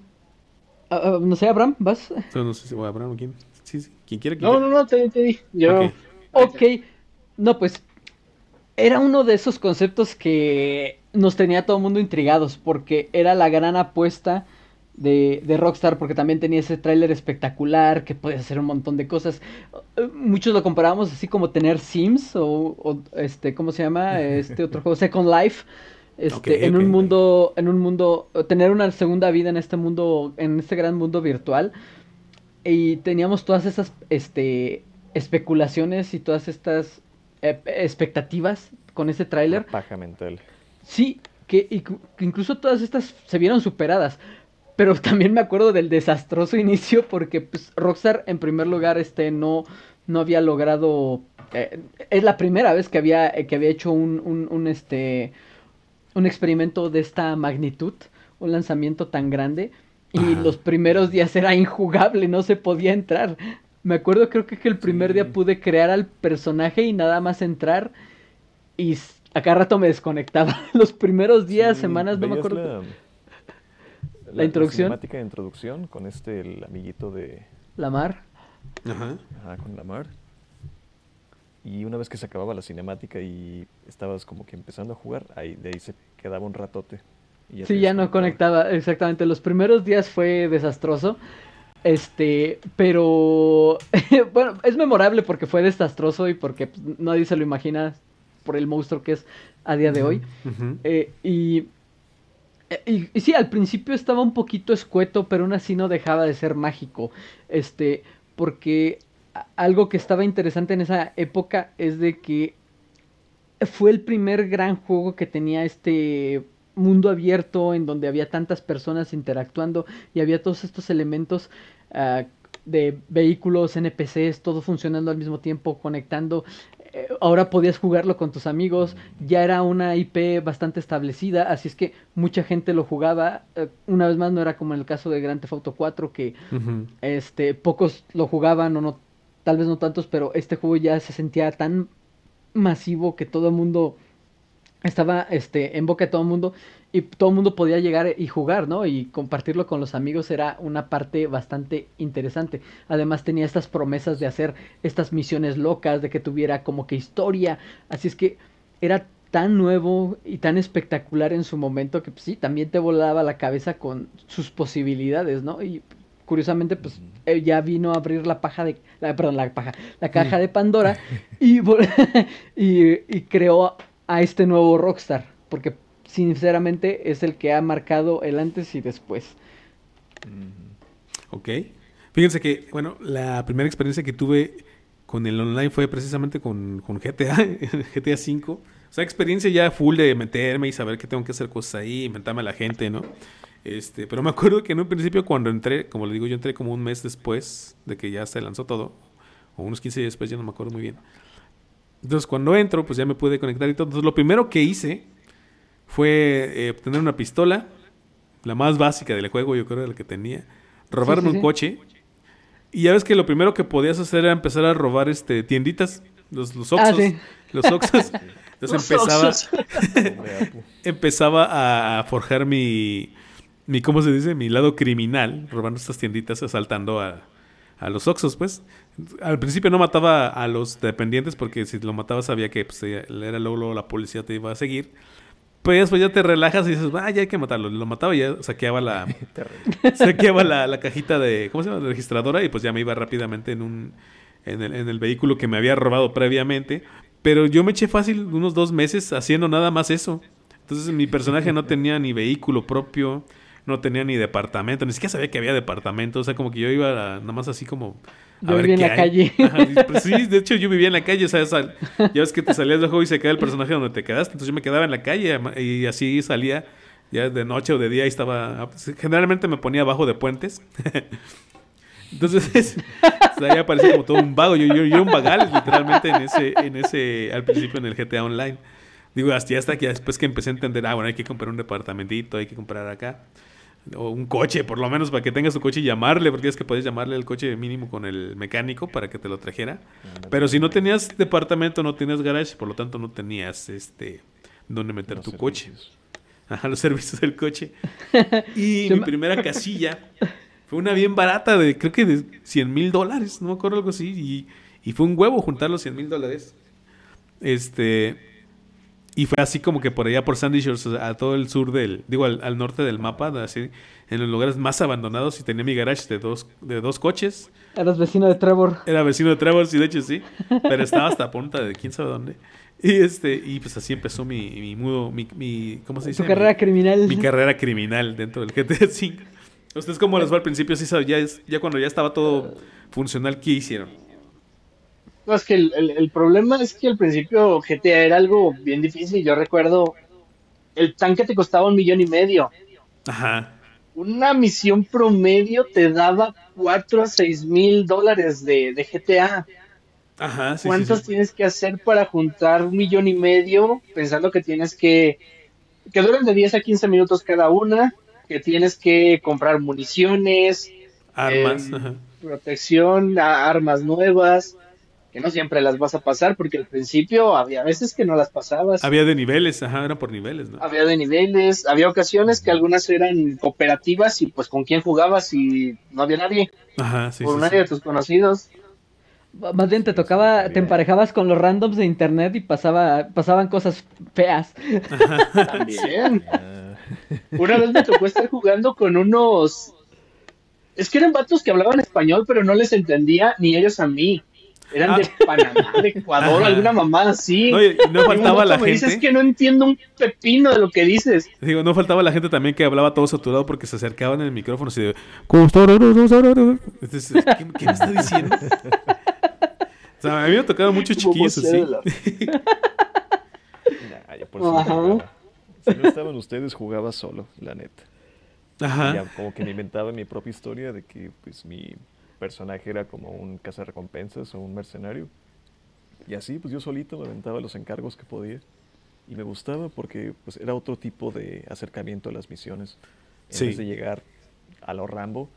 Ah, ah, no sé, Abraham, ¿vas? No, sé si voy a Abraham o quién. Sí, sí. ¿Quién quiere? no, no, no, te, te di. Yo. ok. No, pues. Era uno de esos conceptos que nos tenía todo el mundo intrigados. Porque era la gran apuesta de, de Rockstar. Porque también tenía ese tráiler espectacular. Que podía hacer un montón de cosas. Muchos lo comparábamos así como tener Sims. O, o este, ¿cómo se llama? Este otro juego, Second Life este, en un mundo, en un mundo, tener una segunda vida en este mundo, en este gran mundo virtual. Y teníamos todas esas, este, especulaciones y todas estas eh, expectativas con ese tráiler. Paja mental. Sí, que, incluso todas estas se vieron superadas. Pero también me acuerdo del desastroso inicio porque pues, Rockstar en primer lugar este, no, no había logrado... Eh, es la primera vez que había, que había hecho un, un, un este, un experimento de esta magnitud, un lanzamiento tan grande, y los primeros días era injugable, no se podía entrar. Me acuerdo, creo que, el primer día pude crear al personaje y nada más entrar, y a cada rato me desconectaba. Los primeros días, semanas, no me acuerdo. La, introducción. La de introducción con este, el amiguito de. Lamar. Ajá. Ajá, con Lamar. Y una vez que se acababa la cinemática y estabas como que empezando a jugar, ahí de ahí se quedaba un ratote. Y sí, ya no conectaba, exactamente. Los primeros días fue desastroso. Este, pero bueno, es memorable porque fue desastroso y porque pues, nadie se lo imagina por el monstruo que es a día de hoy. Eh, y, y, y, sí, al principio estaba un poquito escueto, pero aún así no dejaba de ser mágico. Este, porque algo que estaba interesante en esa época es de que fue el primer gran juego que tenía este mundo abierto en donde había tantas personas interactuando y había todos estos elementos ah, de vehículos, NPCs, todo funcionando al mismo tiempo, conectando. Eh, ahora podías jugarlo con tus amigos, ya era una IP bastante establecida, así es que mucha gente lo jugaba. Eh, una vez más, no era como en el caso de Grand Theft Auto 4, que este, pocos lo jugaban o no tal vez no tantos, pero este juego ya se sentía tan masivo que todo el mundo estaba este, en boca de todo el mundo y todo el mundo podía llegar y jugar, ¿no? Y compartirlo con los amigos era una parte bastante interesante. Además tenía estas promesas de hacer estas misiones locas, de que tuviera como que historia. Así es que era tan nuevo y tan espectacular en su momento que pues, sí, también te volaba la cabeza con sus posibilidades, ¿no? Y curiosamente, pues ya vino a abrir la paja de, la, perdón, la paja, la caja de Pandora y, y, creó a este nuevo Rockstar, porque sinceramente es el que ha marcado el antes y después. Ok. Fíjense que, bueno, la primera experiencia que tuve con el online fue precisamente con, con GTA, GTA V. O sea, experiencia ya full de meterme y saber que tengo que hacer cosas ahí, inventarme a la gente, ¿no? Este, pero me acuerdo que en un principio cuando entré, como le digo, yo entré como un mes después de que ya se lanzó todo, o unos 15 días después, ya no me acuerdo muy bien. Entonces cuando entro, pues ya me pude conectar y todo. Entonces lo primero que hice fue eh, obtener una pistola, la más básica del juego, yo creo, era la que tenía, robarme un coche. Y ya ves que lo primero que podías hacer era empezar a robar este tienditas, los, los ah, Oxos. Los Oxos. Entonces empezaba, empezaba a forjar mi, mi, ¿cómo se dice? Mi lado criminal, robando estas tienditas, asaltando a, a los Oxos, pues. Al principio no mataba a los dependientes porque si lo mataba sabía que pues, era luego, la policía te iba a seguir. Pues después ya te relajas y dices, ah, ya hay que matarlo. Lo mataba y ya saqueaba la, saqueaba la, la, cajita de, ¿cómo se llama? La registradora y pues ya me iba rápidamente en un, en el, en el vehículo que me había robado previamente. Pero yo me eché fácil unos dos meses haciendo nada más eso. Entonces mi personaje no tenía ni vehículo propio, no tenía ni departamento, ni siquiera sabía que había departamento. O sea, como que yo iba nada más así como... A yo vivía en la calle. Pues sí, de hecho yo vivía en la calle. O sea, ya ves que te salías del juego y se queda el personaje donde te quedaste. Entonces yo me quedaba en la calle y así salía ya de noche o de día y estaba... Generalmente me ponía abajo de puentes. Entonces, o sea, ya parecía como todo un vago. Yo, yo, yo, era un vagal, literalmente, en ese, en ese, al principio en el GTA Online. Digo, hasta, hasta que después que empecé a entender, ah, bueno, hay que comprar un departamentito, hay que comprar acá. O un coche, por lo menos, para que tengas tu coche y llamarle, porque es que puedes llamarle el coche mínimo con el mecánico para que te lo trajera. Pero si no tenías departamento, no tenías garage, por lo tanto no tenías este dónde meter tu coche. Ajá, los servicios del coche. Y mi primera casilla fue una bien barata de, creo que de 100 mil dólares, no me acuerdo algo así. Y, y fue un huevo juntar los 100 mil dólares. Este. Y fue así como que por allá por Sandy Shores, a todo el sur del, digo, al, norte del mapa, así, en los lugares más abandonados, y tenía mi garage de dos, de dos coches. Eras vecino de Trevor. Era vecino de Trevor, sí, de hecho sí. Pero estaba hasta punta de quién sabe dónde. Y este, y pues así empezó mi, mi mudo, mi, mi, ¿cómo se dice? Tu carrera criminal. Mi carrera criminal dentro del GTA V. ¿Ustedes cómo les fue al principio? Sí, ya, es, ya cuando ya estaba todo funcional, ¿qué hicieron? No, es que el, el, problema es que al principio GTA era algo bien difícil. Yo recuerdo, el tanque te costaba un millón y medio. Ajá. Una misión promedio te daba 4 a 6 mil dólares de, de, GTA. Ajá, sí, ¿Cuántos tienes que hacer para juntar un millón y medio? Pensando que tienes que... Que duran de 10 a 15 minutos cada una que tienes que comprar municiones, armas, em, protección, armas nuevas, que no siempre las vas a pasar, porque al principio había veces que no las pasabas. Había de niveles, ajá, eran por niveles, ¿no? Había de niveles, había ocasiones que algunas eran cooperativas y pues con quién jugabas y no había nadie. Ajá, sí. Por nadie de tus conocidos. Más bien te tocaba, te emparejabas con los randoms de internet y pasaba, pasaban cosas feas. También. Una vez me tocó estar jugando con unos. Es que eran vatos que hablaban español, pero no les entendía ni ellos a mí. Eran de ah. Panamá, de Ecuador, alguna mamada así. No, no faltaba la gente. Dices que no entiendo un pepino de lo que dices. Digo, no faltaba la gente también que hablaba todo saturado porque se acercaban en el micrófono así de. ¿Qué, me está diciendo? o sea, a mí me ha tocado muchos chiquillos así. nah, por si no estaban ustedes, jugaba solo, la neta. Ajá. como que me inventaba mi propia historia de que pues mi personaje era como un cazarrecompensas o un mercenario. Y así, pues yo solito me aventaba los encargos que podía. Y me gustaba porque pues era otro tipo de acercamiento a las misiones. En vez de llegar a lo Rambo,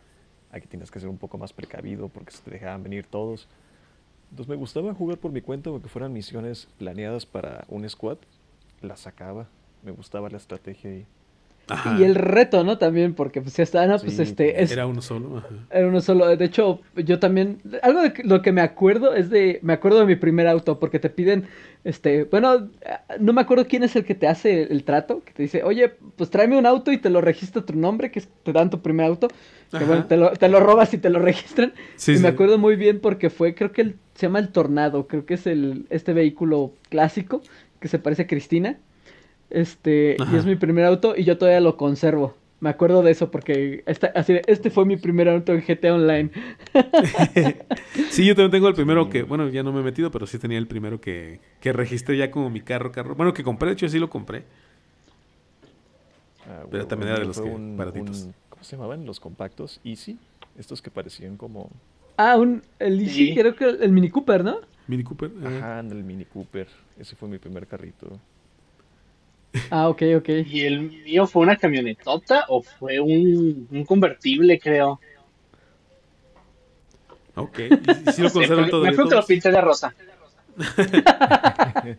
aquí tienes que ser un poco más precavido porque se te dejaban venir todos. Entonces me gustaba jugar por mi cuenta porque fueran misiones planeadas para un squad. Las sacaba me gustaba la estrategia y... Y el reto, ¿no? También, porque pues ya está, no, pues este... Es, era uno solo. Era uno solo. De hecho, yo también... Algo de lo que me acuerdo es de... Me acuerdo de mi primer auto, porque te piden... Este, bueno, no me acuerdo quién es el que te hace el, trato, que te dice, oye, pues tráeme un auto y te lo registra tu nombre, que te dan tu primer auto. Que bueno, te lo, te lo, robas y te lo registran. y me acuerdo muy bien porque fue, creo que se llama el Tornado, creo que es el, este vehículo clásico que se parece a Cristina. Este, y es mi primer auto y yo todavía lo conservo. Me acuerdo de eso porque esta, así, este fue mi primer auto en GTA Online. sí, yo también tengo el primero que, bueno, ya no me he metido, pero sí tenía el primero que, que registré ya como mi carro, carro. Bueno, que compré, de hecho sí lo compré. Ah, pero también era de los que, baratitos. ¿Cómo se llamaban? Los compactos Easy. Estos que parecían como... Ah, un, el Easy, creo que el Mini Cooper, ¿no? Mini Cooper. Ajá, el Mini Cooper. Ese fue mi primer carrito. Ah, ok, ok. ¿Y el mío fue una camionetota o fue un, un convertible, creo? Ok, y, si lo conservan todo. Me fue que lo pinté de rosa.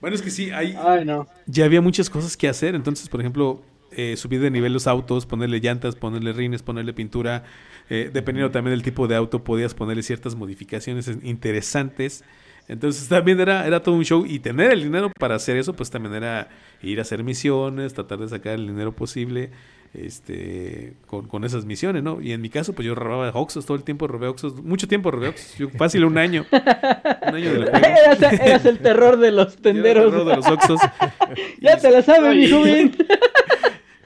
bueno, es que sí, hay, Ay, no. ya había muchas cosas que hacer. Entonces, por ejemplo, eh, subir de nivel los autos, ponerle llantas, ponerle rines, ponerle pintura. Eh, dependiendo también del tipo de auto, podías ponerle ciertas modificaciones interesantes. Entonces también era, era todo un show y tener el dinero para hacer eso, pues también era ir a hacer misiones, tratar de sacar el dinero posible. este con, esas misiones, ¿no? Y en mi caso, pues yo robaba Oxos todo el tiempo, robé Oxos, mucho tiempo robé Oxos, yo, fácil un año. Un año del Eras, el terror de los tenderos. el terror de los Oxos. ya te la sabes, mi joven.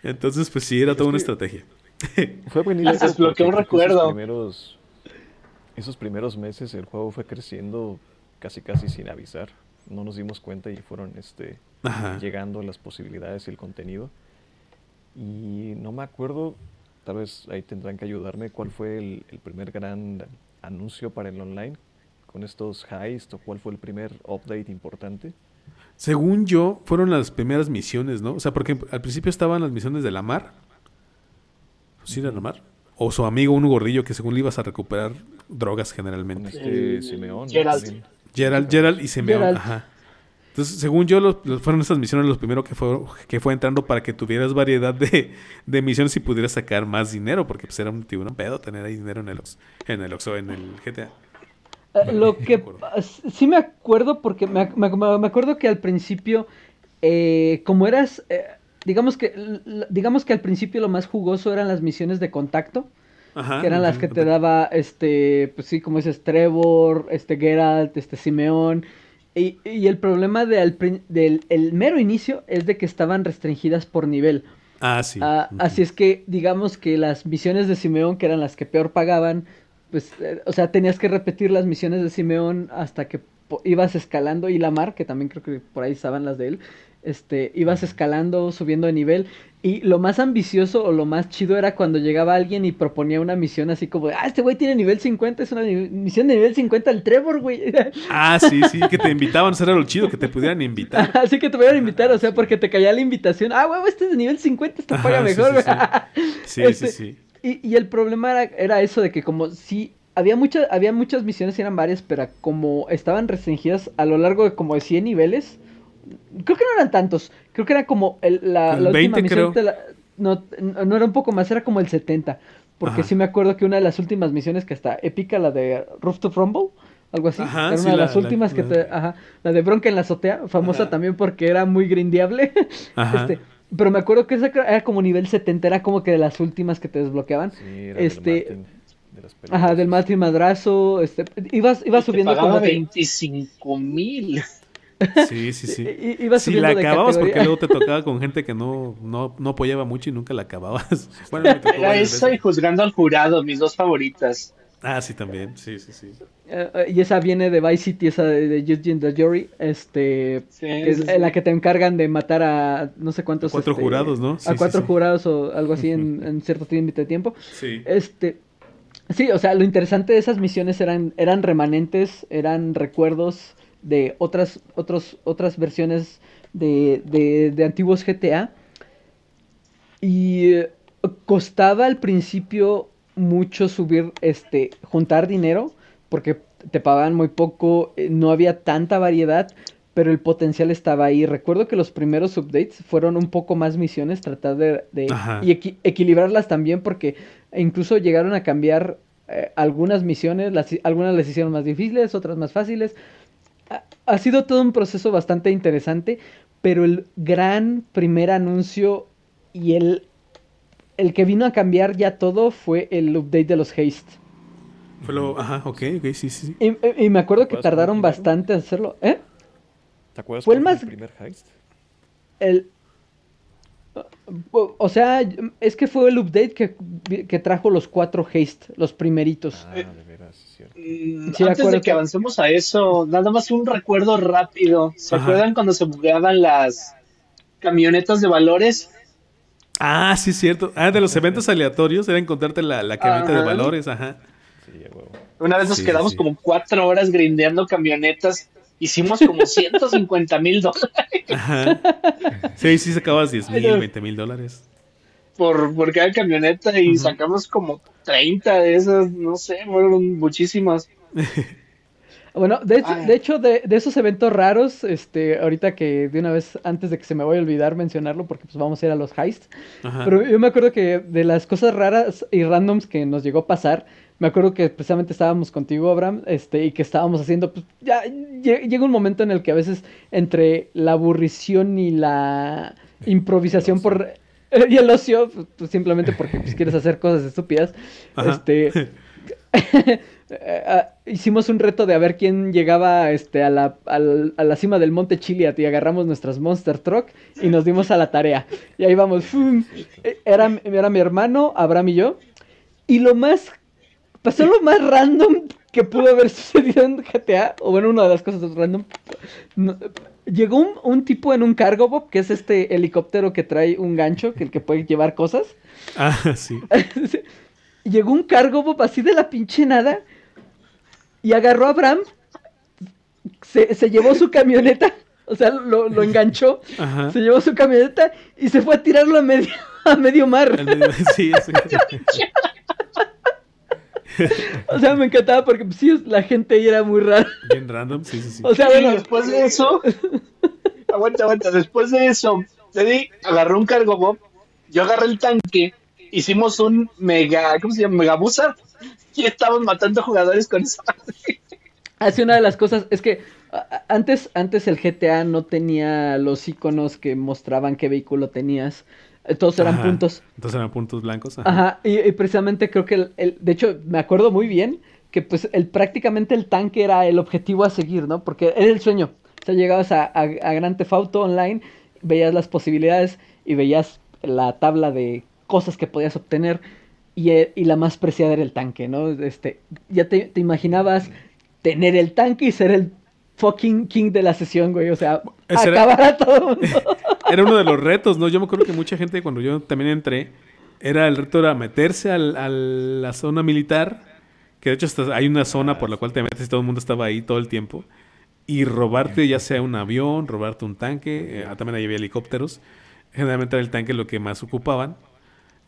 Entonces, pues sí, era toda una estrategia. Fue buenísimo. Se desbloqueó un recuerdo. Esos primeros, esos primeros meses el juego fue creciendo casi casi sin avisar. No nos dimos cuenta y fueron este llegando las posibilidades y el contenido. Y no me acuerdo, tal vez ahí tendrán que ayudarme, cuál fue el, primer gran anuncio para el online con estos highs o cuál fue el primer update importante. Según yo, fueron las primeras misiones, ¿no? O sea, porque al principio estaban las misiones de la mar. ¿Sí, de la mar? O su amigo, un gordillo que según le ibas a recuperar drogas generalmente. este Simeón. Gerald. Gerald, y Simeón. Ajá. Entonces, según yo, los, fueron esas misiones los primeros que fue, que fue entrando para que tuvieras variedad de, de misiones y pudieras sacar más dinero, porque pues era un tiburón pedo tener ahí dinero en el en el Oxo, en el GTA. Eh, lo que sí me acuerdo porque me, acuerdo que al principio eh, como eras eh, digamos que digamos que al principio lo más jugoso eran las misiones de contacto que eran las que te daba este pues sí como dices Trevor este Geralt este Simeón y, el problema del el mero inicio es de que estaban restringidas por nivel. Ah, sí. Ah, así es que, digamos que las misiones de Simeón, que eran las que peor pagaban, pues, eh, o sea, tenías que repetir las misiones de Simeón hasta que ibas escalando y la mar, que también creo que por ahí estaban las de él, este, ibas escalando, subiendo de nivel. Y lo más ambicioso o lo más chido era cuando llegaba alguien y proponía una misión así como, ah, este güey tiene nivel 50, es una misión de nivel 50 al Trevor, güey. Ah, sí, sí, que te invitaban, eso era lo chido, que te pudieran invitar. Así que te pudieran invitar, o sea, porque te caía la invitación. Ah, güey, este es de nivel 50, esto paga mejor, güey. Sí, sí, este, sí. Y, y, el problema era, era, eso de que como si había, muchas había muchas misiones, eran varias, pero como estaban restringidas a lo largo de como de 100 niveles, Creo que no eran tantos. Creo que era como el, la, última misión. no, no, era un poco más, era como el 70. Porque sí me acuerdo que una de las últimas misiones que está épica, la de Roof to Rumble, algo así. era una de las últimas que te. Ajá. La de Bronca en la azotea, famosa también porque era muy grindeable. Este, pero me acuerdo que esa era como nivel 70, era como que de las últimas que te desbloqueaban. este. Del ajá, del Martin Madrazo. Este, ibas, ibas subiendo como. 25 mil. Sí, sí, sí. si la acababas, porque luego te tocaba con gente que no, no, no apoyaba mucho y nunca la acababas. Bueno, Era eso y juzgando al jurado, mis dos favoritas. Ah, sí, también. Sí, sí, sí. Eh, eh, y esa viene de Vice City, esa de, de Eugene the Jury, este, que es la que te encargan de matar a no sé cuántos. A cuatro este, jurados, ¿no? a cuatro jurados o algo así en, en cierto límite de tiempo. Sí. Este, sí, o sea, lo interesante de esas misiones eran, eran remanentes, eran recuerdos de otras, otros, otras versiones de, de, antiguos GTA. Y eh, costaba al principio mucho subir, este, juntar dinero, porque te pagaban muy poco, eh, no había tanta variedad, pero el potencial estaba ahí. Recuerdo que los primeros updates fueron un poco más misiones, tratar de, y equilibrarlas también, porque incluso llegaron a cambiar eh, algunas misiones, las, algunas les hicieron más difíciles, otras más fáciles, ha sido todo un proceso bastante interesante, pero el gran primer anuncio y el, el que vino a cambiar ya todo fue el update de los Haste. Fue lo, ajá, ok, ok, sí, sí. Y, me acuerdo que tardaron bastante en hacerlo, ¿eh? ¿Te acuerdas fue el, más, el primer Heist? El, o sea, es que fue el update que, que trajo los cuatro Haste, los primeritos. Ah, Mm, antes de que, avancemos a eso, nada más un recuerdo rápido. ¿Se acuerdan cuando se bugueaban las camionetas de valores? Ah, sí, es cierto. Ah, de los eventos aleatorios era encontrarte la, la camioneta de valores, ajá. Una vez nos quedamos como cuatro horas grindeando camionetas. Hicimos como 150 mil dólares. Ajá. Sí, sí sacabas 10 mil, 20 mil dólares por, por cada camioneta y sacamos como 30 de esas, no sé, fueron muchísimas. Bueno, de hecho, de, hecho de, esos eventos raros, este, ahorita que de una vez, antes de que se me vaya a olvidar mencionarlo, porque pues vamos a ir a los heists, pero yo me acuerdo que de las cosas raras y randoms que nos llegó a pasar, me acuerdo que precisamente estábamos contigo, Abraham, este, y que estábamos haciendo, pues ya llega un momento en el que a veces entre la aburrición y la improvisación por y el ocio, pues, pues, simplemente porque pues, quieres hacer cosas estúpidas. Este. hicimos un reto de a ver quién llegaba este, a, la, a, la, cima del monte Chiliad y agarramos nuestras Monster Truck y nos dimos a la tarea. Y ahí vamos. Era, era mi hermano, Abraham y yo. Y lo más. Pasó lo más random que pudo haber sucedido en GTA. O bueno, una de las cosas random. llegó un, un, tipo en un cargo bob, que es este helicóptero que trae un gancho, que el que puede llevar cosas. Ah, sí. llegó un cargo bob así de la pinche nada y agarró a Abraham, se, se llevó su camioneta, o sea, lo, lo enganchó, se llevó su camioneta y se fue a tirarlo a medio, a medio mar. sí, o sea, me encantaba porque pues, sí, la gente ahí era muy rara. Bien random, sí, sí, sí. O sea, bueno, después de eso, aguanta, aguanta, después de eso, Teddy agarró un cargo bob, yo agarré el tanque, hicimos un mega, ¿cómo se llama? Megabusa y estamos matando jugadores con eso. Hace una de las cosas es que antes, antes el GTA no tenía los iconos que mostraban qué vehículo tenías. Eh, todos eran puntos. Todos eran puntos blancos. Ajá, Y, precisamente creo que, el, de hecho, me acuerdo muy bien que pues el, prácticamente el tanque era el objetivo a seguir, ¿no? Porque era el sueño. O sea, llegabas a, a, a Grand Theft Auto Online, veías las posibilidades y veías la tabla de cosas que podías obtener eh, y, la más preciada era el tanque, ¿no? Este, ya te, imaginabas tener el tanque y ser el fucking king de la sesión, güey. O sea, acabar a todo Era uno de los retos, ¿no? Yo me acuerdo que mucha gente cuando yo también entré, era el reto era meterse a la zona militar, que de hecho hay una zona por la cual te metes y todo el mundo estaba ahí todo el tiempo, y robarte ya sea un avión, robarte un tanque, eh, también ahí había helicópteros. Generalmente era el tanque lo que más ocupaban.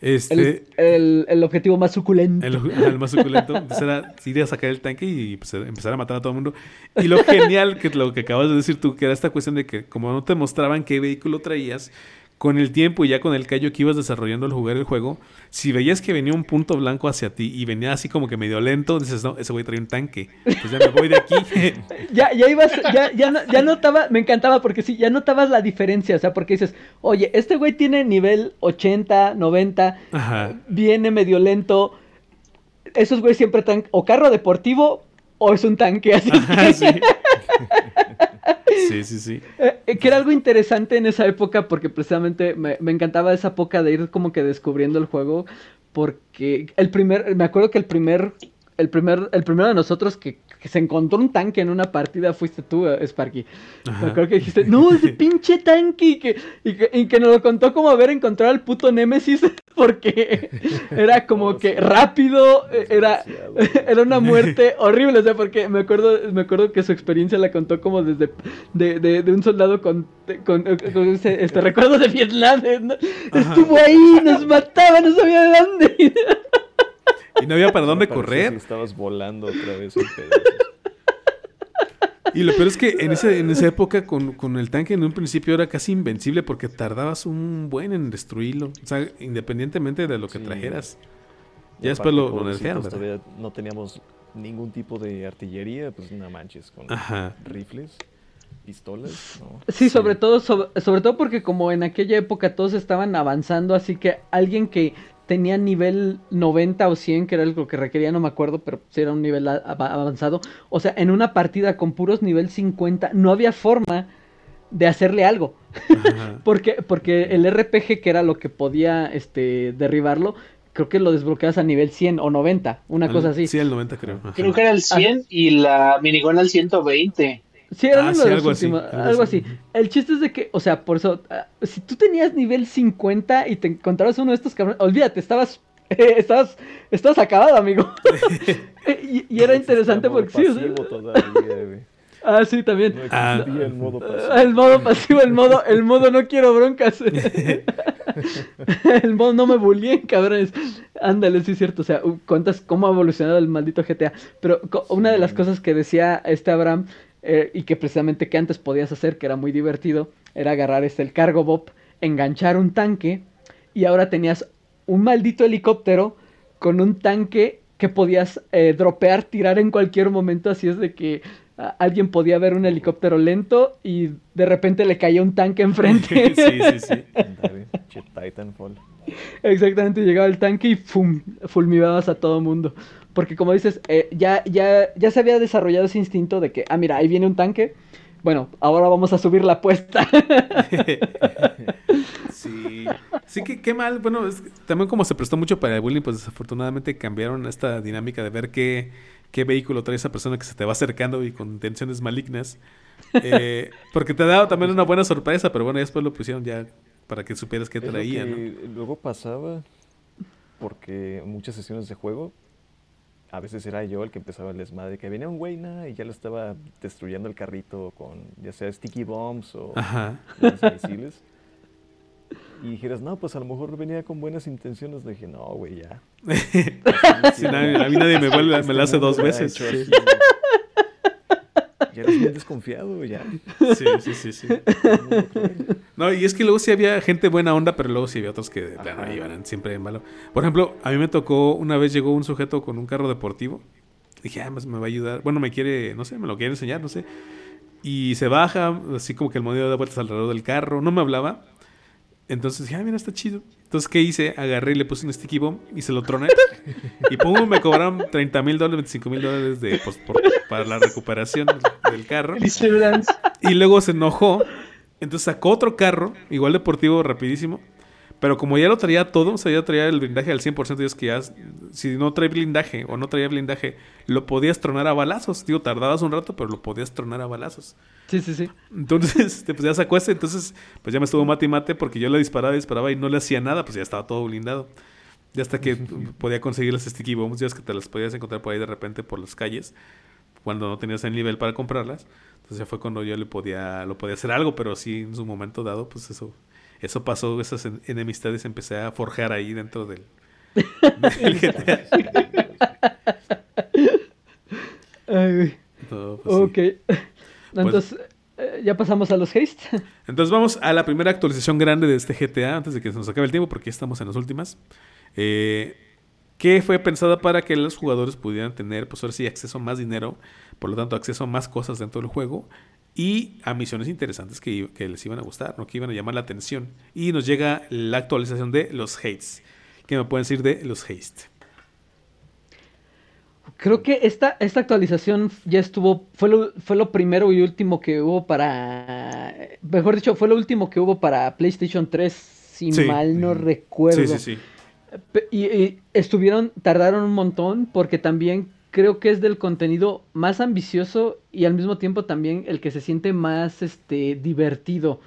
Este, el, objetivo más suculento. El, más suculento. era ir a sacar el tanque y pues, empezar a matar a todo el mundo. Y lo genial, que lo que acabas de decir tú, que era esta cuestión de que como no te mostraban qué vehículo traías, con el tiempo y ya con el callo que ibas desarrollando al jugar el juego, si veías que venía un punto blanco hacia ti y venía así como que medio lento, dices, no, ese güey trae un tanque. Pues ya me voy de aquí. ya, ya ibas, ya, ya, ya notaba, me encantaba porque sí, ya notabas la diferencia, o sea, porque dices, oye, este güey tiene nivel 80, 90, viene medio lento. Esos güeyes siempre están o carro deportivo o es un tanque así. Sí, sí, sí. Eh, eh, que era algo interesante en esa época porque precisamente me, me, encantaba esa época de ir como que descubriendo el juego porque el primer, me acuerdo que el primer, el primer, el primero de nosotros que que se encontró un tanque en una partida fuiste tú, eh, Sparky. Me acuerdo que dijiste, no, ese pinche tanque. Y que, y que, nos lo contó como haber encontrado al puto Némesis. Porque era como que rápido. Eh, era, era una muerte horrible. O sea, porque me acuerdo, me acuerdo que su experiencia la contó como desde de, de, de un soldado con, con, este, recuerdo de Vietnam. Estuvo ahí, nos mataba, no sabía de dónde. Y no había para dónde correr. estabas volando otra vez. Y lo peor es que en, ese, en esa época con, el tanque en un principio era casi invencible porque tardabas un buen en destruirlo. O sea, independientemente de lo que trajeras. Ya después lo, lo Todavía no teníamos ningún tipo de artillería, pues una manches con rifles pistolas. Sí, sobre todo sobre, todo porque como en aquella época todos estaban avanzando, así que alguien que tenía nivel 90 o 100, que era lo que requería, no me acuerdo, pero si era un nivel avanzado. O sea, en una partida con puros nivel 50 no había forma de hacerle algo. porque, porque el RPG, que era lo que podía este, derribarlo, creo que lo desbloqueas a nivel 100 o 90, una cosa así. Sí, el 90 creo. Creo que era el 100 y la minigona al 120. Sí, era ah, uno de los algo últimos, así, algo así. El chiste es de que, o sea, por eso, ah, si tú tenías nivel 50 y te encontrabas uno de estos cabrones, olvídate, estabas, estabas, estabas acabado, amigo. y, era interesante porque sí, Ah, sí, también. ah, el modo pasivo. El modo pasivo, el modo, el modo no quiero broncas. el modo no me bullying, cabrones. Ándale, sí es cierto. O sea, cuántas, cómo ha evolucionado el maldito GTA. Pero una de las cosas que decía este Abraham eh, y que precisamente que antes podías hacer, que era muy divertido, era agarrar este, el cargo bob, enganchar un tanque y ahora tenías un maldito helicóptero con un tanque que podías eh, dropear, tirar en cualquier momento, así es de que alguien podía ver un helicóptero lento y de repente le caía un tanque enfrente. sí, sí, sí. Titanfall. Exactamente, llegaba el tanque y ¡fum! fulmigabas a todo mundo. Porque como dices, eh, ya, ya, ya se había desarrollado ese instinto de que, ah, mira, ahí viene un tanque. Bueno, ahora vamos a subir la apuesta. sí. Sí, que qué mal. Bueno, también como se prestó mucho para el bullying, pues desafortunadamente cambiaron esta dinámica de ver qué, qué vehículo trae esa persona que se te va acercando y con intenciones malignas. Eh, porque te ha dado también una buena sorpresa, pero bueno, después lo pusieron ya para que supieras qué traía. Luego pasaba porque muchas sesiones de juego a veces era yo el que empezaba el desmadre, que venía un güey y ya lo estaba destruyendo el carrito con ya sea sticky bombs o misiles. Y dijeras, no, pues a lo mejor venía con buenas intenciones. Le dije, no, güey, ya. a mí nadie me, vuelve, me la hace dos veces. Ya eres desconfiado, ya. Sí, sí, sí, sí. No, y es que luego sí había gente buena onda, pero luego sí había otros que plano iban siempre malo. Por ejemplo, a mí me tocó, una vez llegó un sujeto con un carro deportivo. Dije, ah, pues me va a ayudar. Bueno, me quiere, no sé, me lo quiere enseñar, no sé. Y se baja, así como que el modelo da vueltas alrededor del carro. No me hablaba. Entonces dije, ah, mira, está chido. Entonces, ¿qué hice? Agarré y le puse un sticky bomb y se lo troné. y pum, me cobraron 30 mil dólares, 25 mil dólares de, pues, para la recuperación del carro. Y luego se enojó. Entonces sacó otro carro, igual deportivo, rapidísimo. Pero como ya lo traía todo, o sea, ya traía el blindaje al 100%, y es que ya, si no traía blindaje o no traía blindaje, lo podías tronar a balazos. Digo, tardabas un rato, pero lo podías tronar a balazos. Sí, sí, sí. Entonces, este, pues ya sacó ese, entonces, pues ya me estuvo mate y mate porque yo le disparaba, disparaba y no le hacía nada, pues ya estaba todo blindado. Y hasta que podía conseguir las sticky bombs, ya es que te las podías encontrar por ahí de repente por las calles, cuando no tenías el nivel para comprarlas. Entonces ya fue cuando yo le podía, lo podía hacer algo, pero sí en su momento dado, pues eso eso pasó, esas enemistades empecé a forjar ahí dentro del, GTA. Pues ok. Entonces, eh, ya pasamos a los haste. Entonces vamos a la primera actualización grande de este GTA antes de que se nos acabe el tiempo, porque ya estamos en las últimas. Eh, que fue pensada para que los jugadores pudieran tener, pues ahora sí, acceso a más dinero, por lo tanto, acceso a más cosas dentro del juego y a misiones interesantes que, les iban a gustar, ¿no? que iban a llamar la atención. Y nos llega la actualización de los hates. ¿Qué me pueden decir de los haste? Creo que esta, esta actualización ya estuvo, fue lo, fue lo primero y último que hubo para, mejor dicho, fue lo último que hubo para PlayStation 3, si mal no recuerdo. Sí, sí, sí. y, estuvieron, tardaron un montón porque también creo que es del contenido más ambicioso y al mismo tiempo también el que se siente más este divertido.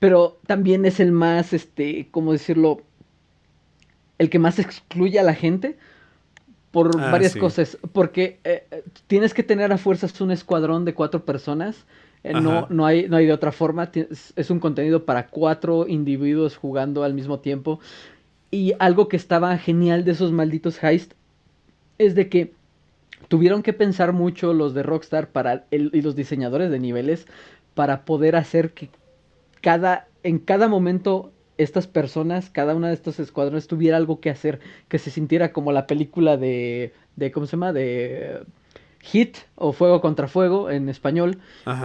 Pero también es el más este, ¿cómo decirlo? El que más excluye a la gente por ah, varias cosas. Porque eh, tienes que tener a fuerzas un escuadrón de cuatro personas. Eh, no, no, hay, no hay de otra forma. Es un contenido para cuatro individuos jugando al mismo tiempo. Y algo que estaba genial de esos malditos heist es de que tuvieron que pensar mucho los de Rockstar para y los diseñadores de niveles para poder hacer que cada en cada momento estas personas, cada una de estos escuadrones tuviera algo que hacer, que se sintiera como la película de de ¿cómo se llama? de Hit o Fuego contra Fuego en español,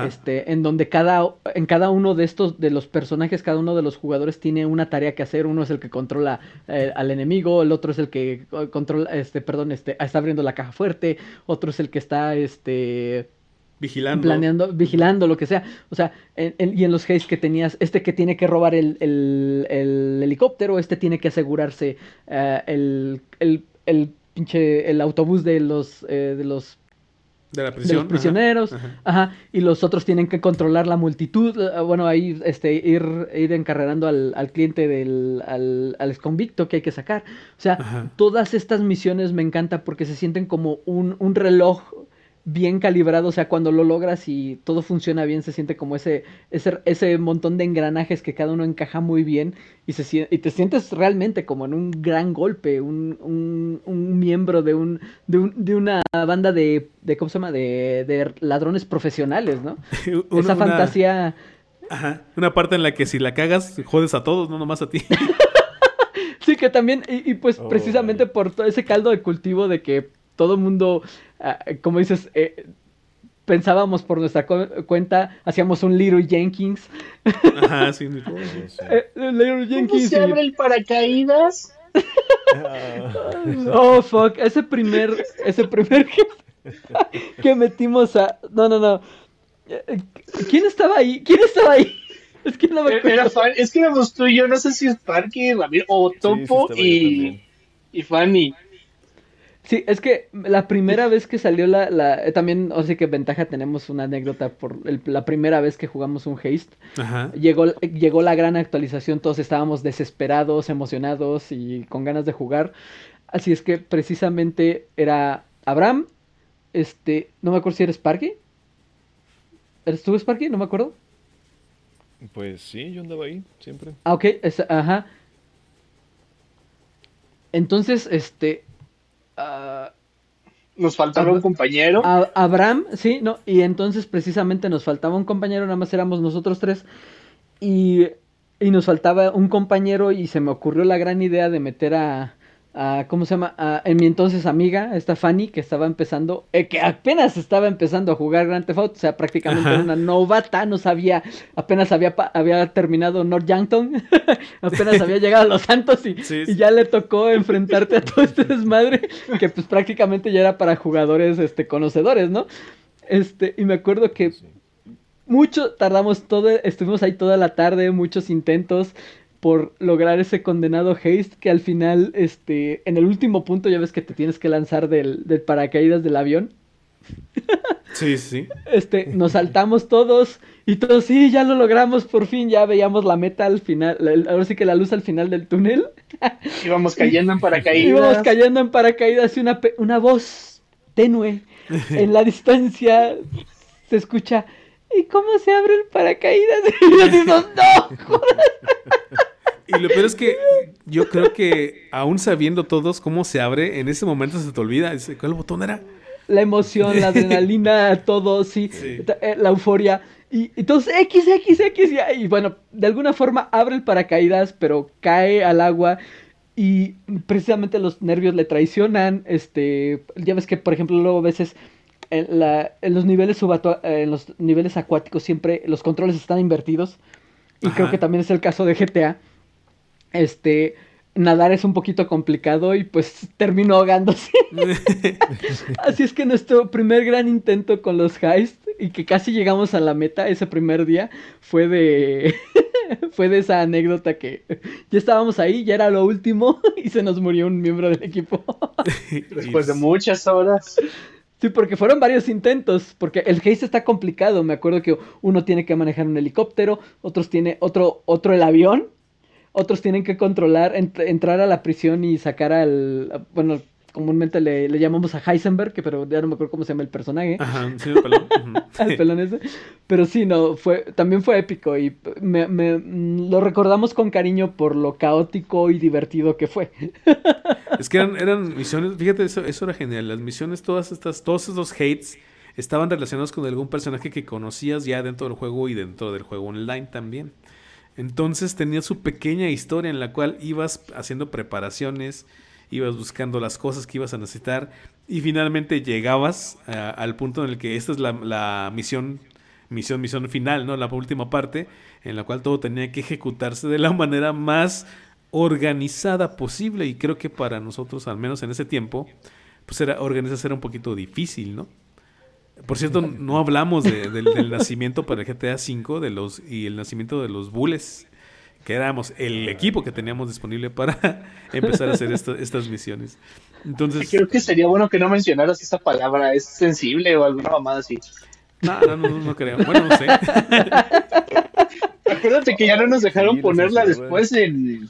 este, en donde cada, en cada uno de estos, de los personajes, cada uno de los jugadores tiene una tarea que hacer. Uno es el que controla eh, al enemigo, el otro es el que controla, este, perdón, este, está abriendo la caja fuerte, otro es el que está, este, vigilando, planeando, vigilando, lo que sea. O sea, y en los haze que tenías, este que tiene que robar el, el, helicóptero, este tiene que asegurarse eh, el, el, el pinche el autobús de los eh, de los de la prisión. los prisioneros. Ajá, Y los otros tienen que controlar la multitud. Eh, bueno, ahí este, ir, ir encarregando al, al cliente del al, al convicto que hay que sacar. O sea, todas estas misiones me encantan porque se sienten como un, un reloj bien calibrado, o sea, cuando lo logras y todo funciona bien, se siente como ese, ese, ese montón de engranajes que cada uno encaja muy bien y, se, y te sientes realmente como en un gran golpe, un, un, un miembro de, un, de, un, de una banda de, de, ¿cómo se llama?, de, de ladrones profesionales, ¿no? Esa fantasía... Ajá, una parte en la que si la cagas, jodes a todos, no nomás a ti. sí, que también, y, pues oh, precisamente por todo ese caldo de cultivo de que todo el mundo, como dices, eh, pensábamos por nuestra cuenta, hacíamos un Little Jenkins. Ajá, sí. Eh, Little Jenkins. ¿Cómo se abre el paracaídas? oh, fuck. Ese primer, ese primer que, que metimos a... No, no, no. ¿Quién estaba ahí? ¿Quién estaba ahí? Es que no me acuerdo. es que éramos tú y yo, no sé si es Parky, o Topo y, y Fanny. Sí, es que la primera vez que salió la, la eh, también, o sea que ventaja tenemos una anécdota por la primera vez que jugamos un Haste. Llegó, llegó la gran actualización, todos estábamos desesperados, emocionados y con ganas de jugar. Así es que precisamente era Abraham, este, no me acuerdo si eres Sparky. ¿Eres tú Sparky? No me acuerdo. Pues sí, yo andaba ahí, siempre. Ah, ok, ajá. Entonces, este, nos faltaba un compañero. Abraham, sí, no, y entonces precisamente nos faltaba un compañero, nada más éramos nosotros tres, y, y nos faltaba un compañero y se me ocurrió la gran idea de meter a, ¿cómo se llama? en mi entonces amiga, esta Fanny, que estaba empezando, eh, que apenas estaba empezando a jugar Grand Theft Auto, o sea, prácticamente era una novata, no sabía, apenas había, había terminado North Yankton, apenas había llegado a Los Santos y, y, ya le tocó enfrentarte a todo este desmadre, que pues prácticamente ya era para jugadores, este, conocedores, ¿no? Este, y me acuerdo que mucho tardamos todo, estuvimos ahí toda la tarde, muchos intentos, por lograr ese condenado haste que al final, este, en el último punto ya ves que te tienes que lanzar del, del paracaídas del avión. Sí, sí. Este, nos saltamos todos y todos, sí, ya lo logramos, por fin ya veíamos la meta al final, ahora sí que la luz al final del túnel. Íbamos cayendo en paracaídas. Íbamos cayendo en paracaídas y una, una voz tenue en la distancia se escucha, ¿y cómo se abre el paracaídas? Y yo digo, no, y lo peor es que yo creo que aún sabiendo todos cómo se abre, en ese momento se te olvida. ¿Cuál botón era? La emoción, la adrenalina, todo, sí, eh, la euforia. Y entonces X, X, X, y, y bueno, de alguna forma abre el paracaídas, pero cae al agua y precisamente los nervios le traicionan. Este, ya ves que, por ejemplo, luego a veces en, la, en los niveles en los niveles acuáticos siempre los controles están invertidos. Y creo que también es el caso de GTA este, nadar es un poquito complicado y pues terminó ahogándose. Así es que nuestro primer gran intento con los heists y que casi llegamos a la meta ese primer día fue de fue de esa anécdota que ya estábamos ahí, ya era lo último y se nos murió un miembro del equipo. Después de muchas horas. Sí, porque fueron varios intentos, porque el haste está complicado. Me acuerdo que uno tiene que manejar un helicóptero, otros tiene otro otro el avión otros tienen que controlar, entrar a la prisión y sacar al, bueno, comúnmente le, llamamos a Heisenberg, que pero ya no me acuerdo cómo se llama el personaje. Ajá, sí, el pelón. el pelón ese. Pero sí, no, fue, también fue épico y me, mm, lo recordamos con cariño por lo caótico y divertido que fue. es que eran, eran misiones, fíjate, eso, eso era genial. Las misiones, todas estas, todos esos hates estaban relacionados con algún personaje que conocías ya dentro del juego y dentro del juego online también. Entonces tenía su pequeña historia en la cual ibas haciendo preparaciones, ibas buscando las cosas que ibas a necesitar y finalmente llegabas al punto en el que esta es la, misión, misión, misión final, ¿no? La última parte en la cual todo tenía que ejecutarse de la manera más organizada posible y creo que para nosotros, al menos en ese tiempo, pues era organizarse era un poquito difícil, ¿no? Por cierto, no hablamos del, nacimiento para el GTA V de los, y el nacimiento de los Bulls, que éramos el equipo que teníamos disponible para empezar a hacer estas misiones. Entonces, Creo que sería bueno que no mencionaras esa palabra, es sensible o alguna mamada así. No, no, no, no creo. Bueno, no sé. Acuérdate que ya no nos dejaron ponerla después en,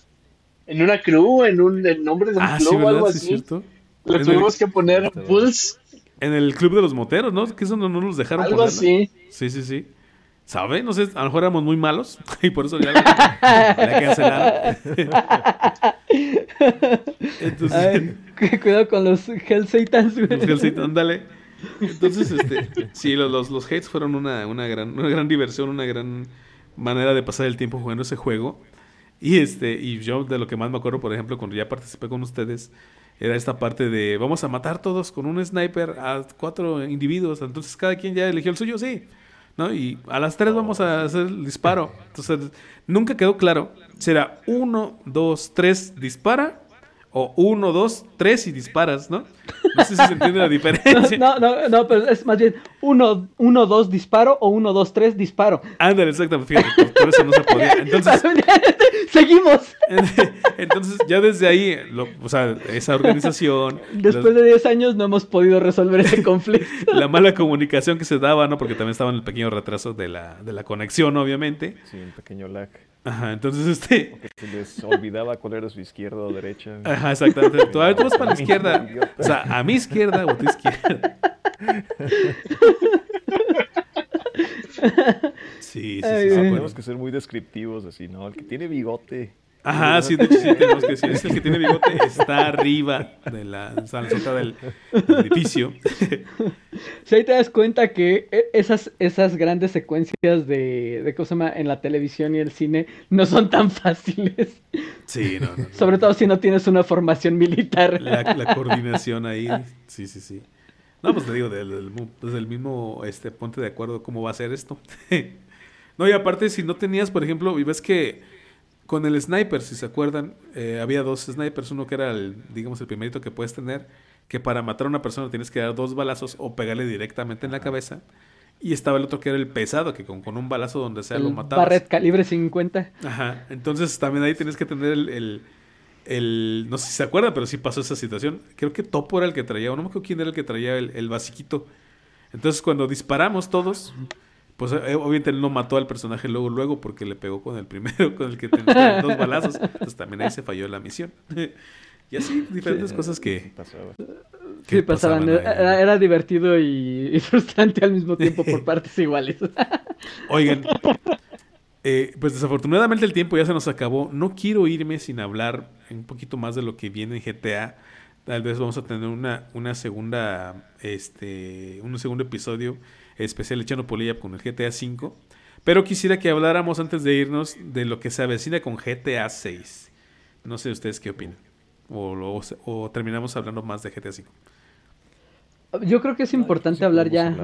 en una crew, en un el nombre de un ah, club o algo así. cierto. Tuvimos que poner Bulls en el club de los moteros, ¿no? Que eso no, nos dejaron Algo así. Sí, sí, sí. ¿Sabe? No sé, a lo mejor éramos muy malos y por eso ya había que hacer Entonces, cuidado con los Hell Satans, güey. Los Hell Satans, ándale. Entonces, este, sí, los, los, los hates fueron una, una, gran, una gran diversión, una gran manera de pasar el tiempo jugando ese juego. Y este, y yo de lo que más me acuerdo, por ejemplo, cuando ya participé con ustedes, era esta parte de vamos a matar todos con un sniper a cuatro individuos. Entonces cada quien ya eligió el suyo, sí. ¿no? Y a las tres vamos a hacer el disparo. Entonces nunca quedó claro. Será uno, dos, tres, dispara o uno, dos, tres y disparas, ¿no? No sé si se entiende la diferencia. No, no, no, pero es más bien uno, uno, dos, disparo o uno, dos, tres, disparo. Ándale, exactamente, fíjate, por, eso no se podía. Entonces, Seguimos. Entonces, ya desde ahí, o sea, esa organización... Después de 10 años no hemos podido resolver ese conflicto. la mala comunicación que se daba, ¿no? Porque también estaba en el pequeño retraso de la, de la conexión, obviamente. Sí, un pequeño lag. Ajá, entonces este. se les olvidaba cuál era su izquierda o derecha. Ajá, exactamente. Tú, tú vas para la izquierda. O sea, a mi izquierda o a tu izquierda. Sí, sí, sí. tenemos que ser muy descriptivos, así, ¿no? El que tiene bigote. Ajá, sí, de hecho sí tenemos que decir. Es el que tiene bigote está arriba de la salsota del, edificio. Si ahí te das cuenta que e, esas, esas grandes secuencias de, de cosa en la televisión y el cine no son tan fáciles. Sí, no, no, Sobre todo si no tienes una formación militar. La, coordinación ahí, sí, sí, sí. No, pues te digo, del, del, mismo este, ponte de acuerdo cómo va a ser esto. no, y aparte, si no tenías, por ejemplo, y ves que con el sniper, si se acuerdan, eh, había dos snipers. Uno que era el, digamos, el primerito que puedes tener, que para matar a una persona tienes que dar dos balazos o pegarle directamente en la cabeza. Y estaba el otro que era el pesado, que con, un balazo donde sea lo matabas. Barret calibre 50. Ajá. Entonces también ahí tienes que tener el, el, No sé si se acuerdan, pero sí pasó esa situación. Creo que Topo era el que traía, o no me acuerdo quién era el que traía el, el basiquito. Entonces cuando disparamos todos pues eh, obviamente él no mató al personaje luego, luego, porque le pegó con el primero, con el que tenía dos balazos. Entonces también ahí se falló la misión. y así, diferentes cosas que, sí, pasaban. Era, divertido y, frustrante al mismo tiempo por partes iguales. Oigan, eh, pues desafortunadamente el tiempo ya se nos acabó. No quiero irme sin hablar un poquito más de lo que viene en GTA. Tal vez vamos a tener una, una segunda, este, un segundo episodio especial echando polilla con el GTA V. Pero quisiera que habláramos antes de irnos de lo que se avecina con GTA 6. No sé ustedes qué opinan. O, o, terminamos hablando más de GTA 5. Yo creo que es importante hablar ya.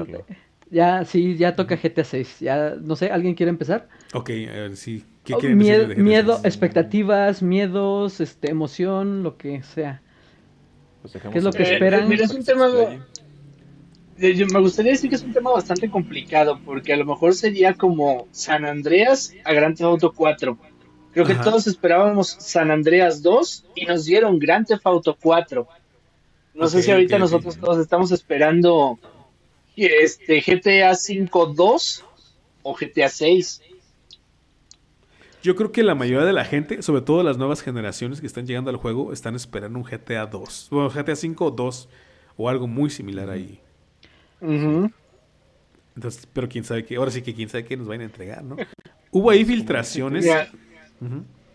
Ya, sí, ya toca GTA 6. Ya, no sé, ¿alguien quiere empezar? Ok, a ver, sí. ¿Qué oh, miedo, miedo expectativas, miedos, este, emoción, lo que sea. Pues ¿Qué es lo que esperan? mira, es un tema yo me gustaría decir que es un tema bastante complicado, porque a lo mejor sería como San Andreas a Grand Theft Auto 4. Creo que todos esperábamos San Andreas 2 y nos dieron Grand Theft Auto 4. No sé si ahorita nosotros todos estamos esperando este GTA 5 2 o GTA 6. Yo creo que la mayoría de la gente, sobre todo las nuevas generaciones que están llegando al juego, están esperando un GTA 2. Bueno, GTA 5 2 o algo muy similar ahí. Entonces, pero quién sabe qué, ahora sí que quién sabe qué nos van a entregar, ¿no? Hubo ahí filtraciones.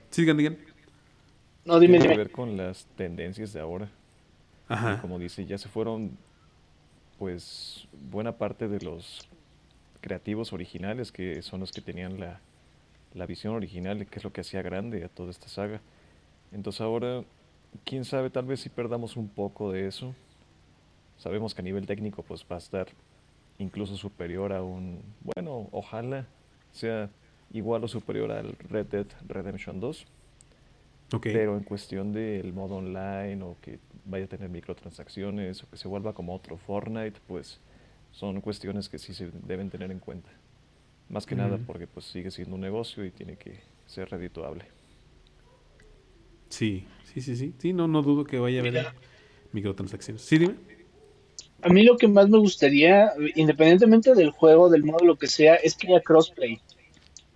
Sí, digan, No, dime, Tiene que ver con las tendencias de ahora. Ajá. como dice, ya se fueron, pues, buena parte de los creativos originales que son los que tenían la, la visión original, que es lo que hacía grande a toda esta saga. Entonces ahora, quién sabe, tal vez si perdamos un poco de eso Sabemos que a nivel técnico pues va a estar incluso superior a un, bueno, ojalá sea igual o superior al Red Dead Redemption 2. Pero en cuestión del modo online o que vaya a tener microtransacciones o que se vuelva como otro Fortnite, pues son cuestiones que sí se deben tener en cuenta. Más que nada porque pues sigue siendo un negocio y tiene que ser redituable. Sí, sí, sí, sí. Sí, no, no dudo que vaya a haber microtransacciones. Sí, dime a mí lo que más me gustaría, independientemente del juego, del modo, lo que sea, es que haya crossplay.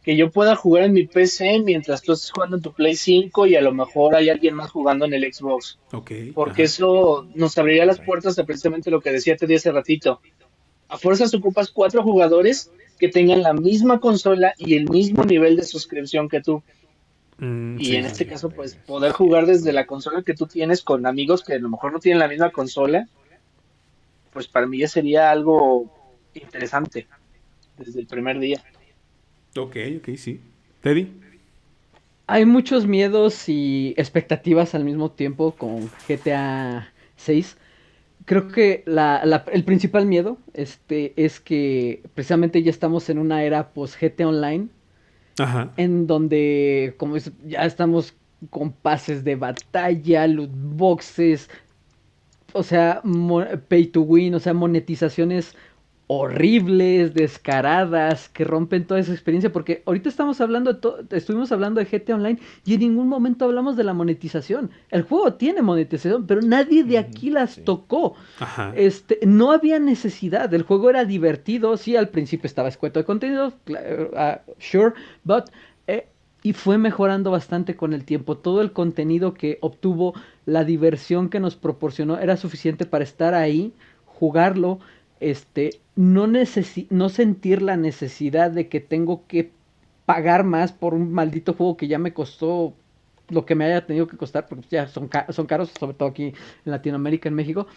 Que yo pueda jugar en mi PC mientras tú estés jugando en tu Play 5 y a lo mejor hay alguien más jugando en el Xbox. Okay, Porque eso nos abriría las puertas de precisamente lo que decía te hace ratito. A fuerzas ocupas cuatro jugadores que tengan la misma consola y el mismo nivel de suscripción que tú. Mm, y en este caso, pues poder jugar desde la consola que tú tienes con amigos que a lo mejor no tienen la misma consola pues para mí ya sería algo interesante desde el primer día. Ok, ok, sí. Teddy. hay muchos miedos y expectativas al mismo tiempo con GTA 6. Creo que el principal miedo este, es que precisamente ya estamos en una era post GTA Online. Ajá. En donde, como ya estamos con pases de batalla, loot boxes, o sea, pay to win, o sea, monetizaciones horribles, descaradas, que rompen toda esa experiencia, porque ahorita estamos hablando de estuvimos hablando de GT Online y en ningún momento hablamos de la monetización. El juego tiene monetización, pero nadie de aquí las tocó. Este, no había necesidad, el juego era divertido, sí, al principio estaba escueto de contenido, uh, sure, but eh, y fue mejorando bastante con el tiempo. Todo el contenido que obtuvo, la diversión que nos proporcionó era suficiente para estar ahí, jugarlo, este, no, no sentir la necesidad de que tengo que pagar más por un maldito juego que ya me costó lo que me haya tenido que costar, porque ya son, son caros, sobre todo aquí en Latinoamérica, en México,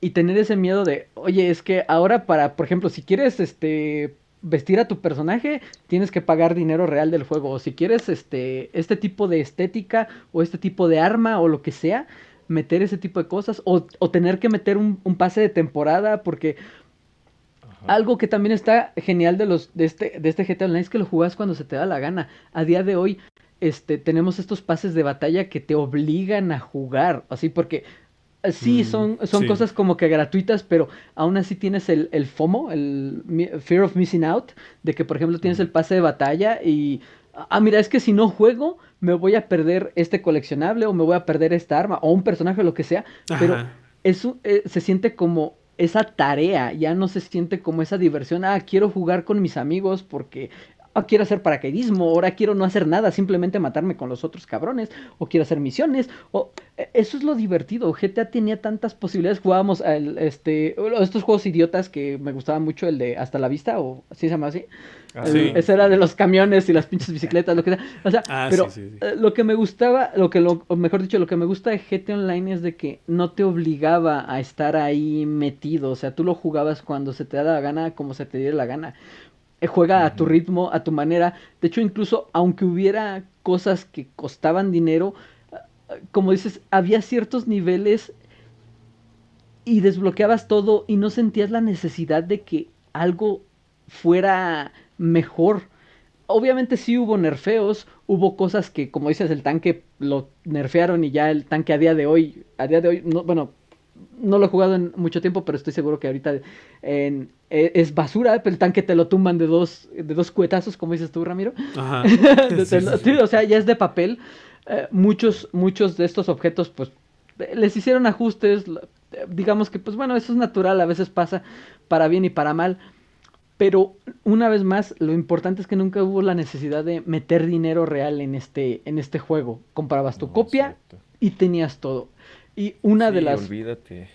y tener ese miedo de, oye, es que ahora para, por ejemplo, si quieres este vestir a tu personaje, tienes que pagar dinero real del juego, o si quieres este, este tipo de estética, o este tipo de arma, o lo que sea, meter ese tipo de cosas, o, o tener que meter un, un pase de temporada, porque algo que también está genial de los de este de este GTA Online es que lo jugás cuando se te da la gana. A día de hoy este tenemos estos pases de batalla que te obligan a jugar, así porque sí mm, son son cosas como que gratuitas, pero aún así tienes el, el FOMO, el fear of missing out, de que por ejemplo tienes el pase de batalla y ah mira, es que si no juego me voy a perder este coleccionable o me voy a perder esta arma o un personaje o lo que sea, pero eso eh, se siente como esa tarea, ya no se siente como esa diversión, ah, quiero jugar con mis amigos porque ah, quiero hacer paracaidismo, ahora quiero no hacer nada, simplemente matarme con los otros cabrones, o quiero hacer misiones, o e, eso es lo divertido. GTA tenía tantas posibilidades, jugábamos el, este, estos juegos idiotas que me gustaban mucho, el de Hasta la Vista, o así se llama así. Ah, ese era de los camiones y las pinches bicicletas, lo que sea. O sea, ah, pero eh, lo que me gustaba, lo que lo, mejor dicho, lo que me gusta de GTA Online es de que no te obligaba a estar ahí metido. O sea, tú lo jugabas cuando se te da la gana, como se te diera la gana. Eh, juega a tu ritmo, a tu manera. De hecho, incluso aunque hubiera cosas que costaban dinero, como dices, había ciertos niveles y desbloqueabas todo y no sentías la necesidad de que algo fuera mejor. Obviamente sí hubo nerfeos, hubo cosas que, como dices, el tanque lo nerfearon y ya el tanque a día de hoy, a día de hoy, no, bueno, no lo he jugado en mucho tiempo, pero estoy seguro que ahorita e, es basura, el tanque te lo tumban de dos, de dos cuetazos, como dices tú, Ramiro. Ajá. o sea, ya es de papel. Eh, muchos, muchos de estos objetos, pues, les hicieron ajustes, digamos que, pues bueno, eso es natural, a veces pasa para bien y para mal. Pero una vez más, lo importante es que nunca hubo la necesidad de meter dinero real en este, en este juego. Comprabas tu copia y tenías todo. Y una de las. Olvídate.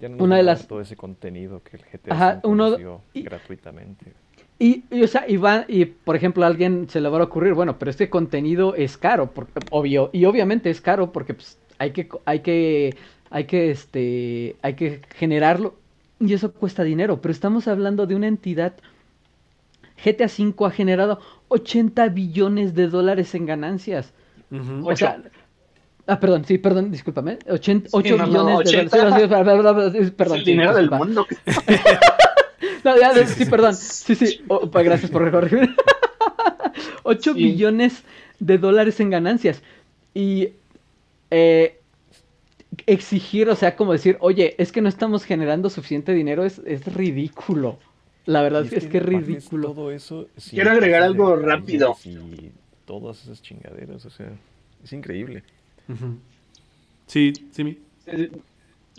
Ya no una de las. Todo ese contenido que el GTA Ajá, uno... gratuitamente. Y, y, o sea, y, y por ejemplo, a alguien se le va a ocurrir, bueno, pero este contenido es caro, porque, obvio, y obviamente es caro porque pues, hay que, hay que, hay que, este, hay que generarlo y eso cuesta dinero, pero estamos hablando de una entidad. GTA V ha generado 80 billones de dólares en ganancias. O sea, Ah, perdón, sí, perdón, discúlpame. 80, 8 billones de dólares. Perdón. El dinero del mundo. no, ya, sí, perdón. Sí, sí. Oh, gracias por recorrer. 8 billones de dólares en ganancias. Y eh, exigir, o sea, como decir, oye, es que no estamos generando suficiente dinero, es, es ridículo. La verdad es, que, es ridículo. Todo eso, Quiero agregar algo rápido. Y todas esas chingaderas, o sea, es increíble. Sí, sí, eh,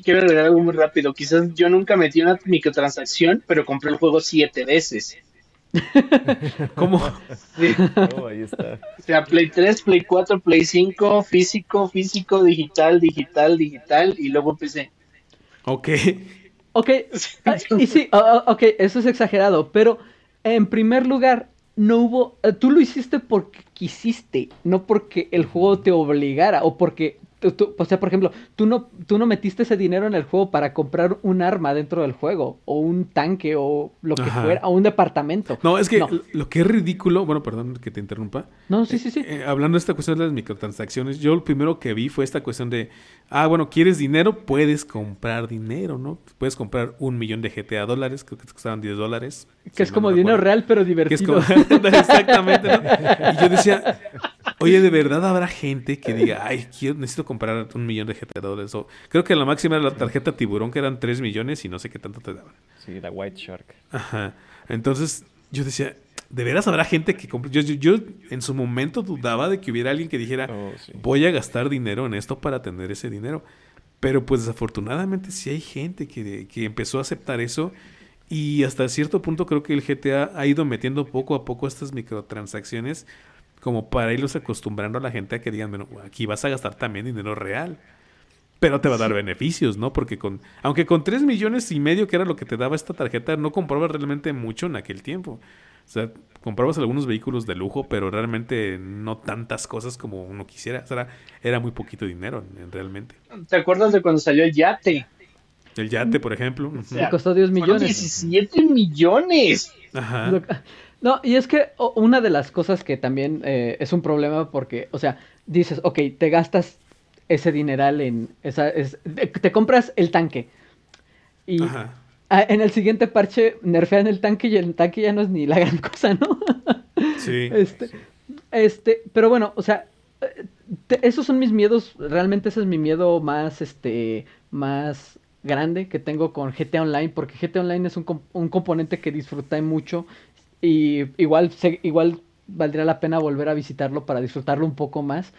Quiero agregar algo muy rápido. Quizás yo nunca metí una microtransacción, pero compré el juego siete veces. ¿Cómo? Oh, ahí está. O sea, Play 3, Play 4, Play 5, físico, físico, digital, digital, digital, y luego empecé. Ok. Ok, y sí, ok, eso es exagerado, pero en primer lugar, no hubo, eh, tú lo hiciste porque quisiste, no porque el juego te obligara o porque o sea, por ejemplo, tú no, tú no metiste ese dinero en el juego para comprar un arma dentro del juego, o un tanque, o lo que fuera, o un departamento. No, es que lo que es ridículo, bueno, perdón que te interrumpa. No, sí, sí, sí. Eh, hablando de esta cuestión de las microtransacciones, yo lo primero que vi fue esta cuestión de, ah, bueno, ¿quieres dinero? Puedes comprar dinero, ¿no? Puedes comprar un millón de GTA dólares, creo que costaban 10 dólares. Que es como dinero real, pero divertido. Exactamente, ¿no? Y yo decía, oye, ¿de verdad habrá gente que diga, ay, quiero, necesito comprar un millón de GTA dólares? O, creo que la máxima era la tarjeta tiburón, que eran 3 millones y no sé qué tanto te daban. Sí, la White Shark. Ajá. Entonces, yo decía, ¿de veras habrá gente que compre? Yo, yo, en su momento dudaba de que hubiera alguien que dijera, oh, voy a gastar dinero en esto para tener ese dinero. Pero pues desafortunadamente sí hay gente que, que empezó a aceptar eso y hasta cierto punto creo que el GTA ha ido metiendo poco a poco estas microtransacciones como para irlos acostumbrando a la gente a que digan, bueno, aquí vas a gastar también dinero real. Pero te va a dar beneficios, ¿no? Porque con, aunque con 3 millones y medio, que era lo que te daba esta tarjeta, no comprabas realmente mucho en aquel tiempo. O sea, comprabas algunos vehículos de lujo, pero realmente no tantas cosas como uno quisiera. O sea, era, muy poquito dinero realmente. ¿Te acuerdas de cuando salió el yate? El yate, por ejemplo. costó 10 millones. 17 millones. Ajá. No, y es que una de las cosas que también eh, es un problema porque, o sea, dices, ok, te gastas ese dineral en esa, te compras el tanque y en el siguiente parche nerfean el tanque y el tanque ya no es ni la gran cosa, ¿no? Sí. Este, este, pero bueno, o sea, esos son mis miedos, realmente ese es mi miedo más, este, más grande que tengo con GTA Online, porque GTA Online es un, un componente que disfruté mucho y igual, igual valdría la pena volver a visitarlo para disfrutarlo un poco más.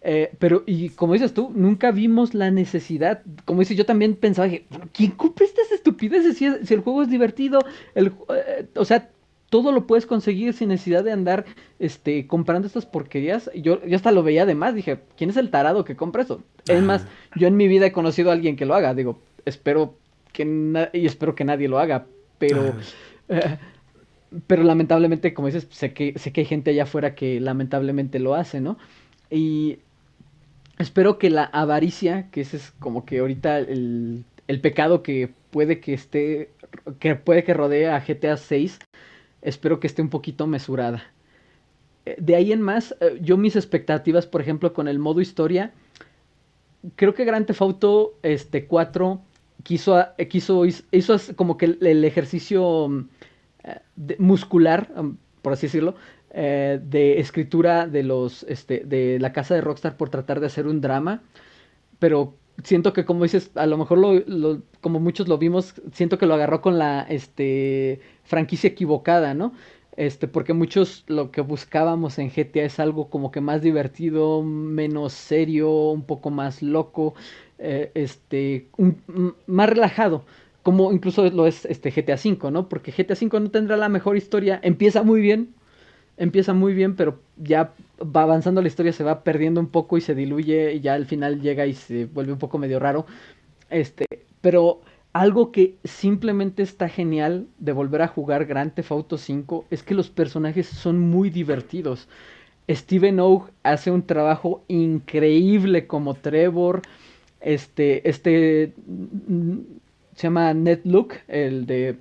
Eh, pero, y como dices tú, nunca vimos la necesidad. Como dices, yo también pensaba que, ¿quién compra estas estupideces si, si el juego es divertido? El, eh, o sea, todo lo puedes conseguir sin necesidad de andar este, comprando estas porquerías. Yo, yo hasta lo veía además, dije, ¿quién es el tarado que compra eso? Es más, yo en mi vida he conocido a alguien que lo haga. Digo, espero que, y espero que nadie lo haga, pero pero lamentablemente, como dices, sé que, sé que hay gente allá afuera que lamentablemente lo hace, ¿no? Y espero que la avaricia, que ese es como que ahorita el, el pecado que puede que esté, que puede que rodee a GTA 6, espero que esté un poquito mesurada. Eh, de ahí en más, eh, yo mis expectativas, por ejemplo, con el modo historia, creo que Grand Theft Auto este, 4 quiso, quiso hizo como que el ejercicio muscular, por así decirlo, eh, de escritura de los este, de la casa de Rockstar por tratar de hacer un drama, pero siento que como dices, a lo mejor lo, como muchos lo vimos, siento que lo agarró con la este franquicia equivocada, ¿no? Este, porque muchos lo que buscábamos en GTA es algo como que más divertido, menos serio, un poco más loco, eh, este, más relajado como incluso lo es este GTA V, ¿no? Porque GTA V no tendrá la mejor historia, empieza muy bien, empieza muy bien, pero ya va avanzando la historia, se va perdiendo un poco y se diluye y ya al final llega y se vuelve un poco medio raro. Este, pero algo que simplemente está genial de volver a jugar Grand Theft Auto 5 es que los personajes son muy divertidos. Steven Oak hace un trabajo increíble como Trevor. Este, este se llama Ned Luke, el de,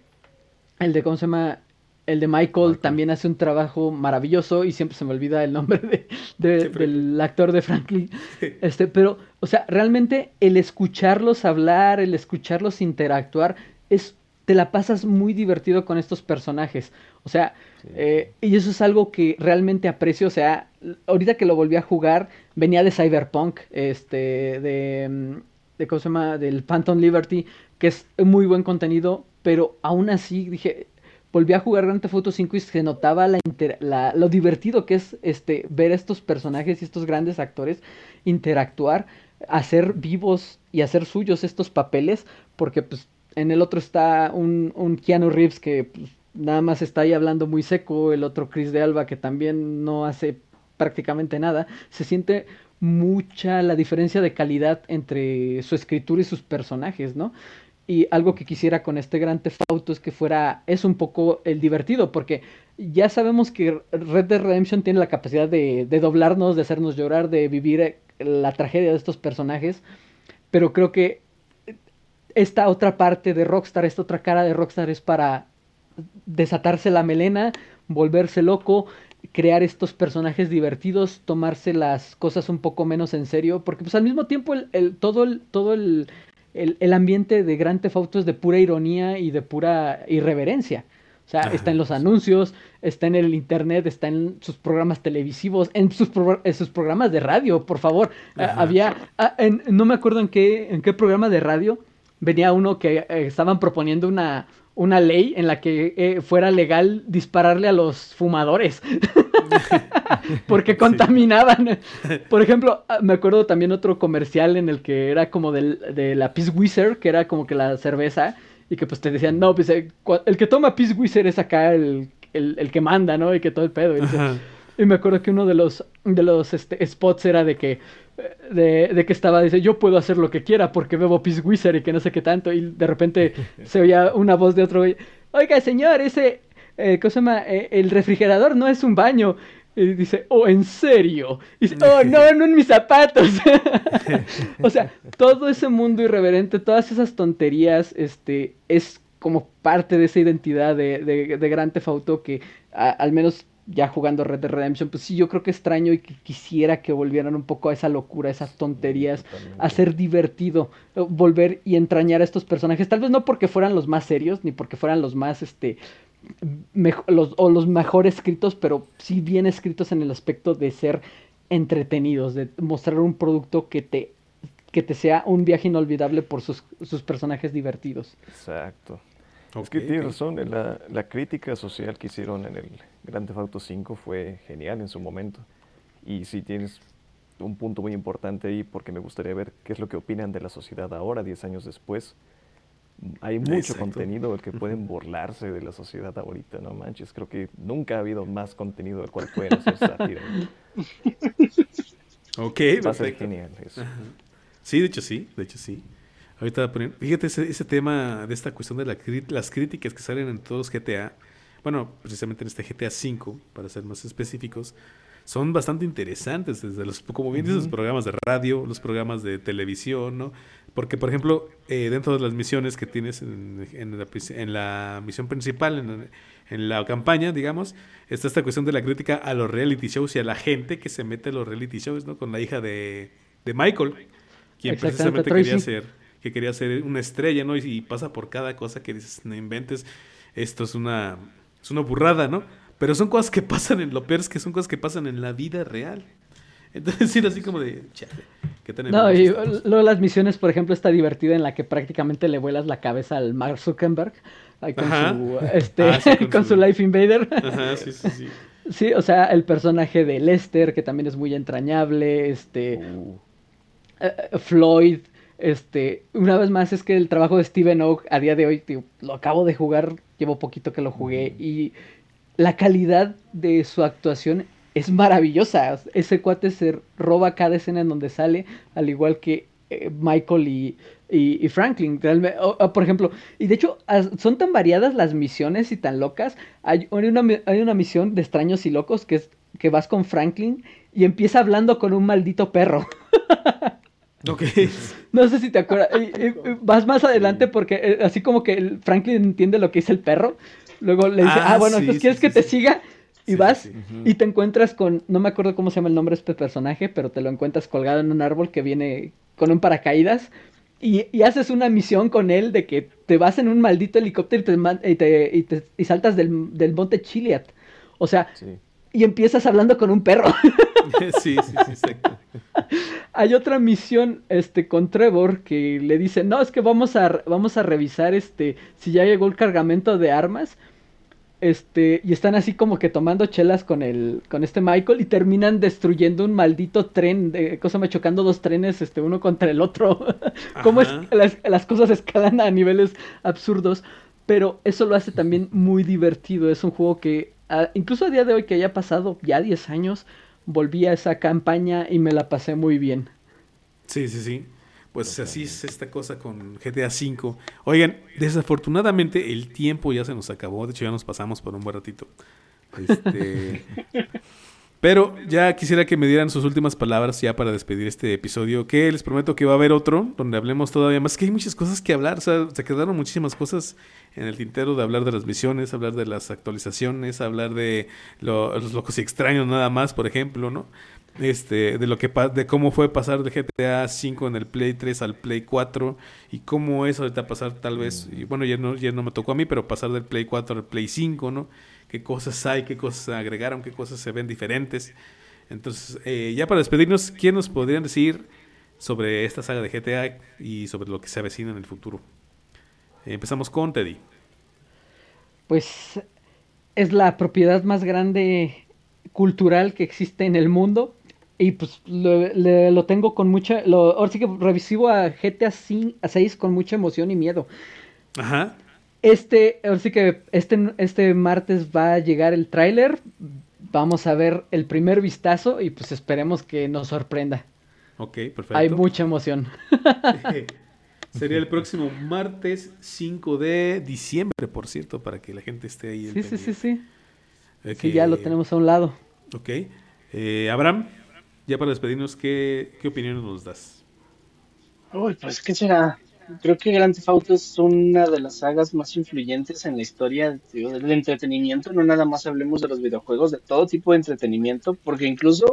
el de, ¿cómo se llama? El de Michael, también hace un trabajo maravilloso y siempre se me olvida el nombre de, del actor de Franklin. Este, pero, o sea, realmente el escucharlos hablar, el escucharlos interactuar, es, te la pasas muy divertido con estos personajes. O sea, eh, y eso es algo que realmente aprecio. O sea, ahorita que lo volví a jugar, venía de Cyberpunk, este, de, de ¿cómo se llama? Del Phantom Liberty que es muy buen contenido, pero aún así dije, volví a jugar Grand Theft Auto 5 y se notaba la, lo divertido que es este ver estos personajes y estos grandes actores interactuar, hacer vivos y hacer suyos estos papeles, porque pues en el otro está un, un Keanu Reeves que pues, nada más está ahí hablando muy seco, el otro Chris de Alba que también no hace prácticamente nada, se siente mucha la diferencia de calidad entre su escritura y sus personajes, ¿no? Y algo que quisiera con este gran Theft Auto es que fuera, es un poco el divertido, porque ya sabemos que Red Dead Redemption tiene la capacidad de, de doblarnos, de hacernos llorar, de vivir eh, la tragedia de estos personajes, pero creo que esta otra parte de Rockstar, esta otra cara de Rockstar es para desatarse la melena, volverse loco, crear estos personajes divertidos, tomarse las cosas un poco menos en serio, porque pues al mismo tiempo el, todo, el, todo el, el, ambiente de Grand Theft Auto es de pura ironía y de pura irreverencia. O sea, está en los anuncios, está en el internet, está en sus programas televisivos, en sus, sus programas de radio, por favor. Ah, había, ah, no me acuerdo en qué, en qué programa de radio venía uno que eh, estaban proponiendo una, una ley en la que eh, fuera legal dispararle a los fumadores. Porque contaminaban. Por ejemplo, ah, me acuerdo también otro comercial en el que era como de la Peace Wizard, que era como que la cerveza, y que pues te decían, no, pues eh, el, que toma Peace Wizard es acá el, que manda, ¿no? Y que todo el pedo. Y, me acuerdo que uno de los, de los este, spots era de que de, que estaba, dice, yo puedo hacer lo que quiera porque bebo Peace Wizard y que no sé qué tanto, y de repente se oía una voz de otro, oiga señor, ese, eh, ¿cómo se llama? Eh, el refrigerador no es un baño. Dice, oh, ¿en serio? Dice, oh, no, no en mis zapatos. o sea, todo ese mundo irreverente, todas esas tonterías, este, es como parte de esa identidad de, de, de Grand Theft Auto que al menos ya jugando Red Dead Redemption, pues sí, yo creo que extraño y que quisiera que volvieran un poco a esa locura, a esas tonterías, a ser divertido, eh, volver y entrañar a estos personajes, tal vez no porque fueran los más serios, ni porque fueran los más, este, los, o los mejor escritos, pero sí bien escritos en el aspecto de ser entretenidos, de mostrar un producto que te, que te sea un viaje inolvidable por sus, sus personajes divertidos. Exacto. es que tienes razón, la, la crítica social que hicieron en el Grand Theft Auto 5 fue genial en su momento. Y si tienes un punto muy importante ahí, porque me gustaría ver qué es lo que opinan de la sociedad ahora, 10 años después. Hay mucho contenido del que pueden burlarse de la sociedad ahorita, no manches. Creo que nunca ha habido más contenido del cual pueden hacer sátira. ok, Va a ser genial eso. Sí, de hecho sí, de hecho sí. Ahorita fíjate ese, ese, tema de esta cuestión de la, las críticas que salen en todos los GTA bueno, precisamente en este GTA V, para ser más específicos, son bastante interesantes, desde los, como bien dices, los programas de radio, los programas de televisión, ¿no? Porque, por ejemplo, eh, dentro de las misiones que tienes en, la, misión principal, en, la campaña, digamos, está esta cuestión de la crítica a los reality shows y a la gente que se mete a los reality shows, ¿no? Con la hija de, Michael, quien precisamente quería ser, que quería ser una estrella, ¿no? Y, y pasa por cada cosa que dices, no inventes, esto es una es una burrada, ¿no? Pero son cosas que pasan en lo peor es que son cosas que pasan en la vida real. Entonces, sí, así como de, chale, ¿qué No, y luego las misiones, por ejemplo, está divertida en la que prácticamente le vuelas la cabeza al Mark Zuckerberg con, su, este, ah, con, su... Life Invader. Ajá, sí, sí, sí. Sí, o sea, el personaje de Lester, que también es muy entrañable, este... Uh. Eh, Floyd, este, una vez más es que el trabajo de Steven Oak a día de hoy, lo acabo de jugar, llevo poquito que lo jugué y la calidad de su actuación es maravillosa. Ese cuate se roba cada escena en donde sale, al igual que eh, Michael y, y, Franklin. por ejemplo, y de hecho son tan variadas las misiones y tan locas. Hay una, hay una misión de extraños y locos que es que vas con Franklin y empieza hablando con un maldito perro. No sé si te acuerdas. vas más adelante porque eh, así como que Franklin entiende lo que es el perro. Luego le dice, ah, ah bueno, entonces quieres que te siga. Y vas y te encuentras con, no me acuerdo cómo se llama el nombre de este personaje, pero te lo encuentras colgado en un árbol que viene con un paracaídas. Y, haces una misión con él de que te vas en un maldito helicóptero y, te, y, saltas del, del, monte Chiliat. O sea, y empiezas hablando con un perro. sí, sí, sí, exacto. Hay otra misión este, con Trevor que le dice, no, es que vamos a, vamos a revisar este, si ya llegó el cargamento de armas. Este, y están así como que tomando chelas con el, con este Michael y terminan destruyendo un maldito tren, de cosa me chocando dos trenes, este, uno contra el otro. Cómo es las, las cosas escalan a niveles absurdos. Pero eso lo hace también muy divertido. Es un juego que, incluso a día de hoy que haya pasado ya 10 años, volví a esa campaña y me la pasé muy bien. Sí, sí, sí. pues así es esta cosa con GTA V. Oigan, desafortunadamente el tiempo ya se nos acabó. De hecho, ya nos pasamos por un buen ratito. Este, pero ya quisiera que me dieran sus últimas palabras ya para despedir este episodio. Que les prometo que va a haber otro donde hablemos todavía más. Que hay muchas cosas que hablar. O sea, se quedaron muchísimas cosas en el tintero de hablar de las misiones, hablar de las actualizaciones, hablar de los locos y extraños nada más, por ejemplo, ¿no? este, de lo que de cómo fue pasar de GTA 5 en el Play 3 al Play 4 y cómo es ahorita pasar tal vez, y bueno, ya no, ya no me tocó a mí, pero pasar del Play 4 al Play 5, ¿no? Qué cosas hay, qué cosas agregaron, qué cosas se ven diferentes. Entonces, eh, ya para despedirnos, ¿quién nos podrían decir sobre esta saga de GTA y sobre lo que se avecina en el futuro? empezamos con Teddy. Pues es la propiedad más grande cultural que existe en el mundo y pues lo, tengo con mucha. Lo, ahora sí que revisivo a GTA 6 con mucha emoción y miedo. Ajá. Este, ahora sí que este, este martes va a llegar el tráiler. Vamos a ver el primer vistazo y pues esperemos que nos sorprenda. Ok, perfecto. Hay mucha emoción. Sería el próximo martes 5 de diciembre, por cierto, para que la gente esté ahí. Sí, sí, sí, sí. Sí, ya lo tenemos a un lado. Ok. Eh, Abraham ya para despedirnos, ¿qué, qué opiniones nos das? Uy, pues, ¿qué será? Creo que Grand Theft Auto es una de las sagas más influyentes en la historia del entretenimiento. No nada más hablemos de los videojuegos, de todo tipo de entretenimiento, porque incluso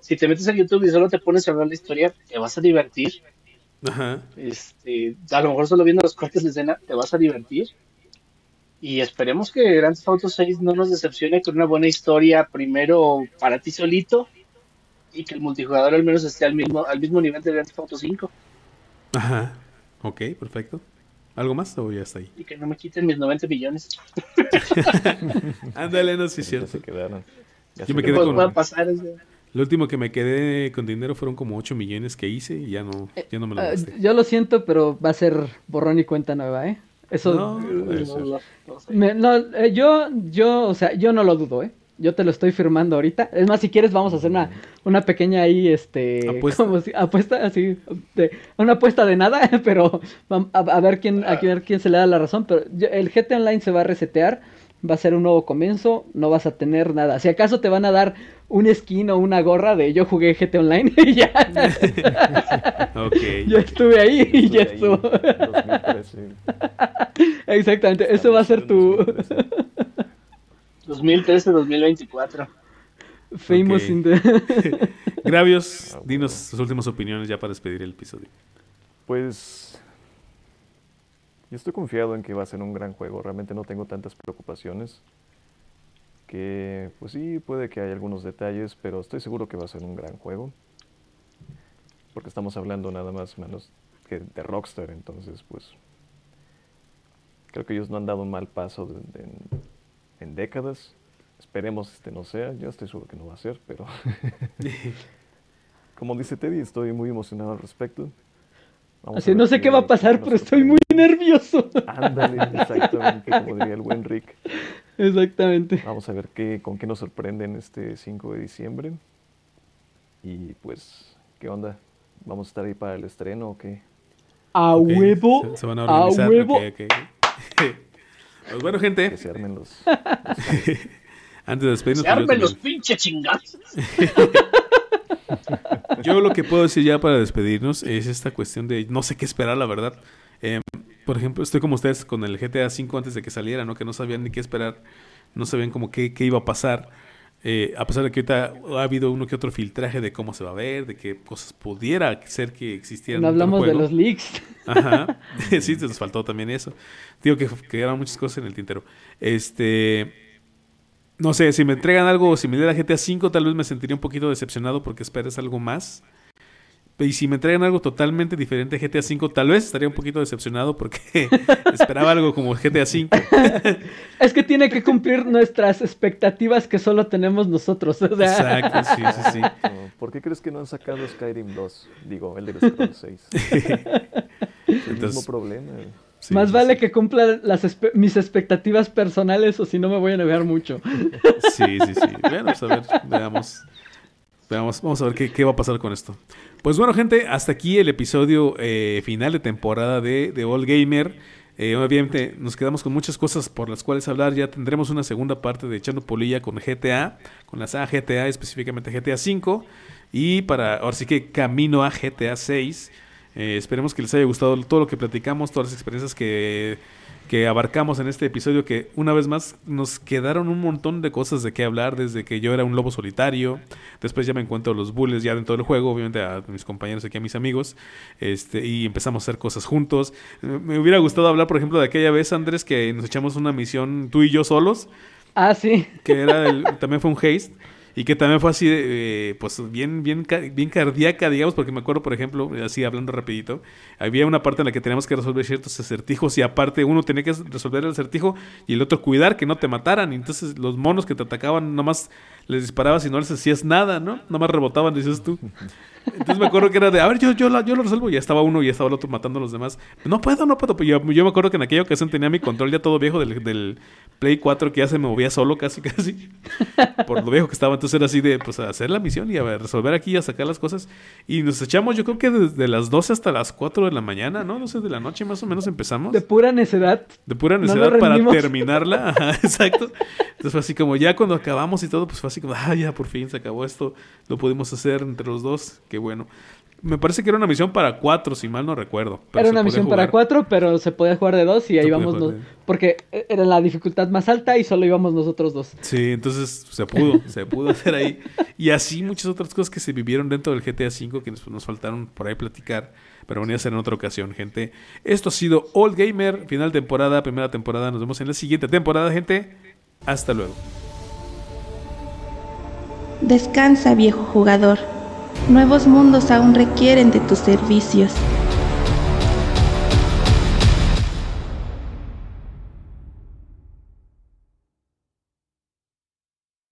si te metes a YouTube y solo te pones a ver la historia, te vas a divertir. Ajá. Este, a lo mejor solo viendo los cortes de escena, te vas a divertir. Y esperemos que Grand Theft Auto 6 no nos decepcione con una buena historia, primero para ti solito, y que el multijugador al menos esté al mismo, al mismo nivel de Grand Theft Auto 5. Ajá, ok, perfecto. ¿Algo más o ya está ahí? Y que no me quiten mis 90 millones. Ándale, no, sí, cierto. Se quedaron. Yo me quedé con... Pasar, Lo último que me quedé con dinero fueron como 8 millones que hice y ya no, ya no me lo eh, gasté. yo lo siento, pero va a ser borrón y cuenta nueva, ¿eh? Eso no, no, eh, yo, yo, o sea, yo no lo dudo, ¿eh? Yo te lo estoy firmando ahorita. Es más, si quieres, vamos a hacer una, una pequeña ahí, este. Apuesta. Como apuesta, así. una apuesta de nada, pero a, ver quién, a ver quién se le da la razón. Pero el GT Online se va a resetear. Va a ser un nuevo comienzo. No vas a tener nada. Si acaso te van a dar un skin o una gorra de yo jugué GT Online y ya. ok. Yo estuve ahí y ya estuvo. Exactamente. Eso va a ser tu. 2013-2024. Famous in the... Gravios, ah, dinos sus últimas opiniones ya para despedir el episodio. Pues yo estoy confiado en que va a ser un gran juego. Realmente no tengo tantas preocupaciones. Que pues sí, puede que haya algunos detalles, pero estoy seguro que va a ser un gran juego. Porque estamos hablando nada más menos que de Rockstar, entonces pues creo que ellos no han dado un mal paso de, en décadas. Esperemos este no sea, yo estoy seguro que no va a ser, pero como dice Teddy, estoy muy emocionado al respecto. Así no sé qué va a pasar, pero estoy muy nervioso. Ándale, exactamente, como diría el buen Rick. Exactamente. Vamos a ver qué, con qué nos sorprenden este 5 de diciembre. Y pues, ¿qué onda? ¿Vamos a estar ahí para el estreno o qué? A huevo. Se, van a, organizar. A huevo. Pues bueno, gente. Que se armen los. Antes de despedirnos. Se armen los pinches chingazos. Yo lo que puedo decir ya para despedirnos es esta cuestión de no sé qué esperar, la verdad. Em, por ejemplo, estoy como ustedes con el GTA V antes de que saliera, ¿no? Que no sabían ni qué esperar, no sabían como qué, qué iba a pasar. Eh, a pesar de que ahorita ha habido uno que otro filtraje de cómo se va a ver, de qué cosas pudiera ser que existieran. No hablamos de los leaks. Ajá. sí, nos faltó también eso. Digo que quedaron muchas cosas en el tintero. Este. No sé, si me entregan algo similar a GTA V, tal vez me sentiría un poquito decepcionado porque esperas algo más. Y si me entregan algo totalmente diferente a GTA V, tal vez estaría un poquito decepcionado porque esperaba algo como GTA V. es que tiene que cumplir nuestras expectativas que solo tenemos nosotros. Exacto, sí, sí, sí. ¿Por qué crees que no han sacado Skyrim 2? Digo, el de Scrolls 6. el mismo problema. Más vale que cumpla las mis expectativas personales o si no me voy a negar mucho. sí, sí, sí. Bueno, pues a ver, veamos. Veamos, vamos a ver qué, qué va a pasar con esto. Pues bueno, gente, hasta aquí el episodio eh, final de temporada de, de All Gamer. Eh, obviamente nos quedamos con muchas cosas por las cuales hablar. Ya tendremos una segunda parte de Echando Polilla con GTA, con la saga GTA, específicamente GTA 5. Y para, ahora sí que camino a GTA 6. Eh, esperemos que les haya gustado todo lo que platicamos, todas las experiencias que que abarcamos en este episodio que una vez más nos quedaron un montón de cosas de qué hablar desde que yo era un lobo solitario, después ya me encuentro los bulles ya dentro del juego, obviamente a mis compañeros aquí, a mis amigos, este, y empezamos a hacer cosas juntos. Me hubiera gustado hablar, por ejemplo, de aquella vez, Andrés, que nos echamos una misión tú y yo solos. Ah, sí. Que era el, también fue un haste. Y que también fue así, eh, pues bien, bien, bien cardíaca, digamos, porque me acuerdo, por ejemplo, así hablando rapidito, había una parte en la que teníamos que resolver ciertos acertijos y aparte uno tenía que resolver el acertijo y el otro cuidar que no te mataran. Y entonces los monos que te atacaban nomás les disparabas y no les hacías nada, ¿no? Nomás rebotaban, dices tú. Entonces me acuerdo que era de, a ver, yo, yo, lo resuelvo. Y ya estaba uno y ya estaba el otro matando a los demás. No puedo, no puedo. Yo, yo me acuerdo que en aquella ocasión tenía mi control ya todo viejo del Play 4 que ya se movía solo casi, casi. Por lo viejo que estaba. Entonces era así de, pues, a hacer la misión y a resolver aquí, a sacar las cosas. Y nos echamos, yo creo que desde las 12 hasta las 4 de la mañana, ¿no? 12 de la noche más o menos empezamos. De pura necedad. De pura necedad para terminarla. exacto. Entonces fue así como, ya cuando acabamos y todo, pues fue así como, ah, ya por fin se acabó esto. Lo pudimos hacer entre los dos. Qué bueno. Me parece que era una misión para cuatro, si mal no recuerdo. Era una misión para cuatro, pero se podía jugar de dos y ahí íbamos. Porque era la dificultad más alta y solo íbamos nosotros dos. Sí, entonces se pudo, se pudo hacer ahí. Y así muchas otras cosas que se vivieron dentro del GTA V que nos, faltaron por ahí platicar. Pero venía a ser en otra ocasión, gente. Esto ha sido All Gamer, final temporada, primera temporada. Nos vemos en la siguiente temporada, gente. Hasta luego. Descansa, viejo jugador. Nuevos mundos aún requieren de tus servicios.